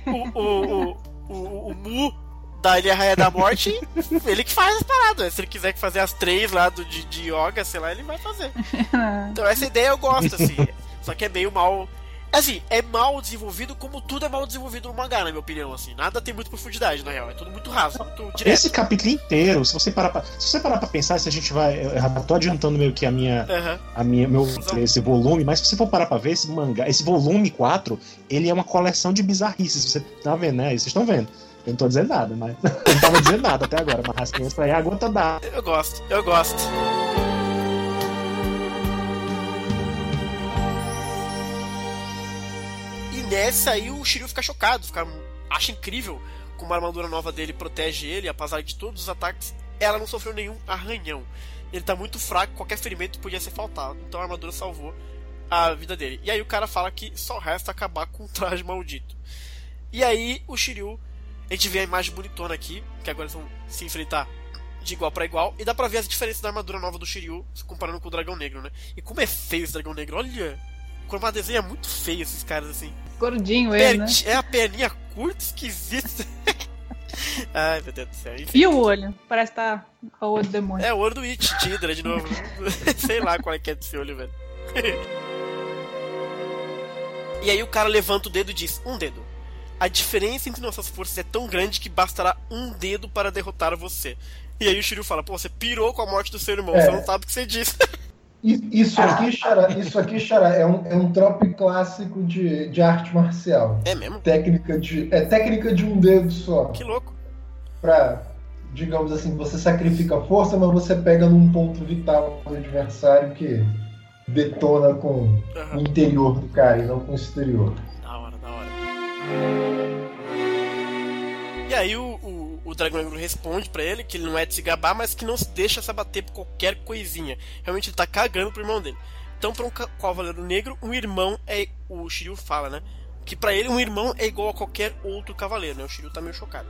o, o, o, o Mu da Ilha Raia da Morte, ele que faz as paradas. Se ele quiser fazer as três lá do, de, de yoga, sei lá, ele vai fazer. Então essa ideia eu gosto, assim. Só que é meio mal. Assim, é mal desenvolvido como tudo é mal desenvolvido no mangá, na minha opinião, assim. Nada tem muita profundidade, na real. É tudo muito raso, muito direto. Esse capítulo inteiro, se você parar pra, se você parar pra pensar, se a gente vai. Eu tô adiantando meio que a minha. Uhum. A minha meu, esse volume, mas se você for parar pra ver, esse mangá, esse volume 4, ele é uma coleção de bizarrices. Você tá vendo, né? Vocês estão vendo. Eu não tô dizendo nada, mas. Eu não tava dizendo nada até agora, mas rasquinhas pra aí a gota. Eu gosto, eu gosto. E nessa aí o Shiryu fica chocado, fica, acha incrível como a armadura nova dele protege ele, apesar de todos os ataques, ela não sofreu nenhum arranhão. Ele tá muito fraco, qualquer ferimento podia ser faltado, então a armadura salvou a vida dele. E aí o cara fala que só resta acabar com o traje maldito. E aí o Shiryu a gente vê a imagem bonitona aqui, que agora eles vão se enfrentar de igual para igual, e dá pra ver as diferenças da armadura nova do Shiryu, comparando com o Dragão Negro, né? E como é feio esse Dragão Negro, olha! Como a desenho é muito feio esses caras assim. Gordinho ele, né? É a perninha curta, esquisita. Ai, meu Deus do céu. Enfim. E o olho? Parece que tá o olho do demônio. É o olho do It, de Hydra, de novo. Sei lá qual é que é desse olho, velho. e aí o cara levanta o dedo e diz: um dedo a diferença entre nossas forças é tão grande que bastará um dedo para derrotar você. E aí o Shiryu fala, pô, você pirou com a morte do seu irmão, é. você não sabe o que você disse. Isso aqui, Xará, isso aqui, Xará, é um, é um trope clássico de, de arte marcial. É mesmo? Técnica de, é técnica de um dedo só. Que louco. Pra digamos assim, você sacrifica força, mas você pega num ponto vital do adversário que detona com uhum. o interior do cara e não com o exterior. E aí o, o, o Dragão Negro responde para ele que ele não é de se gabar, mas que não se deixa se abater por qualquer coisinha. Realmente ele tá cagando pro irmão dele. Então, para um Cavaleiro Negro, um irmão é. O Shiryu fala, né? Que para ele um irmão é igual a qualquer outro cavaleiro, né? O Shiryu tá meio chocado.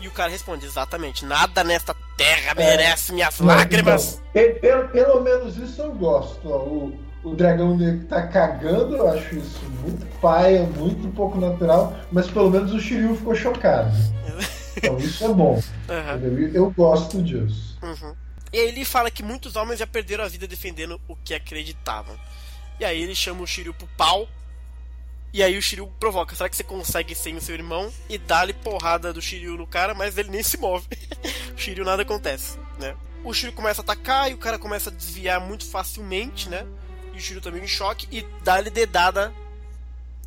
E o cara responde, exatamente, nada nesta terra merece é, minhas lágrimas. Então, pelo, pelo, menos isso eu gosto. Ó. O, o dragão negro tá cagando, eu acho isso muito paia, muito pouco natural, mas pelo menos o Shiryu ficou chocado. então isso é bom. Uhum. Eu gosto disso. Uhum. E aí ele fala que muitos homens já perderam a vida defendendo o que acreditavam. E aí ele chama o Shiryu pro pau e aí o Shiryu provoca, será que você consegue sem o seu irmão? E dá-lhe porrada do Shiryu no cara, mas ele nem se move. o Shiryu nada acontece, né? O Shiryu começa a atacar e o cara começa a desviar muito facilmente, né? O também em choque e dá-lhe dedada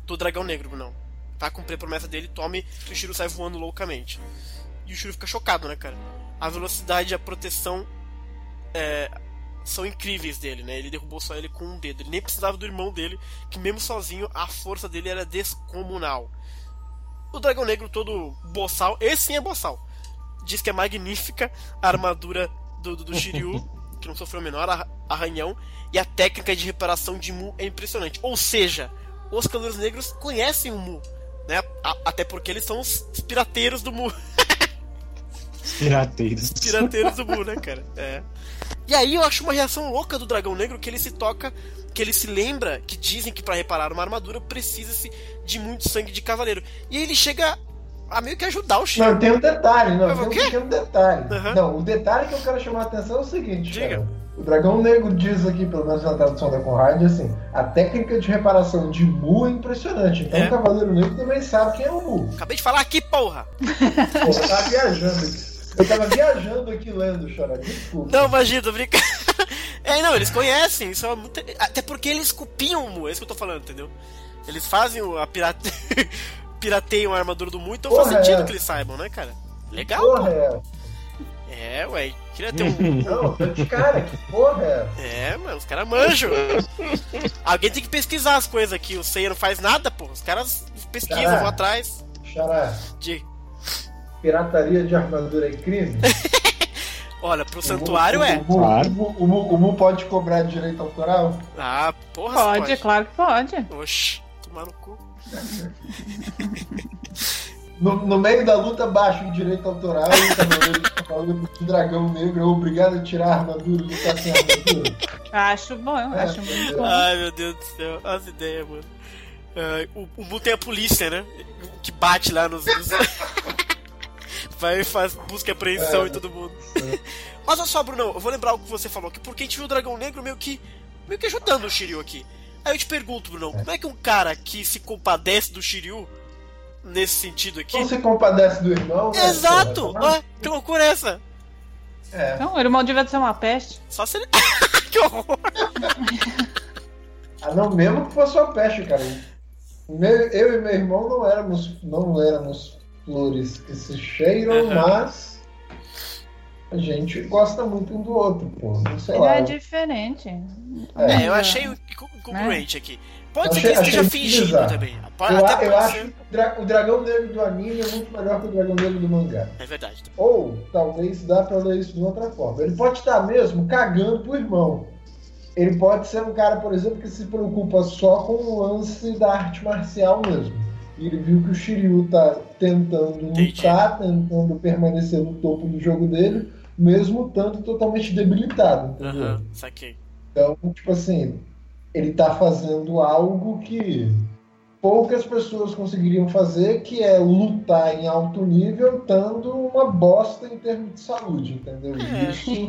do dragão negro, não. Tá cumprir a promessa dele, tome, e o Shiryu sai voando loucamente. E o Shiryu fica chocado, né, cara? A velocidade e a proteção é, são incríveis dele, né? Ele derrubou só ele com um dedo. Ele nem precisava do irmão dele, que mesmo sozinho a força dele era descomunal. O Dragão Negro todo boçal, esse sim é boçal. Diz que é magnífica a armadura do, do, do Shiryu, que não sofreu o menor arranhão, e a técnica de reparação de Mu é impressionante. Ou seja, os Cavaleiros Negros conhecem o Mu, né? A, até porque eles são os pirateiros do Mu. Pirateiros. Pirateiros do Mu, né, cara? É. E aí eu acho uma reação louca do Dragão Negro que ele se toca, que ele se lembra que dizem que para reparar uma armadura precisa-se de muito sangue de cavaleiro. E ele chega a meio que ajudar o Shiryu. Não, tem um detalhe, não, tem um detalhe. Uhum. Não, o detalhe que eu quero chamar a atenção é o seguinte, Diga. Cara, o Dragão Negro diz aqui, pelo menos na tradução da Conrad, assim, a técnica de reparação de Mu é impressionante. Então é. o Cavaleiro Negro também sabe quem é o Mu. Acabei de falar aqui, porra! Porra, tá viajando aqui. Eu tava viajando aqui lendo, Chora. Desculpa. Não, imagina, tô brincando. É, não, eles conhecem. Isso é muito... Até porque eles copiam o Mu, é isso que eu tô falando, entendeu? Eles fazem a pirate... pirateiam a armadura do Mu, então Porra faz sentido é. que eles saibam, né, cara? Legal. Porra, é. É, ué. Queria ter um. Não, de cara, que porra é? É, mano, os caras manjam. Alguém tem que pesquisar as coisas aqui. O Seiya não faz nada, pô. Os caras pesquisam, Xará. vão atrás. Xará. De pirataria de armadura é crime? Olha, pro santuário o, é. O, claro. o, o, o, Mu pode cobrar direito autoral? Ah, porra, pode, pode. claro que pode. Oxi, tomar no cu. No, no, meio da luta baixa o direito autoral e o cavaleiro falando que o dragão negro é obrigado a tirar a armadura do cara sem armadura. Acho bom, é. acho muito bom. Ai meu Deus do céu, as ideias, mano. Uh, o, o Mu tem a polícia, né? Que bate lá nos. nos... vai faz busca e apreensão é, em todo mundo. É. Mas olha só, Bruno, eu vou lembrar o que você falou, que porque a gente viu o Dragão Negro meio que meio que ajudando o Shiryu aqui. Aí eu te pergunto, Bruno, como é que um cara que se compadece do Shiryu nesse sentido aqui. Não se compadece do irmão? Né? Exato! Né? que loucura é essa? É. Não, o irmão devia ser uma peste. Só se ele. que horror! ah, não, mesmo que fosse uma peste, cara. Eu e meu irmão não éramos, não éramos flores que se cheiram, uhum. mas a gente gosta muito um do outro, pô. Não sei Ele lá. é diferente. É, é eu achei incongruente é. aqui. Pode ser que ele esteja fingindo também. Pode, eu, eu acho que o dragão negro do anime é muito melhor que o dragão negro do mangá. É verdade. Ou, talvez dá pra ler isso de outra forma. Ele pode estar mesmo cagando pro irmão. Ele pode ser um cara, por exemplo, que se preocupa só com o lance da arte marcial mesmo ele viu que o Shiryu tá tentando lutar, tentando permanecer no topo do jogo dele, mesmo estando totalmente debilitado, entendeu? Uhum, saquei. Então, tipo assim, ele tá fazendo algo que poucas pessoas conseguiriam fazer, que é lutar em alto nível, estando uma bosta em termos de saúde, entendeu? É. Isso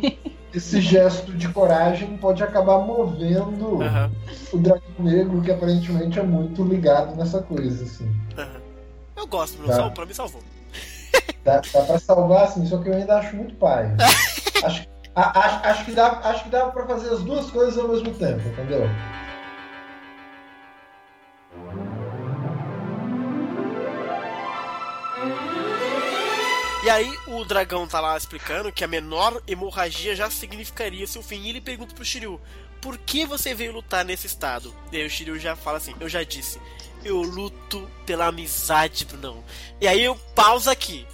esse gesto de coragem pode acabar movendo uhum. o dragão negro, que aparentemente é muito ligado nessa coisa, assim. Uhum. Eu gosto. Tá. Pra mim salvou. Dá, dá pra salvar, assim, só que eu ainda acho muito pai. acho, a, acho, acho, que dá, acho que dá pra fazer as duas coisas ao mesmo tempo, entendeu? E aí o dragão tá lá explicando que a menor hemorragia já significaria seu fim. E ele pergunta pro Shiryu: Por que você veio lutar nesse estado? E aí o Shiryu já fala assim: Eu já disse, eu luto pela amizade, Brunão. E aí eu pausa aqui.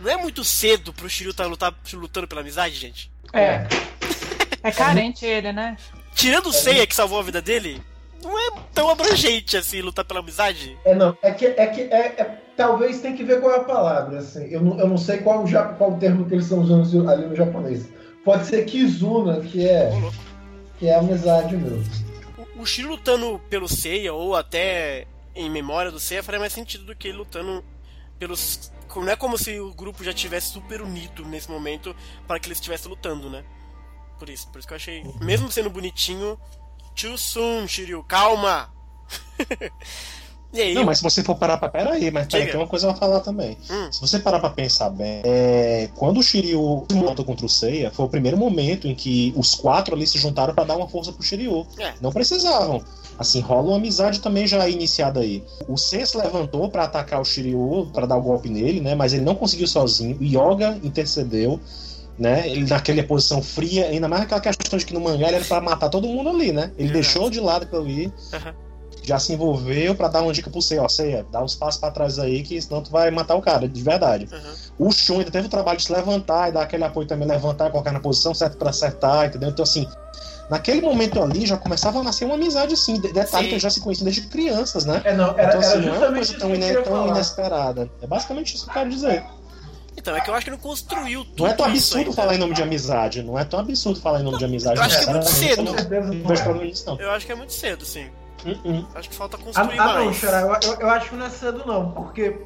Não é muito cedo pro Shiryu estar tá lutando pela amizade, gente? É. É carente ele, né? Tirando o Seiya que salvou a vida dele, não é tão abrangente assim lutar pela amizade. É, não. É que, é que é, é talvez tem que ver qual é a palavra. Assim. Eu, não, eu não sei qual, qual o termo que eles estão usando ali no japonês. Pode ser Kizuna, que é, que é amizade mesmo. O, Shiro lutando pelo Seiya, ou até em memória do Seiya, faria mais sentido do que ele lutando pelos. Não é como se o grupo já tivesse super unido nesse momento para que eles estivessem lutando, né? Por isso, por isso que eu achei. Mesmo sendo bonitinho, too soon, Shiryu, calma! Aí, não, mas se você for parar pra. Pera aí, mas pera, tem uma coisa a falar também. Hum. Se você parar pra pensar bem, é... quando o Shiryu lutou contra o Seiya, foi o primeiro momento em que os quatro ali se juntaram para dar uma força pro Shiryu. É. Não precisavam. Assim, rola uma amizade também já iniciada aí. O Seiya se levantou para atacar o Shiryu, para dar o um golpe nele, né? Mas ele não conseguiu sozinho. O Yoga intercedeu né? Ele naquela posição fria, ainda mais aquela questão de que no mangá ele era pra matar todo mundo ali, né? Ele deixou de lado aquilo ali, uhum. Já se envolveu para dar uma dica pro Seiya, ó, Seiya, dá uns passos para trás aí, que senão tu vai matar o cara, de verdade. Uhum. O Shun ainda teve o trabalho de se levantar e dar aquele apoio também, levantar e colocar na posição certa para acertar, entendeu? Então, assim, naquele momento ali já começava a nascer uma amizade, assim. Detalhe Sim. que eu já se conheciam desde crianças, né? É, não, era, então, assim, era não é uma coisa tão, ine tão inesperada. É basicamente isso que eu quero dizer. Então, é que eu acho que não construiu tudo. Não é tão absurdo falar em nome de amizade. Não é tão absurdo falar em nome não, de amizade. Eu acho que é muito cedo. Não, não vejo problema nisso, não. Eu acho que é muito cedo, sim. Uh -uh. Acho que falta ah, construir ah, mais. Ah, não, Xará, eu, eu, acho que não é cedo, não. Porque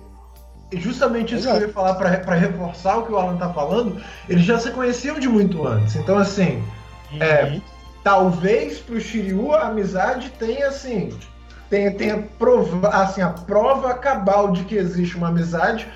justamente isso Exato. que eu ia falar pra reforçar o que o Alan tá falando, eles já se conheciam de muito antes. Então, assim, uhum. é, talvez pro Shiryu a amizade tenha, assim, tenha, tenha prova, assim, a prova cabal de que existe uma amizade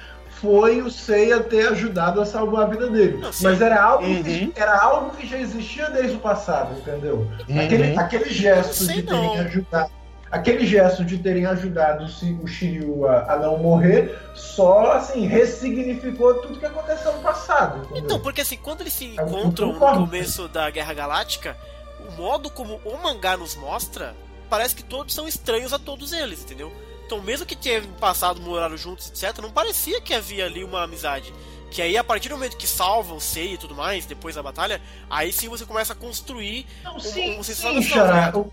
foi o Seiya ter ajudado a salvar a vida dele. Não, Mas era algo, uhum. que, era algo que já existia desde o passado, entendeu? Uhum. Aquele, aquele gesto de terem não. ajudado. Aquele gesto de terem ajudado o Shiryu a, a, não morrer só assim ressignificou tudo que aconteceu no passado. Entendeu? Então, porque assim, quando eles se encontram no começo da Guerra Galáctica, o modo como o mangá nos mostra, parece que todos são estranhos a todos eles, entendeu? Então, mesmo que tenham passado, moraram juntos, etc., não parecia que havia ali uma amizade. Que aí, a partir do momento que salva o Sei e tudo mais, depois da batalha, aí sim você começa a construir não, sim, um, um sim, Xará, o,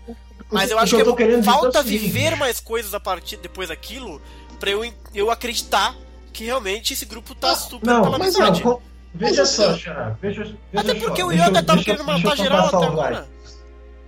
Mas eu acho que, que é, falta assim. viver mais coisas a partir depois daquilo pra eu, eu acreditar que realmente esse grupo tá super não, pela amizade. Não, veja só, Xará, veja, veja Até porque só, o Yoga tava querendo matar geral até agora.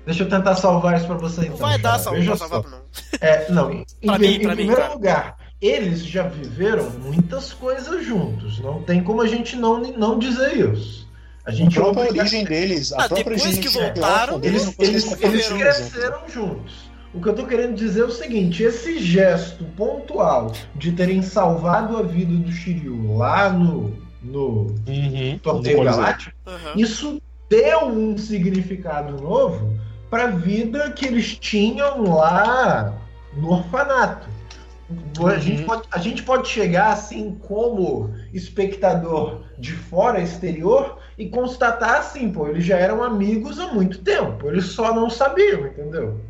Deixa eu tentar salvar isso pra você então. Não vai dar salvar, Veja salvar, não. É, não, em, em, mim, em primeiro mim, lugar, eles já viveram muitas coisas juntos. Não tem como a gente não, não dizer isso. A gente a própria origem deles, a ah, própria origem que voltaram, eles, eles, eles cresceram juntos. O que eu tô querendo dizer é o seguinte: esse gesto pontual de terem salvado a vida do Shiryu lá no, no uhum, Torneio Galáctico, uhum. isso deu um significado novo para a vida que eles tinham lá no orfanato. A, uhum. gente pode, a gente pode chegar assim como espectador de fora, exterior, e constatar assim, pô, eles já eram amigos há muito tempo, eles só não sabiam, entendeu?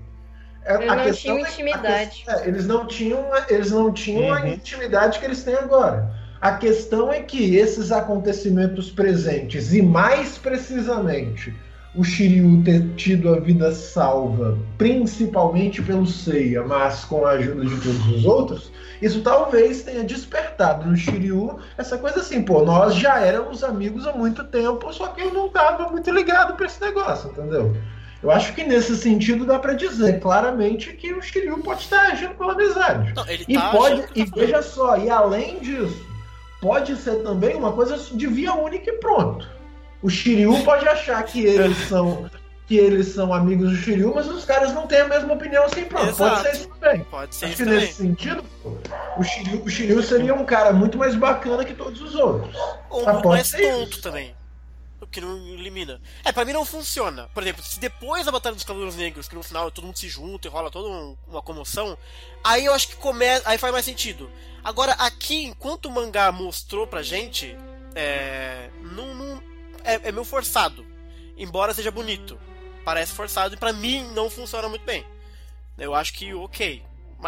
É, eles a não tinham é, intimidade. É, eles não tinham, eles não tinham uhum. a intimidade que eles têm agora. A questão é que esses acontecimentos presentes, e mais precisamente o Shiryu ter tido a vida salva, principalmente pelo Seiya, mas com a ajuda de todos os outros, isso talvez tenha despertado no Shiryu essa coisa assim, pô, nós já éramos amigos há muito tempo, só que eu não estava muito ligado para esse negócio, entendeu? Eu acho que nesse sentido dá para dizer claramente que o Shiryu pode estar agindo pela amizade. Não, e tá pode, e veja só, e além disso, pode ser também uma coisa de via única e pronto. O Shiryu pode achar que eles são que eles são amigos do Shiryu, mas os caras não têm a mesma opinião assim. Exato. Pode ser isso também. Pode ser Acho que também. nesse sentido, o Shiryu, o Shiryu seria um cara muito mais bacana que todos os outros. Ou muito mais tonto isso. também. que não elimina. É, pra mim não funciona. Por exemplo, se depois da Batalha dos Cavaleiros Negros, que no final todo mundo se junta e rola toda uma comoção, aí eu acho que começa. Aí faz mais sentido. Agora, aqui, enquanto o mangá mostrou pra gente, é. Não, não é, é meio forçado. Embora seja bonito. Parece forçado e pra mim não funciona muito bem. Eu acho que ok.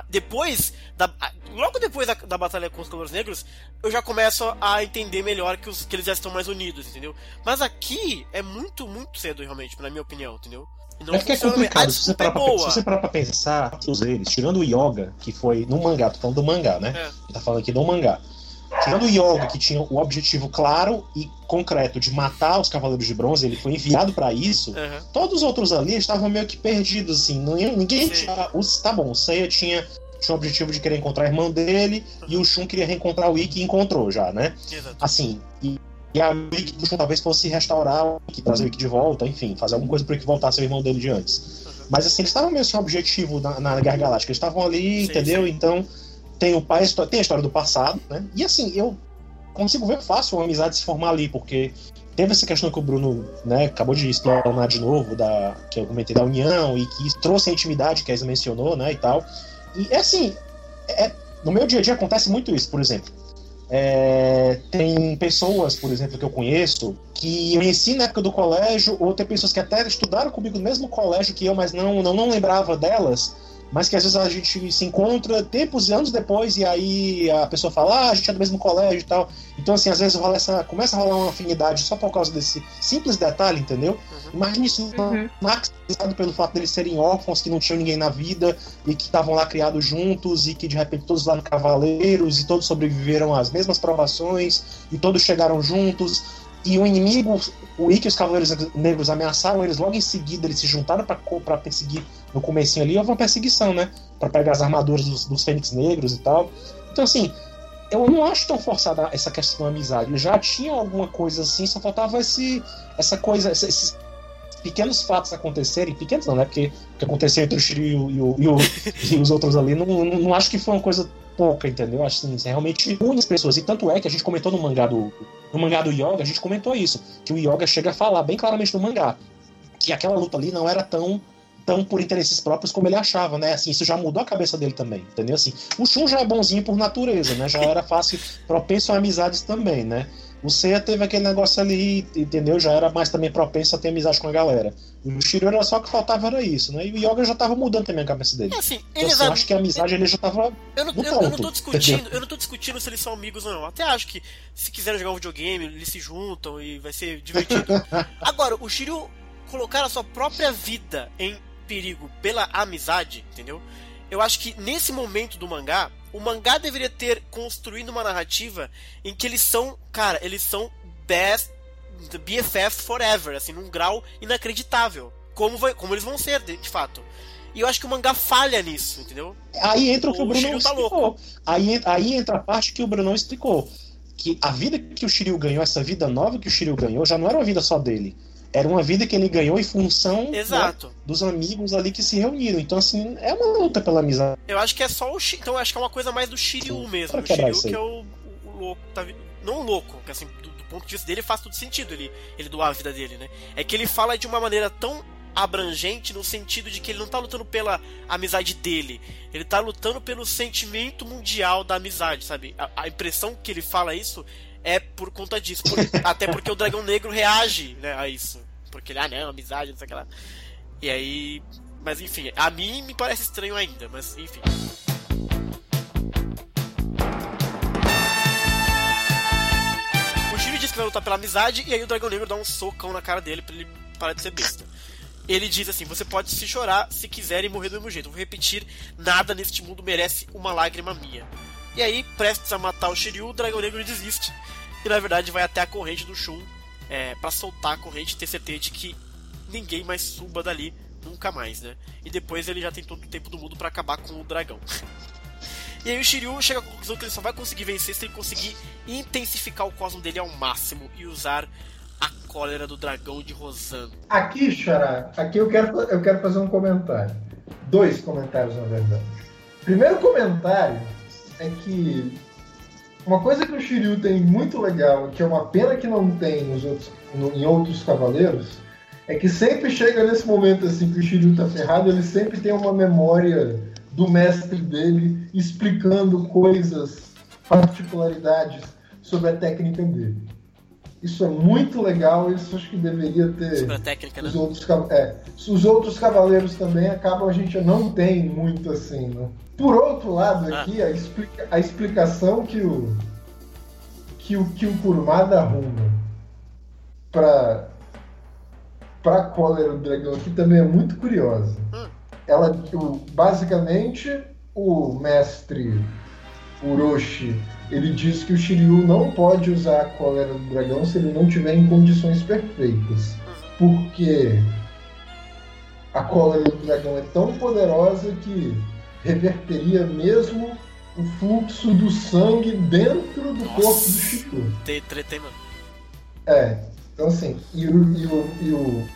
Depois, da, logo depois da, da batalha com os Cavaleiros Negros, eu já começo a entender melhor que, os, que eles já estão mais unidos, entendeu? Mas aqui é muito, muito cedo, realmente, na minha opinião, entendeu? Não é que é complicado, se você, parar pra, se você parar pra pensar, todos eles, tirando o Yoga, que foi no mangá, tô falando do mangá, né? É. Tá falando aqui do mangá. Tirando o Yoga, que tinha o objetivo claro e concreto de matar os Cavaleiros de Bronze, ele foi enviado para isso. Uhum. Todos os outros ali estavam meio que perdidos, assim. Ninguém tinha. Os, tá bom, o Seiya tinha, tinha o objetivo de querer encontrar a irmã dele, uhum. e o Shun queria reencontrar o Ikki e encontrou já, né? Exato. Assim, e, e a Ikki do Shun talvez fosse restaurar o Ikki, trazer o Ikki de volta, enfim, fazer alguma coisa para que voltasse o irmão dele de antes. Uhum. Mas assim, eles estavam meio sem objetivo na, na Guerra Galáctica, eles estavam ali, sim, entendeu? Sim. Então tem o pai, tem a história do passado, né? E assim, eu consigo ver fácil uma amizade se formar ali, porque teve essa questão que o Bruno né, acabou de explorar de novo, da, que eu comentei da união, e que trouxe a intimidade que a Isa mencionou, né, e tal. E é assim, é, no meu dia a dia acontece muito isso, por exemplo. É, tem pessoas, por exemplo, que eu conheço, que eu conheci na época do colégio, ou tem pessoas que até estudaram comigo no mesmo colégio que eu, mas não, não, não lembrava delas, mas que às vezes a gente se encontra tempos e anos depois e aí a pessoa fala, ah, a gente é do mesmo colégio e tal. Então, assim, às vezes rola essa, começa a rolar uma afinidade só por causa desse simples detalhe, entendeu? Uhum. Imagine isso uhum. maximizado pelo fato deles serem órfãos, que não tinham ninguém na vida e que estavam lá criados juntos e que de repente todos lá no Cavaleiros e todos sobreviveram às mesmas provações e todos chegaram juntos e o inimigo, o Ikki e os Cavaleiros Negros ameaçaram eles logo em seguida, eles se juntaram para perseguir no comecinho ali, houve uma perseguição, né? Para pegar as armaduras dos, dos Fênix Negros e tal. Então, assim, eu não acho tão forçada essa questão da amizade. Já tinha alguma coisa assim, só faltava esse, essa coisa, esses pequenos fatos acontecerem, pequenos não, né? Porque o que aconteceu entre o Shiryu e, o, e, o, e os outros ali, não, não, não, acho que foi uma coisa pouca, entendeu? Acho assim, realmente une as pessoas. E tanto é que a gente comentou no mangá do. No mangá do Yoga, a gente comentou isso. Que o Yoga chega a falar bem claramente no mangá. Que aquela luta ali não era tão tão por interesses próprios como ele achava, né? Assim, isso já mudou a cabeça dele também, entendeu? Assim, o Shun já é bonzinho por natureza, né? Já era fácil, propenso a amizades também, né? O Seiya teve aquele negócio ali, entendeu? Já era mais também propenso a ter amizade com a galera. O Shiryu era só o que faltava era isso, né? E o Yoga já tava mudando também a cabeça dele. É assim, então, assim, eu acho que a amizade ele já tava. Eu não, eu, ponto, eu não tô discutindo, entendeu? eu não tô discutindo se eles são amigos ou não. Até acho que se quiserem jogar um videogame, eles se juntam e vai ser divertido. Agora, o Shiryu colocar a sua própria vida em perigo pela amizade, entendeu? Eu acho que nesse momento do mangá, o mangá deveria ter construído uma narrativa em que eles são, cara, eles são best BFF forever, assim, num grau inacreditável. Como, vai, como eles vão ser, de, de fato. E eu acho que o mangá falha nisso, entendeu? Aí entra o que o, o Bruno tá explicou. Louco. Aí, aí entra a parte que o Bruno explicou. Que a vida que o Shiryu ganhou, essa vida nova que o Shiryu ganhou, já não era uma vida só dele era uma vida que ele ganhou em função né, dos amigos ali que se reuniram. Então, assim, é uma luta pela amizade. Eu acho que é só o Shiryu. Então, eu acho que é uma coisa mais do Shiryu Sim, mesmo. O Shiryu que é o, o, louco. Tá, não o louco, que assim, do, do, ponto de vista dele faz todo sentido ele, ele doar a vida dele, né? É que ele fala de uma maneira tão abrangente no sentido de que ele não tá lutando pela amizade dele, ele tá lutando pelo sentimento mundial da amizade, sabe? A, a impressão que ele fala isso é por conta disso. Por, até porque o Dragão Negro reage né, a isso. Porque ele, ah não, amizade, não sei o que lá. E aí. Mas enfim, a mim me parece estranho ainda, mas enfim. O Shiryu diz que vai lutar pela amizade, e aí o Dragão Negro dá um socão na cara dele pra ele parar de ser besta. Ele diz assim: Você pode se chorar se quiser e morrer do mesmo jeito. vou repetir: nada neste mundo merece uma lágrima minha. E aí, prestes a matar o Shiryu, o Dragão Negro desiste e na verdade vai até a corrente do Shun é, para soltar a corrente e ter certeza de que ninguém mais suba dali nunca mais, né? E depois ele já tem todo o tempo do mundo para acabar com o dragão. e aí o Shiryu chega à conclusão que ele só vai conseguir vencer se ele conseguir intensificar o cosmo dele ao máximo e usar a cólera do dragão de Rosano. Aqui, Xará, aqui eu quero, eu quero fazer um comentário. Dois comentários, na verdade. Primeiro comentário é que uma coisa que o Shiryu tem muito legal, que é uma pena que não tem nos outros, no, em outros cavaleiros, é que sempre chega nesse momento assim que o Shiryu tá ferrado, ele sempre tem uma memória do mestre dele explicando coisas, particularidades sobre a técnica dele. Isso é muito legal, isso acho que deveria ter. Sobre a técnica, né? Os outros, é, os outros cavaleiros também acabam, a gente não tem muito assim, né? Por outro lado, ah. aqui, ah. a, explica, a explicação que o. que o, que o Kurumada arruma para para cólera do dragão aqui também é muito curiosa. Hum. Ela, o, basicamente, o mestre Uroshi ele diz que o Shiryu não pode usar a cólera do dragão se ele não tiver em condições perfeitas. Porque a cólera do dragão é tão poderosa que reverteria mesmo o fluxo do sangue dentro do Nossa. corpo do Shiryu. Tretei, mano. É, então assim, e o, e o, e o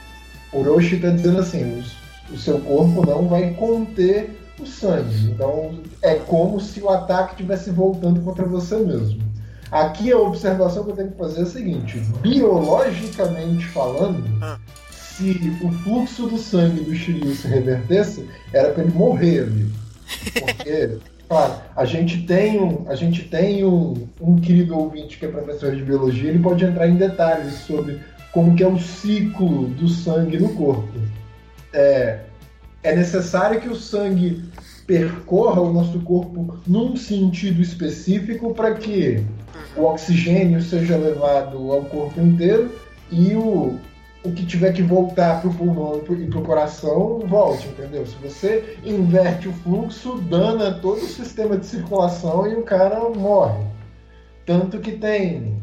Orochi tá dizendo assim, o, o seu corpo não vai conter o sangue. Então é como se o ataque estivesse voltando contra você mesmo. Aqui a observação que eu tenho que fazer é a seguinte: biologicamente falando, ah. se o fluxo do sangue do Shiryu se revertesse, era para ele morrer ali. Porque, claro, a gente tem um, a gente tem um, um querido ouvinte que é professor de biologia, ele pode entrar em detalhes sobre como que é o ciclo do sangue no corpo. É, é necessário que o sangue percorra o nosso corpo num sentido específico para que o oxigênio seja levado ao corpo inteiro e o, o que tiver que voltar para o pulmão e para o coração volte, entendeu? Se você inverte o fluxo, dana todo o sistema de circulação e o cara morre. Tanto que tem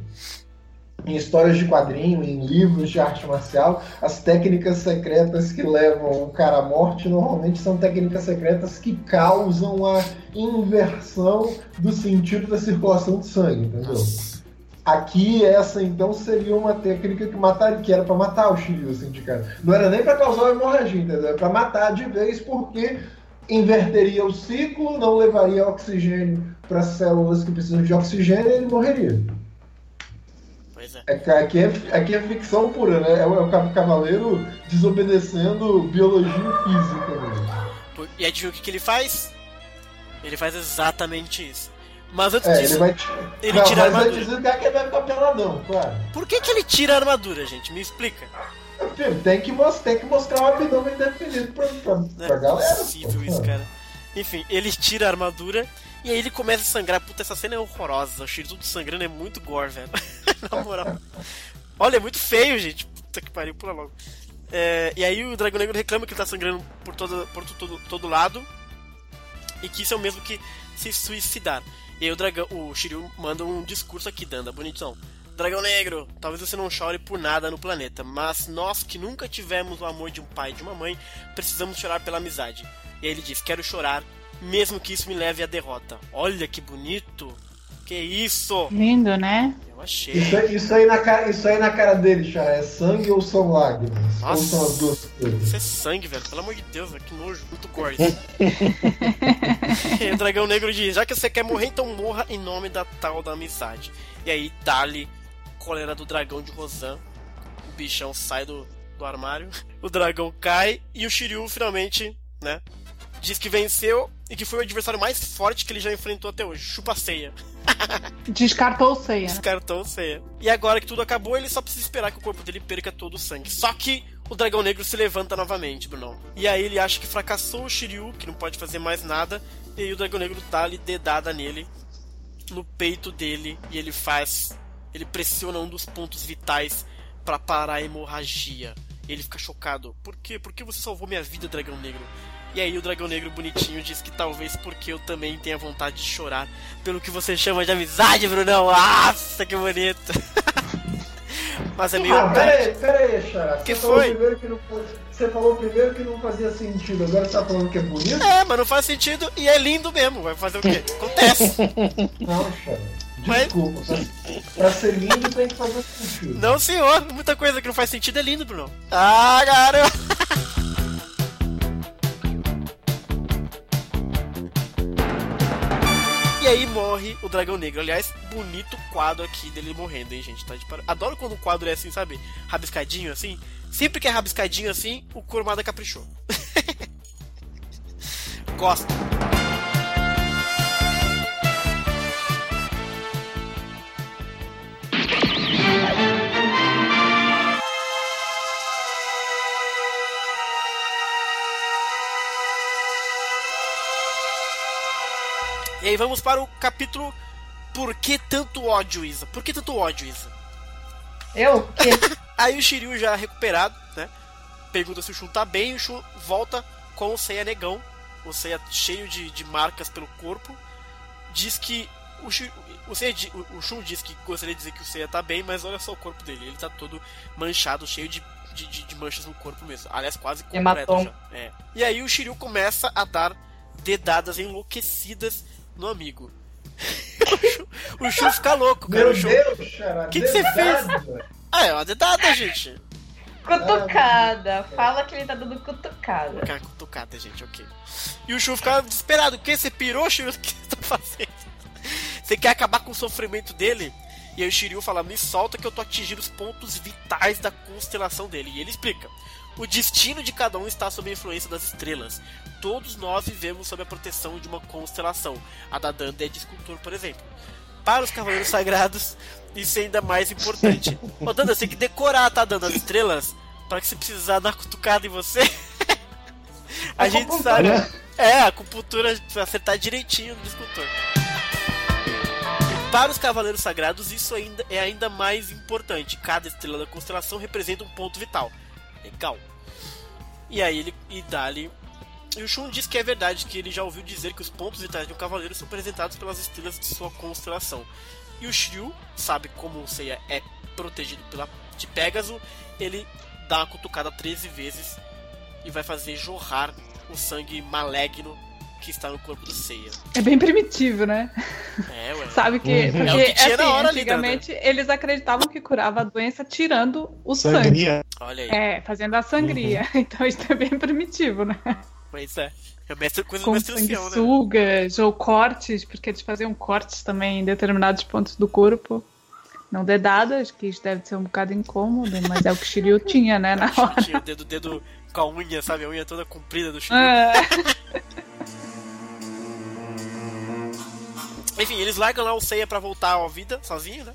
em histórias de quadrinho, em livros de arte marcial, as técnicas secretas que levam o cara à morte normalmente são técnicas secretas que causam a inversão do sentido da circulação de sangue, entendeu? Aqui essa então seria uma técnica que mataria, que era para matar o Shiryu, assim, de cara. Não era nem para causar uma hemorragia, entendeu? Era para matar de vez porque inverteria o ciclo, não levaria oxigênio para células que precisam de oxigênio e ele morreria. É. é. aqui, é, aqui é ficção pura, né? É o, é cavaleiro desobedecendo biologia e física. Né? E adivinha o que, que ele faz? Ele faz exatamente isso. Mas antes é, disso, ele, vai ele não, tira a armadura. Antes disso, que ele vai ficar peladão, claro. Por que, que ele tira a armadura, gente? Me explica. Tem que, mostrar, tem que mostrar o abdômen definido pra, pra, é pra galera. É possível isso, cara. Enfim, ele tira a armadura e aí ele começa a sangrar. Puta, essa cena é horrorosa. O cheiro tudo sangrando é muito gore, velho. Na moral. Olha, é muito feio, gente. Puta que pariu, pula logo. É, e aí o Dragão Negro reclama que ele tá sangrando por, todo, por todo, todo lado. E que isso é o mesmo que se suicidar. E aí o dragão, o Shiryu manda um discurso aqui, Danda, bonitão. Dragão Negro, talvez você não chore por nada no planeta, mas nós que nunca tivemos o amor de um pai e de uma mãe, precisamos chorar pela amizade. E aí ele diz: Quero chorar mesmo que isso me leve à derrota. Olha que bonito! Que isso! Lindo, né? Eu achei. Isso, isso, aí, na cara, isso aí na cara dele, já é sangue ou são lágrimas? Nossa, ou são as duas coisas? Isso é sangue, velho. Pelo amor de Deus, que nojo. Muito gore. e o dragão negro diz: Já que você quer morrer, então morra em nome da tal da amizade. E aí, dali, cólera do dragão de Rosan. O bichão sai do, do armário. O dragão cai e o Shiryu finalmente, né? diz que venceu e que foi o adversário mais forte que ele já enfrentou até hoje. Chupa ceia. Descartou o ceia. Descartou o ceia. E agora que tudo acabou, ele só precisa esperar que o corpo dele perca todo o sangue. Só que o dragão negro se levanta novamente, Bruno. E aí ele acha que fracassou o Shiryu, que não pode fazer mais nada. E aí o dragão negro dá ali dedada nele, no peito dele, e ele faz. Ele pressiona um dos pontos vitais para parar a hemorragia. Ele fica chocado. Por quê? Por que você salvou minha vida, dragão negro? E aí o dragão negro bonitinho diz que talvez porque eu também tenha vontade de chorar pelo que você chama de amizade, Brunão. Nossa, que bonito. Mas é meio. Ah, peraí, peraí, Xará. que foi? Que não, você falou primeiro que não fazia sentido, agora você tá falando que é bonito? É, mas não faz sentido e é lindo mesmo. Vai fazer o quê? Acontece. Não, Xará. Desculpa, mas... pra ser lindo tem que fazer sentido. Não, senhor. Muita coisa que não faz sentido é lindo, Bruno. Ah, garoto. aí morre o Dragão Negro. Aliás, bonito quadro aqui dele morrendo, hein, gente? Tá de par... Adoro quando o quadro é assim, sabe? Rabiscadinho assim. Sempre que é rabiscadinho assim, o Kurumada caprichou. Gosto. E aí vamos para o capítulo Por que tanto ódio, Isa? Por que tanto ódio, Isa? Eu? Que? aí o Shiryu já recuperado, né? Pergunta se o Shun tá bem o Shun volta com o Seiya negão, o Seiya cheio de, de marcas pelo corpo. Diz que o, o, Seiya, o, Shun diz que gostaria de dizer que o Seiya tá bem, mas olha só o corpo dele. Ele tá todo manchado, cheio de, de, de, de manchas no corpo mesmo. Aliás, quase completo já. É. E aí o Shiryu começa a dar dedadas enlouquecidas no amigo. o Chu fica louco, cara. Meu Deus, cara. O que, que você fez? Ah, é uma dedada, gente. Cutucada. Fala que ele tá dando cutucada. Cara, cutucada, gente, ok. E o Chu fica desesperado. O que? Você pirou, Shiryu? O que você tá fazendo? Você quer acabar com o sofrimento dele? E aí o Shiryu fala, me solta que eu tô atingindo os pontos vitais da constelação dele. E ele explica. O destino de cada um está sob a influência das estrelas. Todos nós vivemos sob a proteção de uma constelação. A da Danda é de escultor, por exemplo. Para os Cavaleiros Sagrados, isso é ainda mais importante. Ô Danda, você tem que decorar, tá, Danda, as estrelas, para que se precisar dar cutucada em você. a, a gente sabe. É, a acupuntura acertar direitinho no escultor. Para os Cavaleiros Sagrados, isso ainda é ainda mais importante. Cada estrela da constelação representa um ponto vital. Legal. E aí ele e dá-lhe. E o Shun diz que é verdade, que ele já ouviu dizer que os pontos vitais de um cavaleiro são representados pelas estrelas de sua constelação. E o Shiryu sabe como o Seiya é protegido pela, de Pégaso, ele dá uma cutucada 13 vezes e vai fazer jorrar o sangue maligno que está no corpo do Seiya. É bem primitivo, né? É, ué. Sabe que. Uhum. Porque, é que assim, hora antigamente ali, eles acreditavam que curava a doença tirando o Sangria. sangue. Olha aí. É, fazendo a sangria. Uhum. Então isso é bem primitivo, né? Pois é. É mestre, coisa Com ancião, né? sanguessugas ou cortes, porque eles faziam cortes também em determinados pontos do corpo. Não dedadas, que isso deve ser um bocado incômodo, mas é o que o Shiryu tinha, né, na hora. Tinha o dedo, dedo com a unha, sabe? A unha toda comprida do Shiryu. É. Enfim, eles largam lá o Seiya pra voltar à vida, sozinho, né?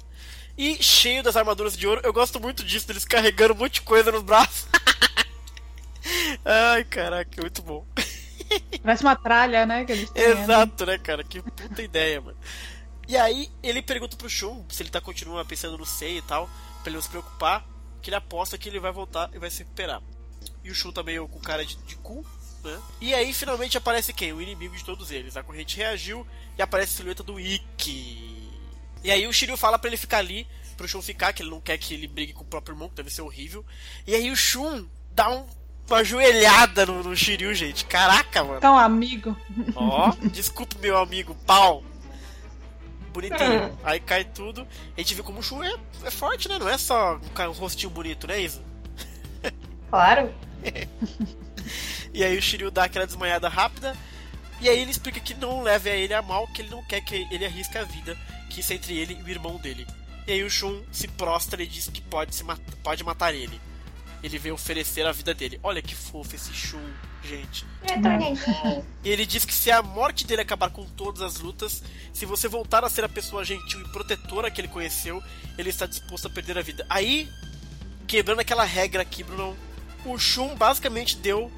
E cheio das armaduras de ouro. Eu gosto muito disso, deles carregando um monte de coisa nos braços. Ai, caraca, muito bom. Parece uma tralha, né? Que eles têm, Exato, né, cara? Que puta ideia, mano. E aí ele pergunta pro Shun se ele tá continuando pensando no Sei e tal, pra ele não se preocupar, que ele aposta que ele vai voltar e vai se recuperar. E o Shun tá meio com cara de, de cu, né? E aí finalmente aparece quem? O inimigo de todos eles. A corrente reagiu e aparece a silhueta do Ikki. E aí o Shiryu fala para ele ficar ali, pro Shun ficar, que ele não quer que ele brigue com o próprio irmão, que deve ser horrível. E aí o Shun dá um, uma joelhada no, no Shiryu, gente. Caraca, mano. Então, amigo. Ó, desculpa, meu amigo, pau. Bonitinho. Aí cai tudo. A gente vê como o Shun é, é forte, né? Não é só um, um rostinho bonito, né, Isa? Claro. e aí o Shiryu dá aquela desmanhada rápida. E aí ele explica que não leve a ele a mal, que ele não quer que ele arrisque a vida, que isso é entre ele e o irmão dele. E aí o Shun se prostra e diz que pode, se mat pode matar ele. Ele veio oferecer a vida dele. Olha que fofo esse Shun, gente. E ele diz que se a morte dele acabar com todas as lutas, se você voltar a ser a pessoa gentil e protetora que ele conheceu, ele está disposto a perder a vida. Aí, quebrando aquela regra aqui, Bruno, o Shun basicamente deu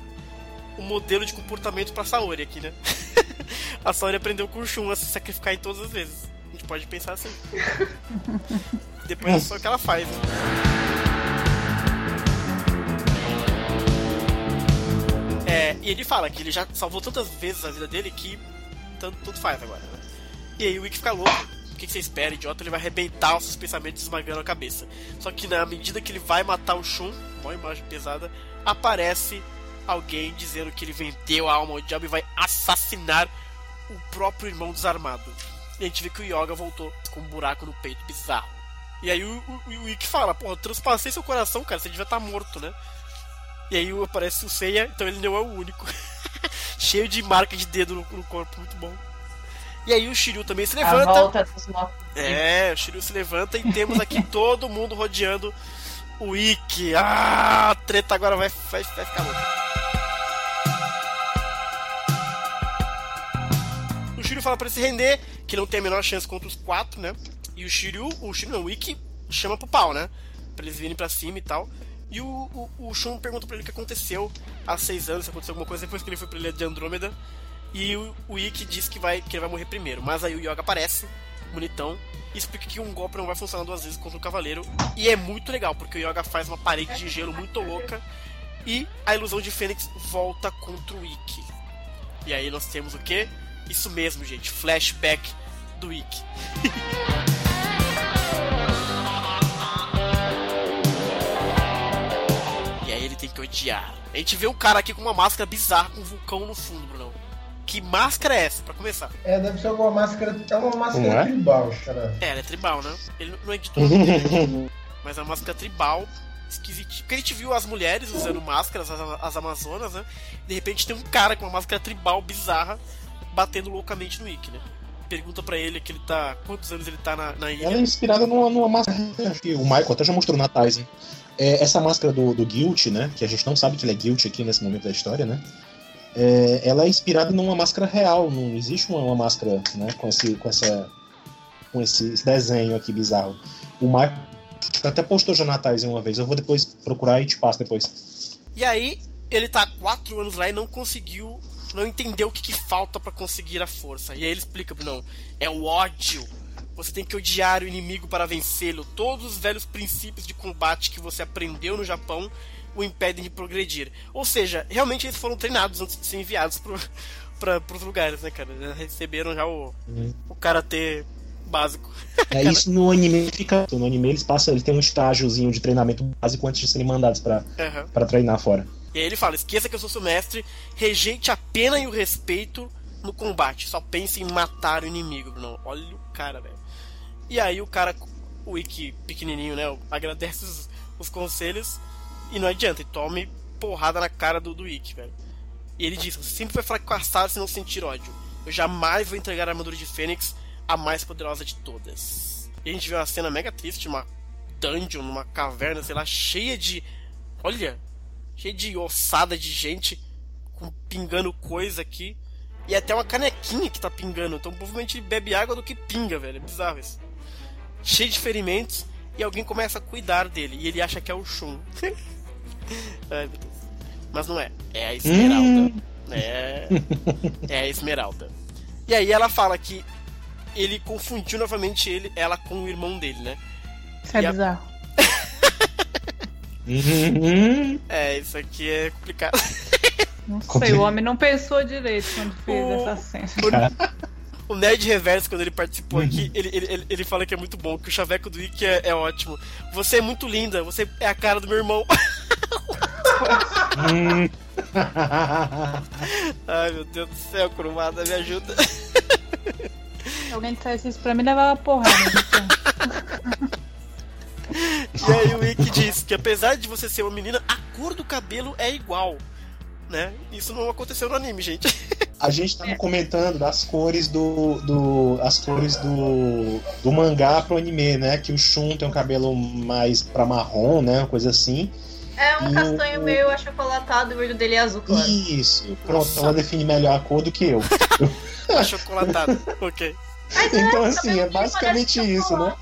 o um modelo de comportamento pra Saori aqui, né? a Saori aprendeu com o Shun a se sacrificar em todas as vezes. A gente pode pensar assim. Depois é só o que ela faz. Né? É, e ele fala que ele já salvou tantas vezes a vida dele que tanto, faz agora. Né? E aí o Wick fica louco. O que você espera, idiota? Ele vai arrebentar os seus pensamentos esmagando a cabeça. Só que na medida que ele vai matar o Shun, uma imagem pesada, aparece alguém dizendo que ele vendeu a alma ao diabo e vai assassinar o próprio irmão desarmado. E a gente vê que o Yoga voltou com um buraco no peito bizarro. E aí o, o, o fala, eu transpassei seu coração, cara, você devia estar morto, né? E aí aparece o Seiya, então ele não é o único. Cheio de marca de dedo no, no, corpo, muito bom. E aí o Shiryu também se levanta. A volta dos É, o Shiryu se levanta e temos aqui todo mundo rodeando o Ikki. Ah, a treta agora vai, vai, vai ficar louca. O Shiryu fala pra ele se render, que não tem a menor chance contra os quatro, né? E o Shiryu, o Shiryu não, o Ikki chama pro pau, né? Pra eles virem pra cima e tal. E o, o, o Shun pergunta pra ele o que aconteceu há seis anos, se aconteceu alguma coisa depois que ele foi pra Ilha de Andrômeda. E o, o Ikki diz que, vai, que ele vai morrer primeiro. Mas aí o Yoga aparece, bonitão, e explica que um golpe não vai funcionar duas vezes contra o cavaleiro. E é muito legal, porque o Yoga faz uma parede de gelo muito louca. E a ilusão de Fênix volta contra o Ikki. E aí nós temos o que? Isso mesmo, gente. Flashback do Ikki. tem que odiar. A gente vê um cara aqui com uma máscara bizarra com um vulcão no fundo, Bruno. Que máscara é essa, pra começar? É, deve ser alguma máscara. É uma máscara é? tribal, cara. É, ela é tribal, né? Ele não é de todo dele, mas é uma máscara tribal esquisitinha. Porque a gente viu as mulheres usando máscaras, as, as amazonas, né? De repente tem um cara com uma máscara tribal bizarra batendo loucamente no Ikki, né? Pergunta pra ele que ele tá. Quantos anos ele tá na, na ilha? Ela é inspirada numa, numa máscara que o Michael até já mostrou na Tyson. É, essa máscara do, do Guilt, né? Que a gente não sabe que ele é Guilt aqui nesse momento da história, né? É, ela é inspirada numa máscara real, não existe uma, uma máscara né, com, esse, com, essa, com esse, esse desenho aqui bizarro. O Michael até postou já na Tyson uma vez, eu vou depois procurar e te passo depois. E aí, ele tá quatro anos lá e não conseguiu. Não entendeu o que, que falta pra conseguir a força. E aí ele explica, não, é o ódio. Você tem que odiar o inimigo para vencê-lo. Todos os velhos princípios de combate que você aprendeu no Japão o impedem de progredir. Ou seja, realmente eles foram treinados antes de ser enviados pro, pra, pros lugares, né, cara? Já receberam já o, Uhum. o karatê básico. É isso no anime fica. No anime eles passam, eles têm um estágiozinho de treinamento básico antes de serem mandados Aham. pra treinar fora. E aí ele fala: esqueça que eu sou seu mestre, rejeite a pena e o respeito no combate. Só pense em matar o inimigo, Bruno. Olha o cara, velho. E aí o cara, o Ikki pequenininho, né? Agradece os, os conselhos e não adianta, ele tome porrada na cara do, do Ikki, velho. E ele diz: Você sempre vai fracassar se não sentir ódio. Eu jamais vou entregar a armadura de Fênix, a mais poderosa de todas. E a gente vê uma cena mega triste, uma dungeon, numa caverna, sei lá, cheia de. Olha! Cheia de ossada de gente com, pingando coisa aqui. E até uma canequinha que tá pingando. Então provavelmente bebe água do que pinga, velho. É bizarro isso. Cheio de ferimentos. E alguém começa a cuidar dele. E ele acha que é o Shun. Ai, meu Deus. Mas não é. É a Esmeralda. É. É a Esmeralda. E aí ela fala que ele confundiu novamente ele, ela com o irmão dele, né? Isso é E a- bizarro. Uhum. É, isso aqui é complicado. Não sei, o homem não pensou direito quando fez O- essa cena. O Nerd Reverso, quando ele participou aqui, ele, ele, ele, ele fala que é muito bom, que o chaveco do Ikki é, é ótimo. Você é muito linda, você é a cara do meu irmão. Ai, meu Deus do céu, Kurumada, me ajuda. Se alguém dissesse isso pra mim, levava porrada. então. E aí o Ikki diz que apesar de você ser uma menina, a cor do cabelo é igual. Né? Isso não aconteceu no anime, gente. A gente tava comentando das cores do. do as cores do. do mangá pro anime, né? Que o Shun tem um cabelo mais pra marrom, né? Uma coisa assim. É um E castanho o- meio achocolatado e o olho dele é azul, claro. Isso. Pronto, Nossa. ela define melhor a cor do que eu. Achocolatado. ok. Mas Então, é, assim, é dele basicamente parece isso, né?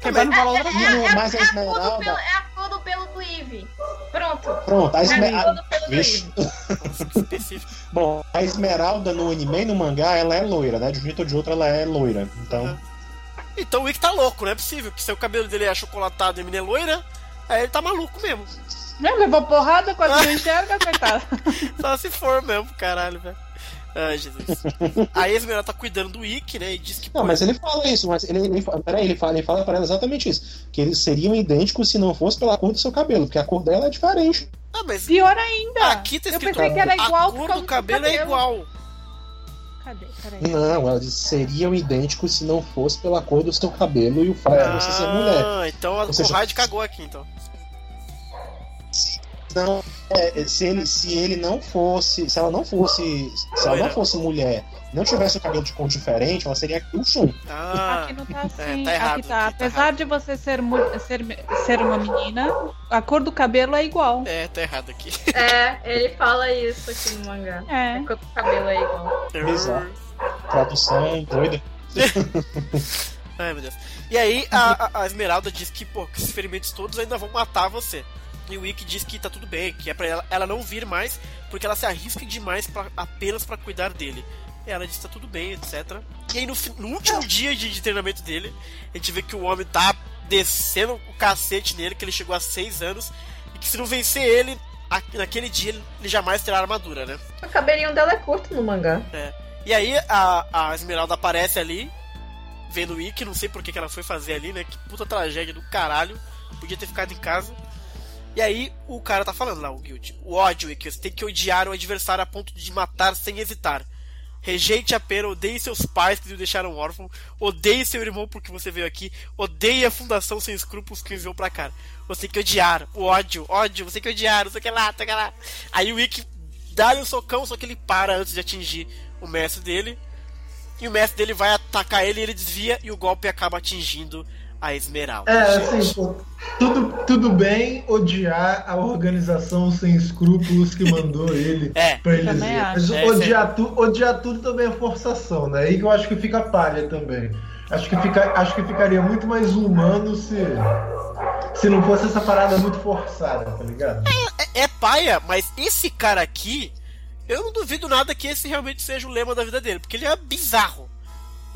Que vai não falar outra É, coisa. é, é, Mas a é a cor do esmeralda- pelo, é a cor do pelo do Eve. Pronto. Pronto, a É a esmeralda. Bom, a esmeralda no anime e no mangá, ela é loira, né? De um jeito ou de outro, ela é loira. Então. Então o Ikki tá louco, não é possível. Que se o cabelo dele é achocolatado e a menina é loira, aí ele tá maluco mesmo. Não, levou porrada, quase não enxerga, coitado. Só se for mesmo, caralho, velho. Ai, Jesus. A Esmeralda tá cuidando do Ikki, né? E diz que. Não, pô, mas ele fala isso, mas ele, ele, peraí, ele fala, ele fala pra ela exatamente isso. Que eles seriam idênticos se não fosse pela cor do seu cabelo, porque a cor dela é diferente. Ah, mas Pior ainda. aqui tá Eu escrito pensei que era igual a cor causa do cabelo é igual. Cadê? Peraí. Não, ela diz seriam idênticos se não fosse pela cor do seu cabelo e o fato de você ser mulher. Ah, então a Conrad cagou aqui, então. Não, É, se ele, se ele não fosse. Se ela não fosse. Se ela não fosse mulher não tivesse o cabelo de cor diferente, ela seria o Shun. Ah, aqui não tá assim. É, tá errado, aqui tá. Aqui tá Apesar errado. de você ser, ser, ser uma menina, a cor do cabelo é igual. É, tá errado aqui. É, ele fala isso aqui no mangá. É. A cor do cabelo é igual. Exato. Tradução doida. Ai, meu Deus. E aí, a, a Esmeralda diz que, pô, que esses ferimentos todos ainda vão matar você. E o Ikki diz que tá tudo bem, que é pra ela, ela não vir mais, porque ela se arrisca demais pra, apenas para cuidar dele. Ela diz que tá tudo bem, etc. E aí no, no último dia de, de, treinamento dele, a gente vê que o homem tá descendo o cacete nele, que ele chegou a 6 anos, e que se não vencer ele, naquele dia ele jamais terá armadura, né? O cabelinho dela é curto no mangá. É. E aí a, a Esmeralda aparece ali, vendo o Ikki, não sei por que, que ela foi fazer ali, né? Que puta tragédia do caralho. Podia ter ficado em casa. E aí o cara tá falando lá, o Guild. O ódio, Ikki, você tem que odiar o adversário a ponto de matar sem hesitar. Rejeite a pena, odeie seus pais que o deixaram órfão, odeie seu irmão porque você veio aqui, odeie a fundação sem escrúpulos que enviou pra cá. Você tem que odiar, o ódio, ódio, você tem que odiar, não sei o que lá, não sei o que lá. Aí o Ikki dá-lhe um socão, só que ele para antes de atingir o mestre dele. E o mestre dele vai atacar ele, ele desvia e o golpe acaba atingindo a Esmeralda. É, assim, pô, tudo, tudo bem odiar a organização sem escrúpulos que mandou ele é, pra ele ver. Mas é, odiar, tu, odiar tudo também é forçação, né? Aí que eu acho que fica palha também. Acho que, fica, acho que ficaria muito mais humano se, se não fosse essa parada muito forçada, tá ligado? É, é, é paia, mas esse cara aqui, eu não duvido nada que esse realmente seja o lema da vida dele, porque ele é bizarro.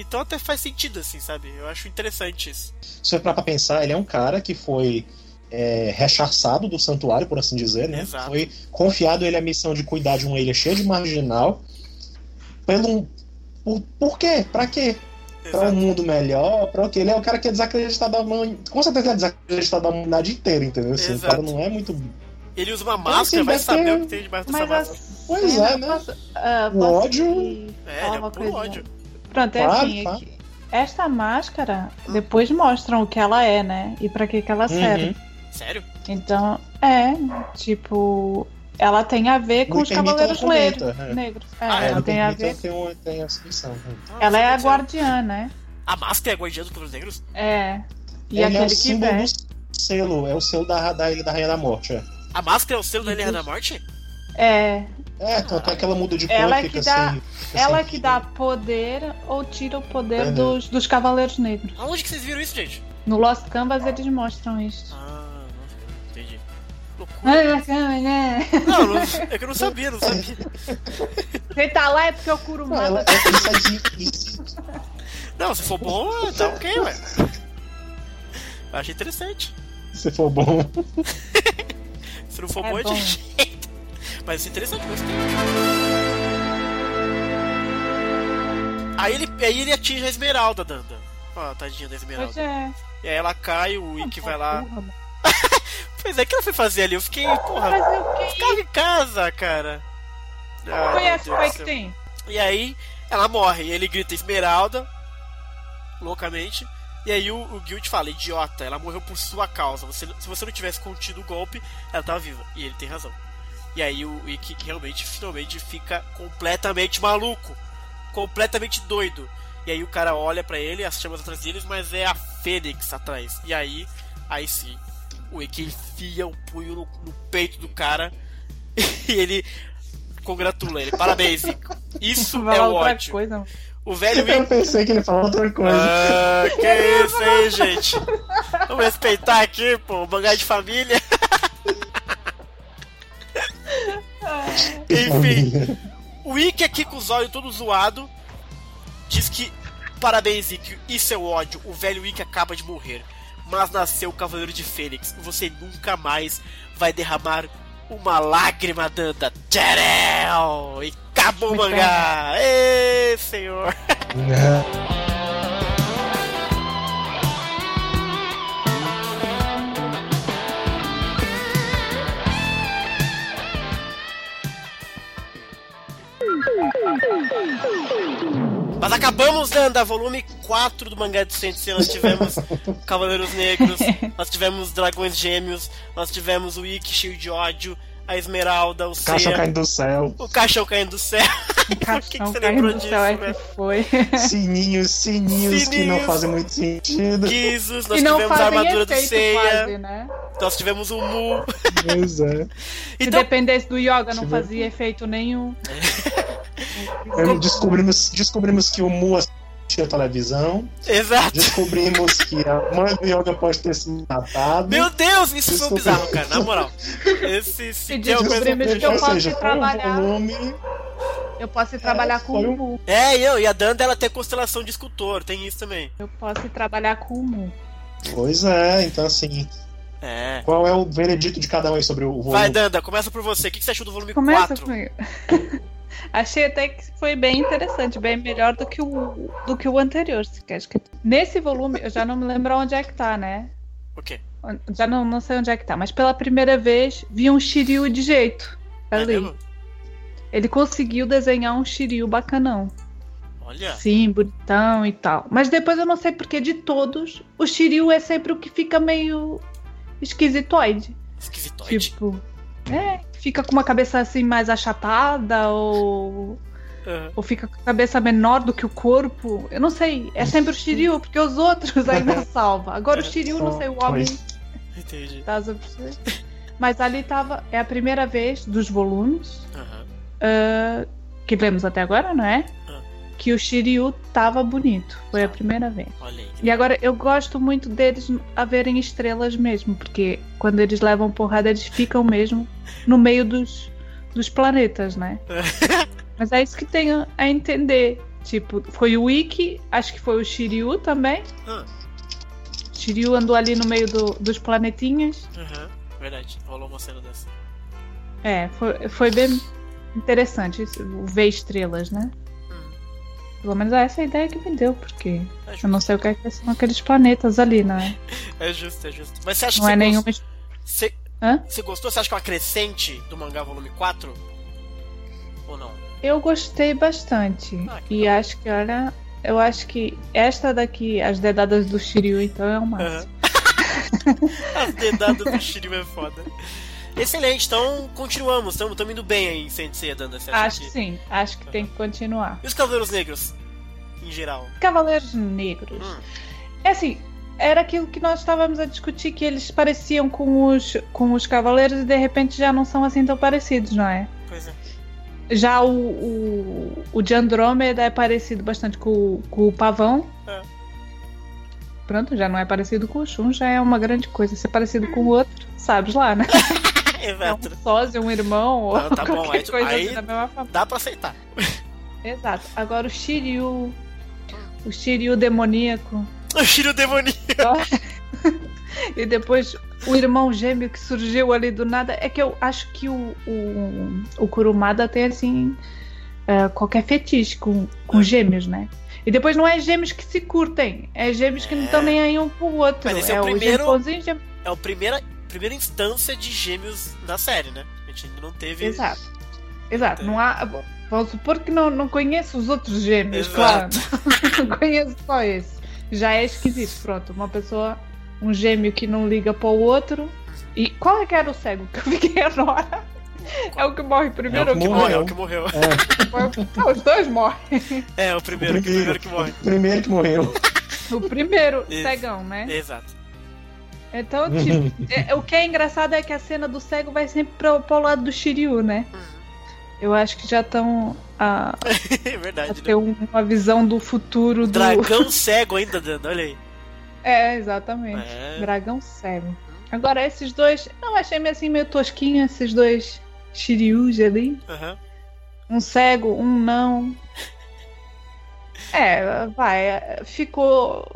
Então até faz sentido, assim, sabe? Eu acho interessante isso. Se for pra pensar, ele é um cara que foi é, rechaçado do santuário, por assim dizer, né? Exato. Foi confiado ele a missão de cuidar de uma ilha cheia de marginal. Pelo. Por, por quê? Pra quê? Para um mundo melhor, pra o quê? Ele é o cara que é desacreditado da mão. Com certeza ele é desacreditado da humanidade inteira, entendeu? Assim, o cara não é muito. Ele usa uma máscara, assim, vai saber ter... o que tem debaixo dessa máscara. Pois é, né? Posso, uh, o ódio. É, ele é puro ódio. Pronto, é claro, assim. Tá. esta máscara, depois mostram o que ela é, né? E pra que, que ela serve. Uhum. Sério? Então, é, tipo, ela tem a ver com os Cavaleiros Negros. É. negros. É, ah, ela tem a ver. Tem, uma, tem missão. Né? ela é a guardiã, né? A máscara é a guardiã dos Cavaleiros Negros? É. E Ele aquele é o símbolo que do selo, é o selo da, da Ilha da Rainha da Morte. É. A máscara é o selo da Ilha da Morte? É. É, então até que ela muda de cor ela é que dá, assim, Ela é que dá poder ou tira o poder uhum. dos, dos Cavaleiros Negros. Aonde que vocês viram isso, gente? No Lost Canvas eles mostram isso. Ah, entendi. Loucura. Ah, né? Não, não, é que eu não sabia, não sabia. Quem tá lá é porque eu curo mais. Ela, não, se for bom, tá ok, ué. Achei interessante. Se for bom. se não for é bom, é de jeito. Mas é interessante, gostei. Aí ele, aí ele atinge a esmeralda, Danda. Ó, oh, tadinha da esmeralda. Pois é. E aí ela cai, o Ikki vai lá. pois é, o que ela foi fazer ali? Eu fiquei, porra. Quê? Ficava em casa, cara. Ah, Conhece o que tem? E aí ela morre. E ele grita esmeralda. Loucamente. E aí o, o Guild fala, idiota, ela morreu por sua causa. Você, se você não tivesse contido o golpe, ela tava viva. E ele tem razão. E aí o Ikki realmente, finalmente, fica completamente maluco. Completamente doido. E aí o cara olha para ele, as chamas atrás deles, mas é a Fênix atrás. E aí, aí sim, o Ikki enfia um punho no, no peito do cara e ele congratula ele. Parabéns, Ikki. Isso é o ódio. Coisa. O velho Eu pensei que ele falou outra coisa. Ah, que isso aí, gente. Vamos respeitar aqui, pô, mangá de família. Enfim, o Ikki aqui com os olhos todo zoado diz que parabéns, Ikki, isso é o ódio. O velho Ikki acaba de morrer, mas nasceu o Cavaleiro de Fênix e você nunca mais vai derramar uma lágrima, Danda. Tcherel! E acabou o mangá! Ê, senhor! Mas acabamos, Danda, volume 4 do mangá de Sensei. Nós tivemos Cavaleiros Negros, nós tivemos Dragões Gêmeos, nós tivemos o Ikki cheio de ódio, a Esmeralda, o, o caixão caindo do céu. O caixão caindo do céu. O caixão que, que você lembrou disso, céu é que foi. Sininhos, sininhos, sininhos, que não fazem muito sentido. Guizos, nós tivemos a armadura do Seiya. Quase, né? Nós tivemos o Mu. Pois é. Então... Se dependesse do Yoga, não fazia efeito nenhum. descobrimos, descobrimos que o Mu assistia televisão. Exato. Descobrimos que a mãe do Yoga pode ter se matado. Meu Deus, isso foi bizarro, cara, na moral. Esse se descobrimos que eu posso seja, trabalhar. Volume... Eu posso ir trabalhar é, com o Mu. É, eu, e a Danda ela tem constelação de escultor, tem isso também. Eu posso ir trabalhar com o Mu. Pois é, então assim. É. Qual é o veredito de cada um aí sobre o volume? Vai, Danda, começa por você. O que você achou do volume Começa 4? Comigo. Achei até que foi bem interessante, bem melhor do que o, do que o anterior. Nesse volume, eu já não me lembro onde é que tá, né? O quê? Já não, não sei onde é que tá, mas pela primeira vez vi um Shiryu de jeito ali. É Ele conseguiu desenhar um Shiryu bacanão. Olha. Sim, bonitão e tal. Mas depois eu não sei porque de todos, o Shiryu é sempre o que fica meio esquisitoide. Esquisitoide? Tipo, é, fica com uma cabeça assim mais achatada ou. Uhum. Ou fica com a cabeça menor do que o corpo. Eu não sei. É sempre o Shiryu, porque os outros ainda salva. Agora o Shiryu, não sei, o homem. Entendi. Tá Mas ali tava. É a primeira vez dos volumes. Uhum. Uh, que lemos até agora, não é? Que o Shiryu tava bonito. Foi a primeira vez. Olha aí. E agora eu gosto muito deles haverem estrelas mesmo, porque quando eles levam porrada, eles ficam mesmo no meio dos, dos planetas, né? Mas é isso que tenho a entender. Tipo, foi o Ikki, acho que foi o Shiryu também. Ah. Shiryu andou ali no meio do, dos planetinhas. Uhum, verdade, rolou uma cena dessa. É, foi, foi bem interessante ver estrelas, né? Pelo menos é essa a ideia que me deu, porque é eu não sei o que, é que são aqueles planetas ali, né? É justo, é justo. Mas você acha não que é você nenhuma. Gost... Você... você gostou? Você acha que é uma crescente do mangá volume 4? Ou não? Eu gostei bastante. Ah, e bom. acho que, olha, eu acho que esta daqui, as dedadas do Shiryu, então é o máximo. Uhum. as dedadas do Shiryu é foda. Excelente, então continuamos. Estamos indo bem aí em Sensei, Danda. Acho que sim, acho que tem que continuar. E os Cavaleiros Negros, em geral? Cavaleiros Negros. Hum. É assim, era aquilo que nós estávamos a discutir, que eles pareciam com os, com os Cavaleiros e de repente já não são assim tão parecidos, não é? Pois é. Já o, o, o de Andrômeda é parecido bastante com, com o Pavão. É. Pronto, já não é parecido com o Shun, já é uma grande coisa. Ser parecido com o outro, sabes lá, né? É um sócio, um irmão, Não, tá bom, aí, coisa aí assim da mesma família. Dá pra aceitar. Exato. Agora o Shiryu. O Shiryu demoníaco. O Shiryu demoníaco. e depois o irmão gêmeo que surgiu ali do nada. É que eu acho que o, o, o Kurumada tem assim. Uh, qualquer fetiche com, com é. gêmeos, né? E depois não é gêmeos que se curtem, é gêmeos que é. não estão nem aí um pro outro. Mas esse é, é o primeiro. É o primeiro primeira instância de gêmeos da série, né? A gente ainda não teve. Exato. Exato. Não há. Vamos supor que não, não conheço os outros gêmeos, Exato. claro. não conheço só esse. Já é esquisito, pronto. Uma pessoa, um gêmeo que não liga para o outro. E qual é que era o cego que eu fiquei agora? É o que morre primeiro é o que, que morreu. É o que morreu. É. Não, os dois morrem. É, o primeiro, o primeiro, o primeiro que morre. O primeiro que morreu. O primeiro, cegão, né? Exato. Então, tipo, é, o que é engraçado é que a cena do cego vai sempre pro, pro lado do Shiryu, né? Uhum. Eu acho que já estão a, é verdade, a né? ter né? uma visão do futuro do. Dragão cego ainda dando, olha aí. É, exatamente. É. Dragão cego. Uhum. Agora, esses dois. Eu achei meio assim meio tosquinho, esses dois Shiryus ali. Uhum. Um cego, um não. É, vai. Ficou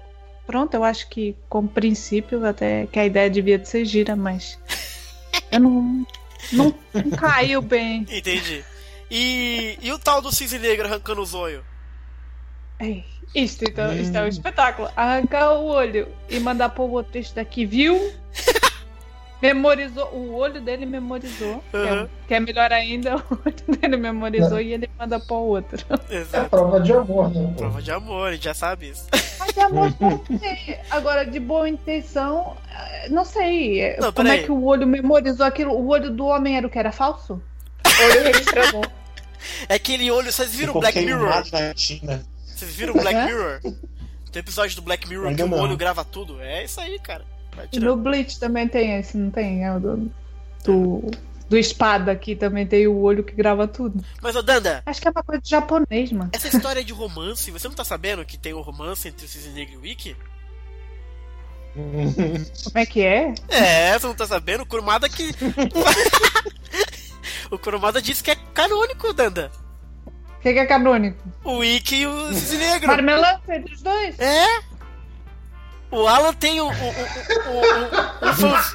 Pronto, eu acho que, como princípio, até que a ideia devia ser gira, mas. Eu não. Não, não caiu bem. Entendi. E, e o tal do cisne negro arrancando os olhos? Isto, então, hum. isto é um espetáculo. Arrancar o olho e mandar pro outro isso daqui, viu? Memorizou, o olho dele memorizou. Que, é, que, é, melhor ainda, o olho dele memorizou e ele manda pro outro. Exato. É prova de amor, né? Prova de amor, a gente já sabe isso. Mas de amor Agora, de boa intenção, não sei. Não, como é que o olho memorizou aquilo? O olho do homem era o que? Era falso? O olho registrou. É aquele olho, vocês viram o Black Mirror? Vocês viram o Black Mirror? Tem episódio do Black Mirror Ainda que não. o olho grava tudo. É isso aí, cara. No Bleach também tem esse, não tem? É o do, do, do espada aqui também tem o olho que grava tudo. Mas, ô Danda. Acho que é uma coisa de japonês, mano. Essa história de romance, você não tá sabendo que tem o um romance entre o Cisne Negro e o Wiki? Como é que é? É, você não tá sabendo? O Kurumada que. o Kurumada disse que é canônico, Danda. O que, que, é canônico? O Wiki e o Cisne Negro. Entre os dois? É? O Alan tem um, um, um,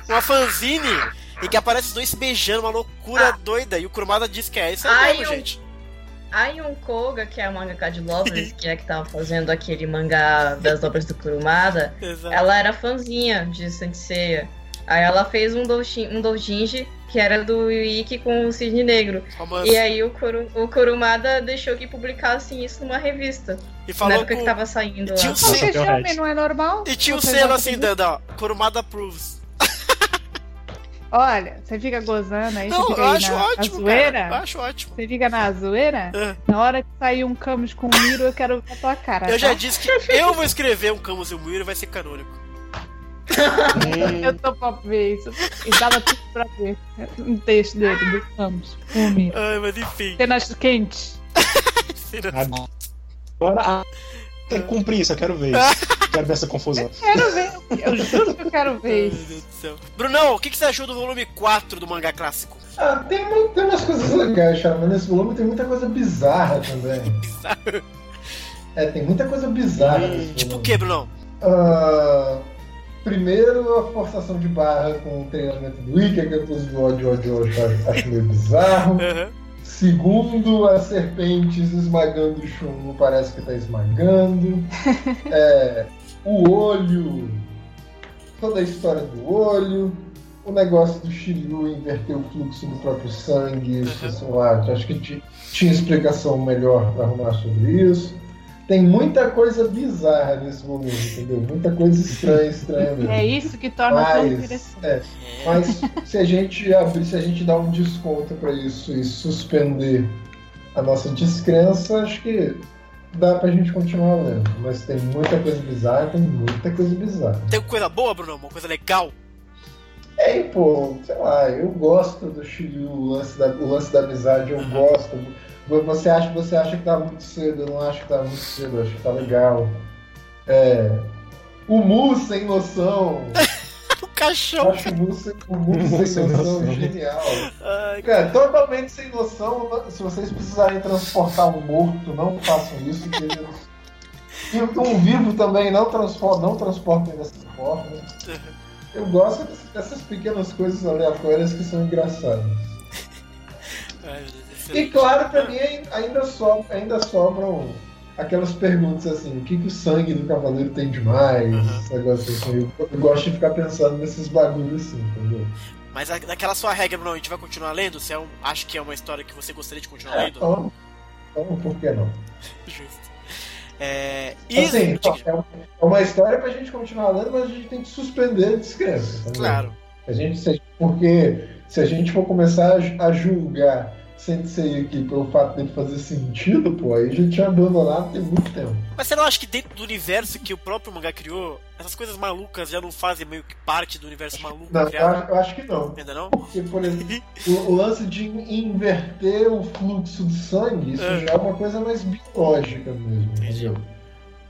uma fanzine e que aparece os dois beijando, uma loucura ah. doida. E o Kurumada diz que é isso aí mesmo, gente. A Yun Koga, que é a mangaka de Lovers, que é que tava fazendo aquele mangá das obras do Kurumada, ela era fãzinha de Senseiya. Aí ela fez um, doujin, um doujinji que era do Wiki com o Cisne Negro. Romance. E aí o, Kuru, o Kurumada deixou que publicassem isso numa revista. E falou na época com... que tava saindo. E tinha o selo. não é normal? E tinha o selo assim, dando, ó, Kurumada approves. Olha, você fica gozando aí, não, você fica eu acho na, ótimo, na zoeira. Cara, eu acho ótimo. Você fica na zoeira? É. Na hora que sair um Camus com o Miro, eu quero ver a tua cara. Eu tá? já disse que eu vou escrever um Camus e o Miro vai ser canônico. Eu tô pra ver isso. E dava tudo pra ver um texto dele, do Miro. Ai, mas enfim. Cenas quentes. Cenas... Agora, tem que cumprir isso, eu quero ver isso. quero ver essa confusão. Eu quero ver, eu juro que eu quero ver isso. Meu Deus do céu. Brunão, o que, você achou do volume 4 do mangá clássico? Ah, tem, tem umas coisas legais, cara, mas nesse volume tem muita coisa bizarra também. Bizarro. É, tem muita coisa bizarra. Hum, tipo o que, Brunão? Uh, primeiro, a forçação de barra com o treinamento do Wiki, que eu pus do ódio, ódio, ódio, acho meio bizarro. Uhum. Segundo, as serpentes esmagando o chumbo parece que está esmagando. É, o olho, toda a história do olho, o negócio do Shiryu inverter o fluxo do próprio sangue, isso, sei lá, acho que tinha explicação melhor para arrumar sobre isso tem muita coisa bizarra nesse momento, entendeu? Muita coisa estranha, estranha mesmo. É isso que torna mas, tão interessante. É, mas se a gente abrir, se a gente dar um desconto para isso e suspender a nossa descrença, acho que dá pra gente continuar lendo. Mas tem muita coisa bizarra, tem muita coisa bizarra. Tem coisa boa, Bruno? Uma coisa legal? É, pô, sei lá, eu gosto do Shiryu, o lance da, o lance da amizade, eu uhum. gosto. Você acha, você acha que tá muito cedo, eu não acho que tá muito cedo, eu acho que tá legal. É, o Mu sem noção. o caixão. Acho o Mu sem, o Mu sem noção genial. Ai, cara, totalmente sem noção. Se vocês precisarem transportar um morto, não façam isso. E um vivo também, não, transportem, não transportem dessa forma. Eu gosto dessas pequenas coisas aleatórias que são engraçadas. Ai, e claro, pra mim ainda, so, ainda sobram aquelas perguntas assim, o que, que o sangue do cavaleiro tem demais? Uhum. Negócio assim. Eu, eu, gosto de ficar pensando nesses bagulhos assim, entendeu? Mas naquela sua regra, não, a gente vai continuar lendo? Você é um, acha que é uma história que você gostaria de continuar é, lendo? Então, então, por que não? Justo. É, e... assim, é uma história pra gente continuar lendo, mas a gente tem que suspender a descrença. Claro. A gente, porque se a gente for começar a julgar Sensei aqui pelo fato dele fazer sentido, pô, aí a gente tinha abandonado tem muito tempo. Mas você não acha que dentro do universo que o próprio mangá criou, essas coisas malucas já não fazem meio que parte do universo maluco não, criado? Eu acho que não. Ainda não? Porque, por exemplo, o, o, lance de inverter o fluxo de sangue, isso é. já é uma coisa mais biológica mesmo. Entendi.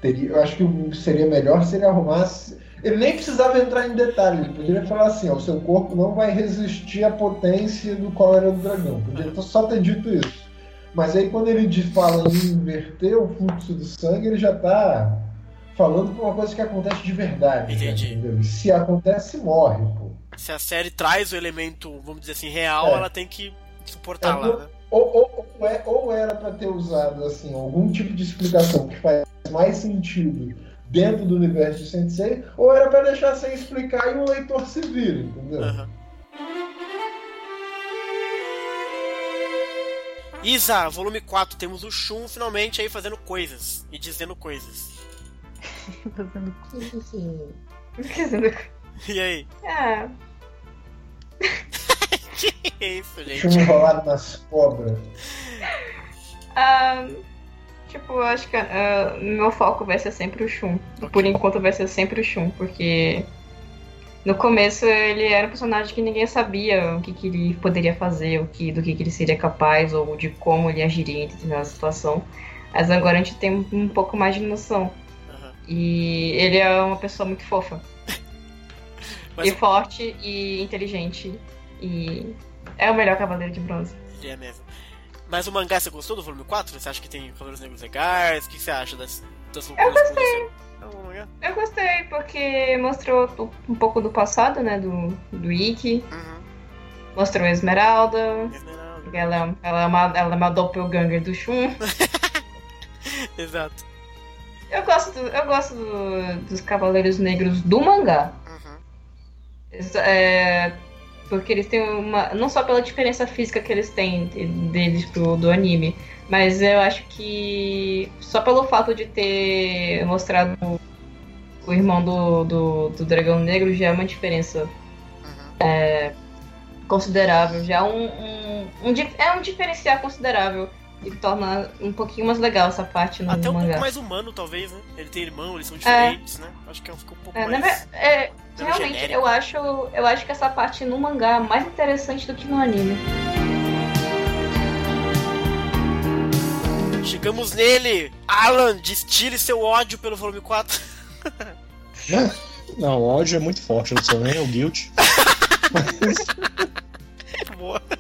Teria, eu acho que seria melhor se ele arrumasse ele nem precisava entrar em detalhe, ele poderia falar assim: ó, o seu corpo não vai resistir à potência do cólera do dragão. Poderia só ter dito isso. Mas aí, quando ele fala em inverter o fluxo do sangue, ele já está falando por uma coisa que acontece de verdade. Né, Entendi. Né, e se acontece, morre, pô. Se a série traz o elemento, vamos dizer assim, real, é. ela tem que suportar é, lá, né? Ou, ou, ou, é, ou era para ter usado assim algum tipo de explicação que faz mais sentido dentro do universo de Sensei, ou era para deixar sem explicar e o leitor se vira, entendeu? Uhum. Isa, volume 4, temos o Shun finalmente aí fazendo coisas e dizendo coisas. fazendo coisas. E aí? Ah. que isso, gente? Shun enrolado nas cobras. Ah tipo, eu acho que ah, meu foco vai ser sempre o Shun. Por enquanto vai ser sempre o Shun, porque no começo ele era um personagem que ninguém sabia o que, que ele poderia fazer, o que, do que, que ele seria capaz, ou de como ele agiria em determinada situação. Mas agora a gente tem um pouco mais de noção. Aham. E ele é uma pessoa muito fofa. Mas- E forte e inteligente. E é o melhor cavaleiro de bronze. Ele é mesmo. Mas o mangá, você gostou do volume 4? Você acha que tem Cavaleiros Negros legais? O que você acha das, das loucuras um mangá? Eu gostei porque mostrou um pouco do passado, né? Do, do Ikki. Uhum. Mostrou a Esmeralda. Esmeralda. porque Ela, é- ela, é uma, ela é uma doppelganger do Shun. Exato. Eu gosto, do- eu gosto do- dos Cavaleiros Negros do mangá. Uhum. É, porque eles têm uma. Não só pela diferença física que eles têm de- deles pro do anime, mas eu acho que só pelo fato de ter mostrado o, irmão do, do, do Dragão Negro já é uma diferença Uhum. considerável, já é um, um, um é um diferencial considerável e torna um pouquinho mais legal essa parte no Até um mangá. pouco mais humano, talvez, né? Ele tem irmão, eles são diferentes, né? Acho que fica um pouco É, mais. é, menos realmente, genérico. eu acho, eu acho que essa parte no mangá é mais interessante do que no anime. Chegamos nele! Alan, destile seu ódio pelo volume 4. Não, ódio é muito forte, eu não sou nem o guilt. Boa.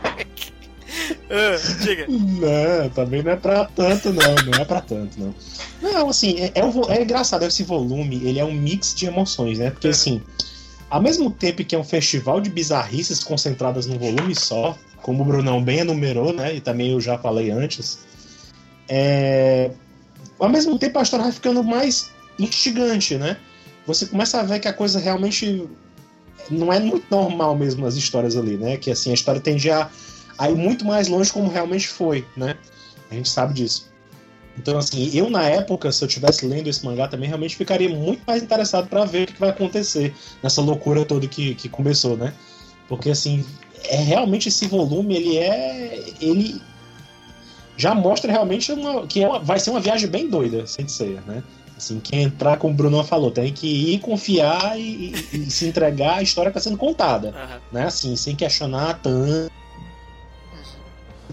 Ah, diga. Não, também não é pra tanto, não. Não é pra tanto, não. Não, assim, é, é, é engraçado, esse volume, ele é um mix de emoções, né? Porque, Uhum. assim, ao mesmo tempo que é um festival de bizarrices concentradas num volume só, como o Brunão bem enumerou, né? E também eu já falei antes, é... ao mesmo tempo a história vai ficando mais instigante, né? Você começa a ver que a coisa realmente não é muito normal mesmo as histórias ali, né? Que, assim, a história tende a a ir muito mais longe como realmente foi, né? A gente sabe disso. Então, assim, eu na época, se eu tivesse lendo esse mangá também, realmente ficaria muito mais interessado para ver o que vai acontecer nessa loucura toda que, que começou, né? Porque, assim, é realmente esse volume, ele é. Ele já mostra realmente uma, que é uma- vai ser uma viagem bem doida, sem ser, né? Assim, quem entrar, como o Bruno falou, tem que ir confiar e, e- e se entregar à história que está sendo contada Aham. né? Assim, sem questionar tanto,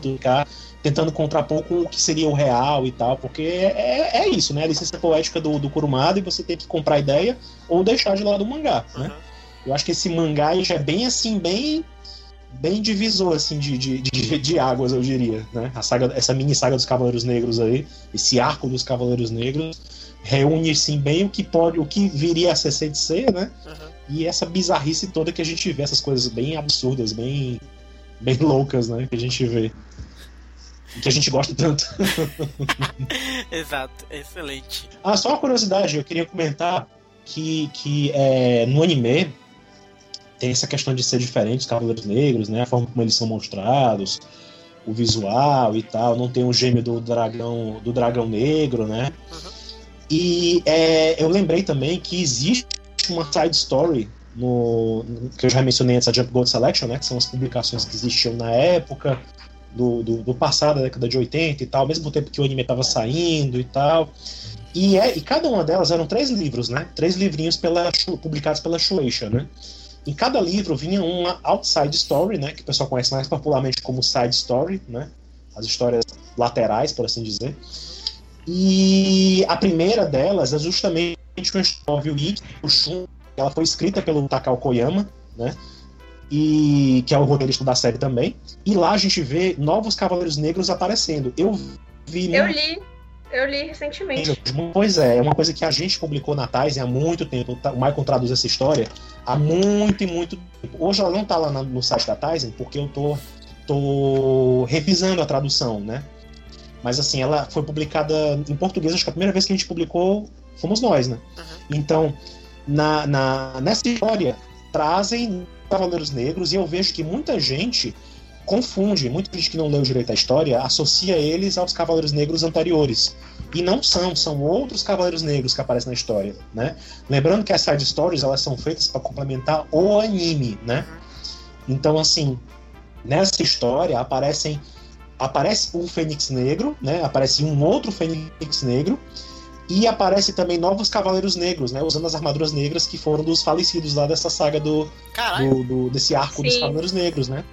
ficar tentando contrapor com o que seria o real e tal, porque é, é isso, né? A licença poética do, do Kurumada e você tem que comprar a ideia ou deixar de lado o mangá, né? aham. Eu acho que esse mangá já é bem assim, bem bem divisor assim de, de, de, de águas, eu diria, né? A saga, essa mini saga dos Cavaleiros Negros aí, esse arco dos Cavaleiros Negros reúne assim bem o que pode, o que viria a ser CDC, né? aham. E essa bizarrice toda que a gente vê, essas coisas bem absurdas, bem, bem loucas, né? Que a gente vê. Que a gente gosta tanto. Exato, excelente. Ah, só uma curiosidade, eu queria comentar que, que é, no anime tem essa questão de ser diferente os Cavaleiros Negros, né? A forma como eles são mostrados, o visual e tal. Não tem o gêmeo do dragão, do dragão negro, né? Uhum. E é, eu lembrei também que existe uma side story no- que eu já mencionei antes, a Jump Gold Selection, né? Que são as publicações que existiam na época do, do, do passado, da década de 80 e tal, ao mesmo tempo que o anime estava saindo e tal. E, é, e cada uma delas eram três livros, né? Três livrinhos pela, publicados pela Shueisha, né? Em cada livro vinha uma outside story, né? Que o pessoal conhece mais popularmente como side story, né? As histórias laterais, por assim dizer. E a primeira delas é justamente o envolve o Ikki, o Shun. Ela foi escrita pelo Takao Koyama, né? E que é o roteirista da série também. E lá a gente vê novos Cavaleiros Negros aparecendo. Eu vi Eu li, eu li recentemente. Pois é, é uma coisa que a gente publicou na Tizen há muito tempo. O Michael traduz essa história há muito e muito tempo. Hoje ela não tá lá no site da Tizen, porque eu tô, tô revisando a tradução, né? Mas assim, ela foi publicada em português, acho que a primeira vez que a gente publicou fomos nós, né? Uhum. Então, na, na, nessa história, trazem Cavaleiros Negros e eu vejo que muita gente confunde, muita gente que não leu direito a história associa eles aos Cavaleiros Negros anteriores. E não são, são outros Cavaleiros Negros que aparecem na história, né? Lembrando que as side stories elas são feitas para complementar o anime, né? Então assim, nessa história aparecem aparece um Fênix Negro, né? Aparece um outro Fênix Negro e aparece também novos Cavaleiros Negros, né? Usando as armaduras negras que foram dos falecidos lá dessa saga do, do, do desse arco Sim. dos Cavaleiros Negros, né?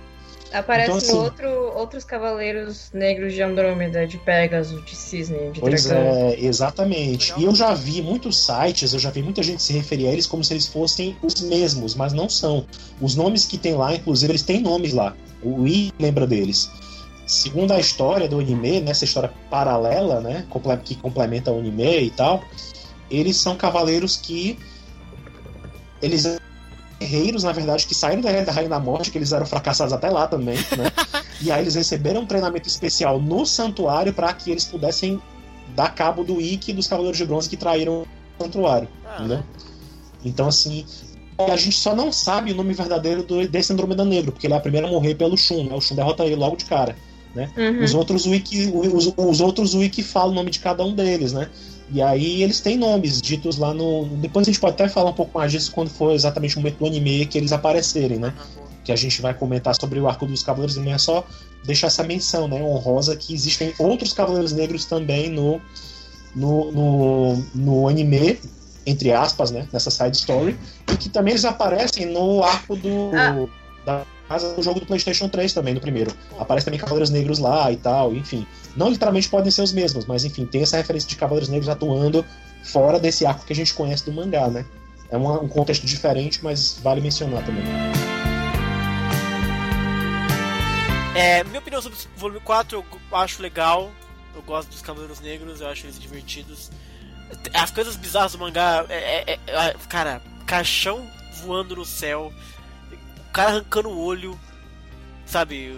Aparece então, assim, outro, outros Cavaleiros Negros de Andrômeda, de Pegasus, de Cisne, de Pois dragão. é, exatamente. E eu já vi muitos sites, eu já vi muita gente se referir a eles como se eles fossem os mesmos, mas não são. Os nomes que tem lá, inclusive, eles têm nomes lá. O I lembra deles. Segundo a história do anime, nessa história paralela, né, que complementa o anime e tal, eles são cavaleiros que eles guerreiros, na verdade, que saíram da Ilha da Rainha da Morte, que eles eram fracassados até lá também, né? e aí eles receberam um treinamento especial no santuário para que eles pudessem dar cabo do Ikki dos Cavaleiros de Bronze que traíram o santuário, ah, né? Então, assim, a gente só não sabe o nome verdadeiro do, desse Andromeda Negro, porque ele é a primeira a morrer pelo Shun, né? O Shun derrota ele logo de cara. Né? Uhum. Os outros wiki, os, os outros wiki falam o nome de cada um deles, né? E aí eles têm nomes ditos lá no. Depois a gente pode até falar um pouco mais disso quando for exatamente o momento do anime que eles aparecerem, né? Que a gente vai comentar sobre o arco dos Cavaleiros Negros, é só deixar essa menção, né? Honrosa que existem outros Cavaleiros Negros também no, no, no, no anime, entre aspas, né? Nessa side story, e que também eles aparecem no arco do. Ah. Da, casa do jogo do PlayStation 3 também, no primeiro. Aparece também Cavaleiros Negros lá e tal, enfim. Não literalmente podem ser os mesmos, mas enfim, tem essa referência de Cavaleiros Negros atuando fora desse arco que a gente conhece do mangá, né? É uma, um contexto diferente, mas vale mencionar também. É, minha opinião sobre o volume 4 eu acho legal. Eu gosto dos Cavaleiros Negros, eu acho eles divertidos. As coisas bizarras do mangá, é, é, é, cara, caixão voando no céu cara arrancando o olho, sabe?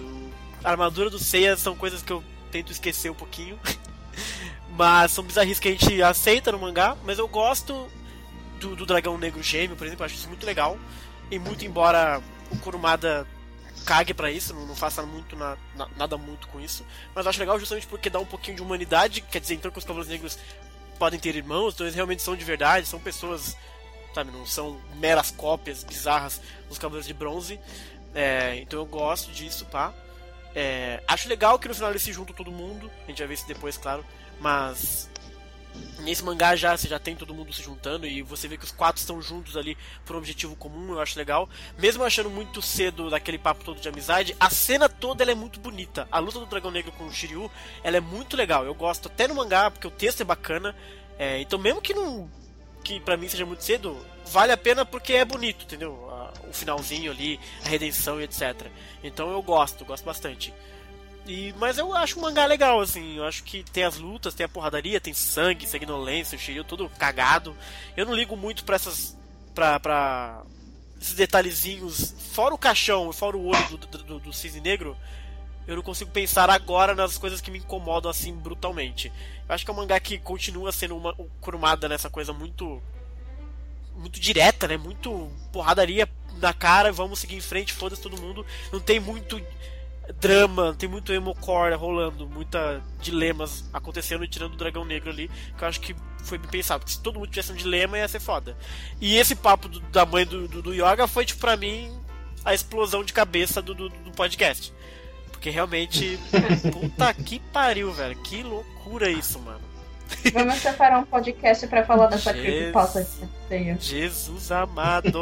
A armadura do Seiya são coisas que eu tento esquecer um pouquinho. mas são bizarrices que a gente aceita no mangá, mas eu gosto do, do Dragão Negro Gêmeo, por exemplo, acho isso muito legal. E muito embora o Kurumada cague para isso, não, não faça muito na, na, nada muito com isso. Mas acho legal justamente porque dá um pouquinho de humanidade, quer dizer, então que os Cavaleiros Negros podem ter irmãos, então eles realmente são de verdade, são pessoas sabe? Não são meras cópias bizarras dos Cavaleiros de Bronze. É, então eu gosto disso, pá. É, acho legal que no final eles se juntam todo mundo. A gente vai ver isso depois, claro. Mas nesse mangá já você já tem todo mundo se juntando e você vê que os quatro estão juntos ali por um objetivo comum, eu acho legal. Mesmo achando muito cedo daquele papo todo de amizade, a cena toda ela é muito bonita. A luta do Dragão Negro com o Shiryu, ela é muito legal. Eu gosto até no mangá porque o texto é bacana. É, então mesmo que não que para mim seja muito cedo, vale a pena porque é bonito, entendeu? O finalzinho ali, a redenção e etc. Então eu gosto, gosto bastante. E, mas eu acho um mangá legal, assim. Eu acho que tem as lutas, tem a porradaria, tem sangue, sanguinolência, o Shiryu todo cagado. Eu não ligo muito pra essas. pra. pra esses detalhezinhos. Fora o caixão, fora o olho do, do, do, do cisne negro eu não consigo pensar agora nas coisas que me incomodam assim brutalmente. Eu acho que é um mangá que continua sendo uma um, curumada nessa coisa muito muito direta, né? Muito porradaria na cara, vamos seguir em frente, foda-se todo mundo. Não tem muito drama, não tem muito emocore rolando, muita dilemas acontecendo e tirando o dragão negro ali, que eu acho que foi bem pensado. Porque se todo mundo tivesse um dilema ia ser foda. E esse papo do, da mãe do, do, do, Yoga foi, tipo, pra mim, a explosão de cabeça do, do, do podcast. Porque realmente, puta que pariu, velho. Que loucura isso, mano. Vamos separar um podcast pra falar dessa Jesus, creepypasta Jesus amado.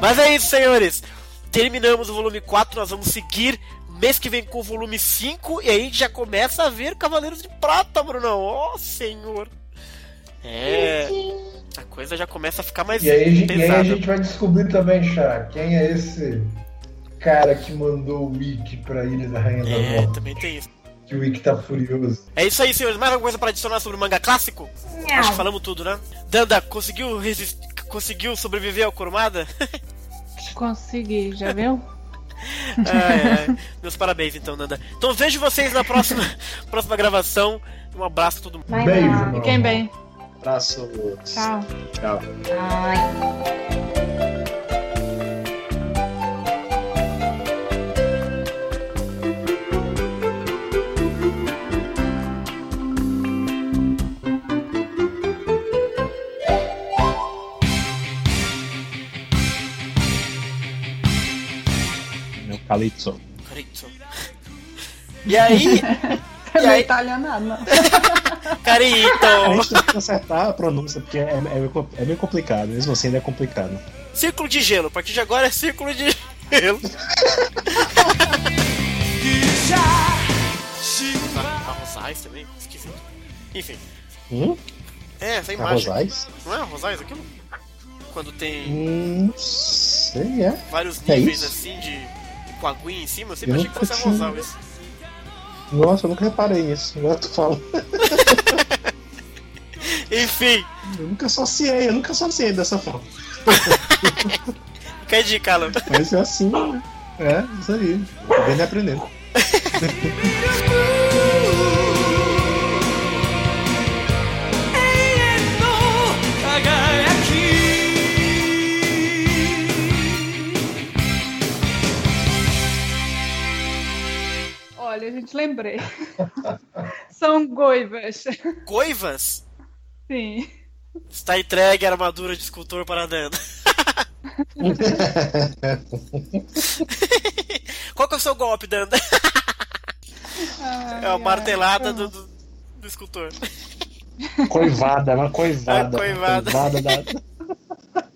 Mas é isso, senhores. Terminamos o volume 4, nós vamos seguir mês que vem com o volume 5 e aí a gente já começa a ver Cavaleiros de Prata, Brunão. Ó, oh, senhor. É. A coisa já começa a ficar mais e aí, pesada. E aí a gente vai descobrir também, Chá, quem é esse cara que mandou o Wiki pra Ilha da Rainha é, da Morte. É, também tem isso. Que o Wiki tá furioso. É isso aí, senhores. Mais alguma coisa pra adicionar sobre o manga clássico? Não. Acho que falamos tudo, né? Danda, conseguiu resist... conseguiu sobreviver ao Kurumada? Consegui, já viu? é, é. Meus parabéns, então, Nanda. Então vejo vocês na próxima, próxima gravação. Um abraço a todo mundo. Beijo. Fiquem bem. Abraço. Tchau. Tchau. Ai. Meu Calypso. Caritzo. E aí, Não E é aí? italianado, não. A Carito! gente tem que acertar a pronúncia, porque é, é, meio, é meio complicado. Mesmo assim, ainda é complicado. Círculo de gelo. A partir de agora é círculo de gelo. Rosais também? Esquisito. Enfim. Hum? É, essa imagem. Arrozais? Não é Rosais aquilo? Quando tem Hum, sei, é. vários é níveis assim de com aguinha em cima, eu sempre Eu achei que fosse arrozal isso. Nossa, eu nunca reparei nisso. Agora tu fala. Enfim, Eu nunca associei, eu nunca associei dessa forma. quer dica, Alan? Mas é assim, né? É, isso aí. Vendo e aprendendo. Olha, gente, lembrei. São goivas. Goivas? Sim. Está entregue a armadura de escultor para Dana. Qual que é o seu golpe, Dana? É a martelada do, do, do escultor. Coivada, uma coivada. É, coivada. Coivada da.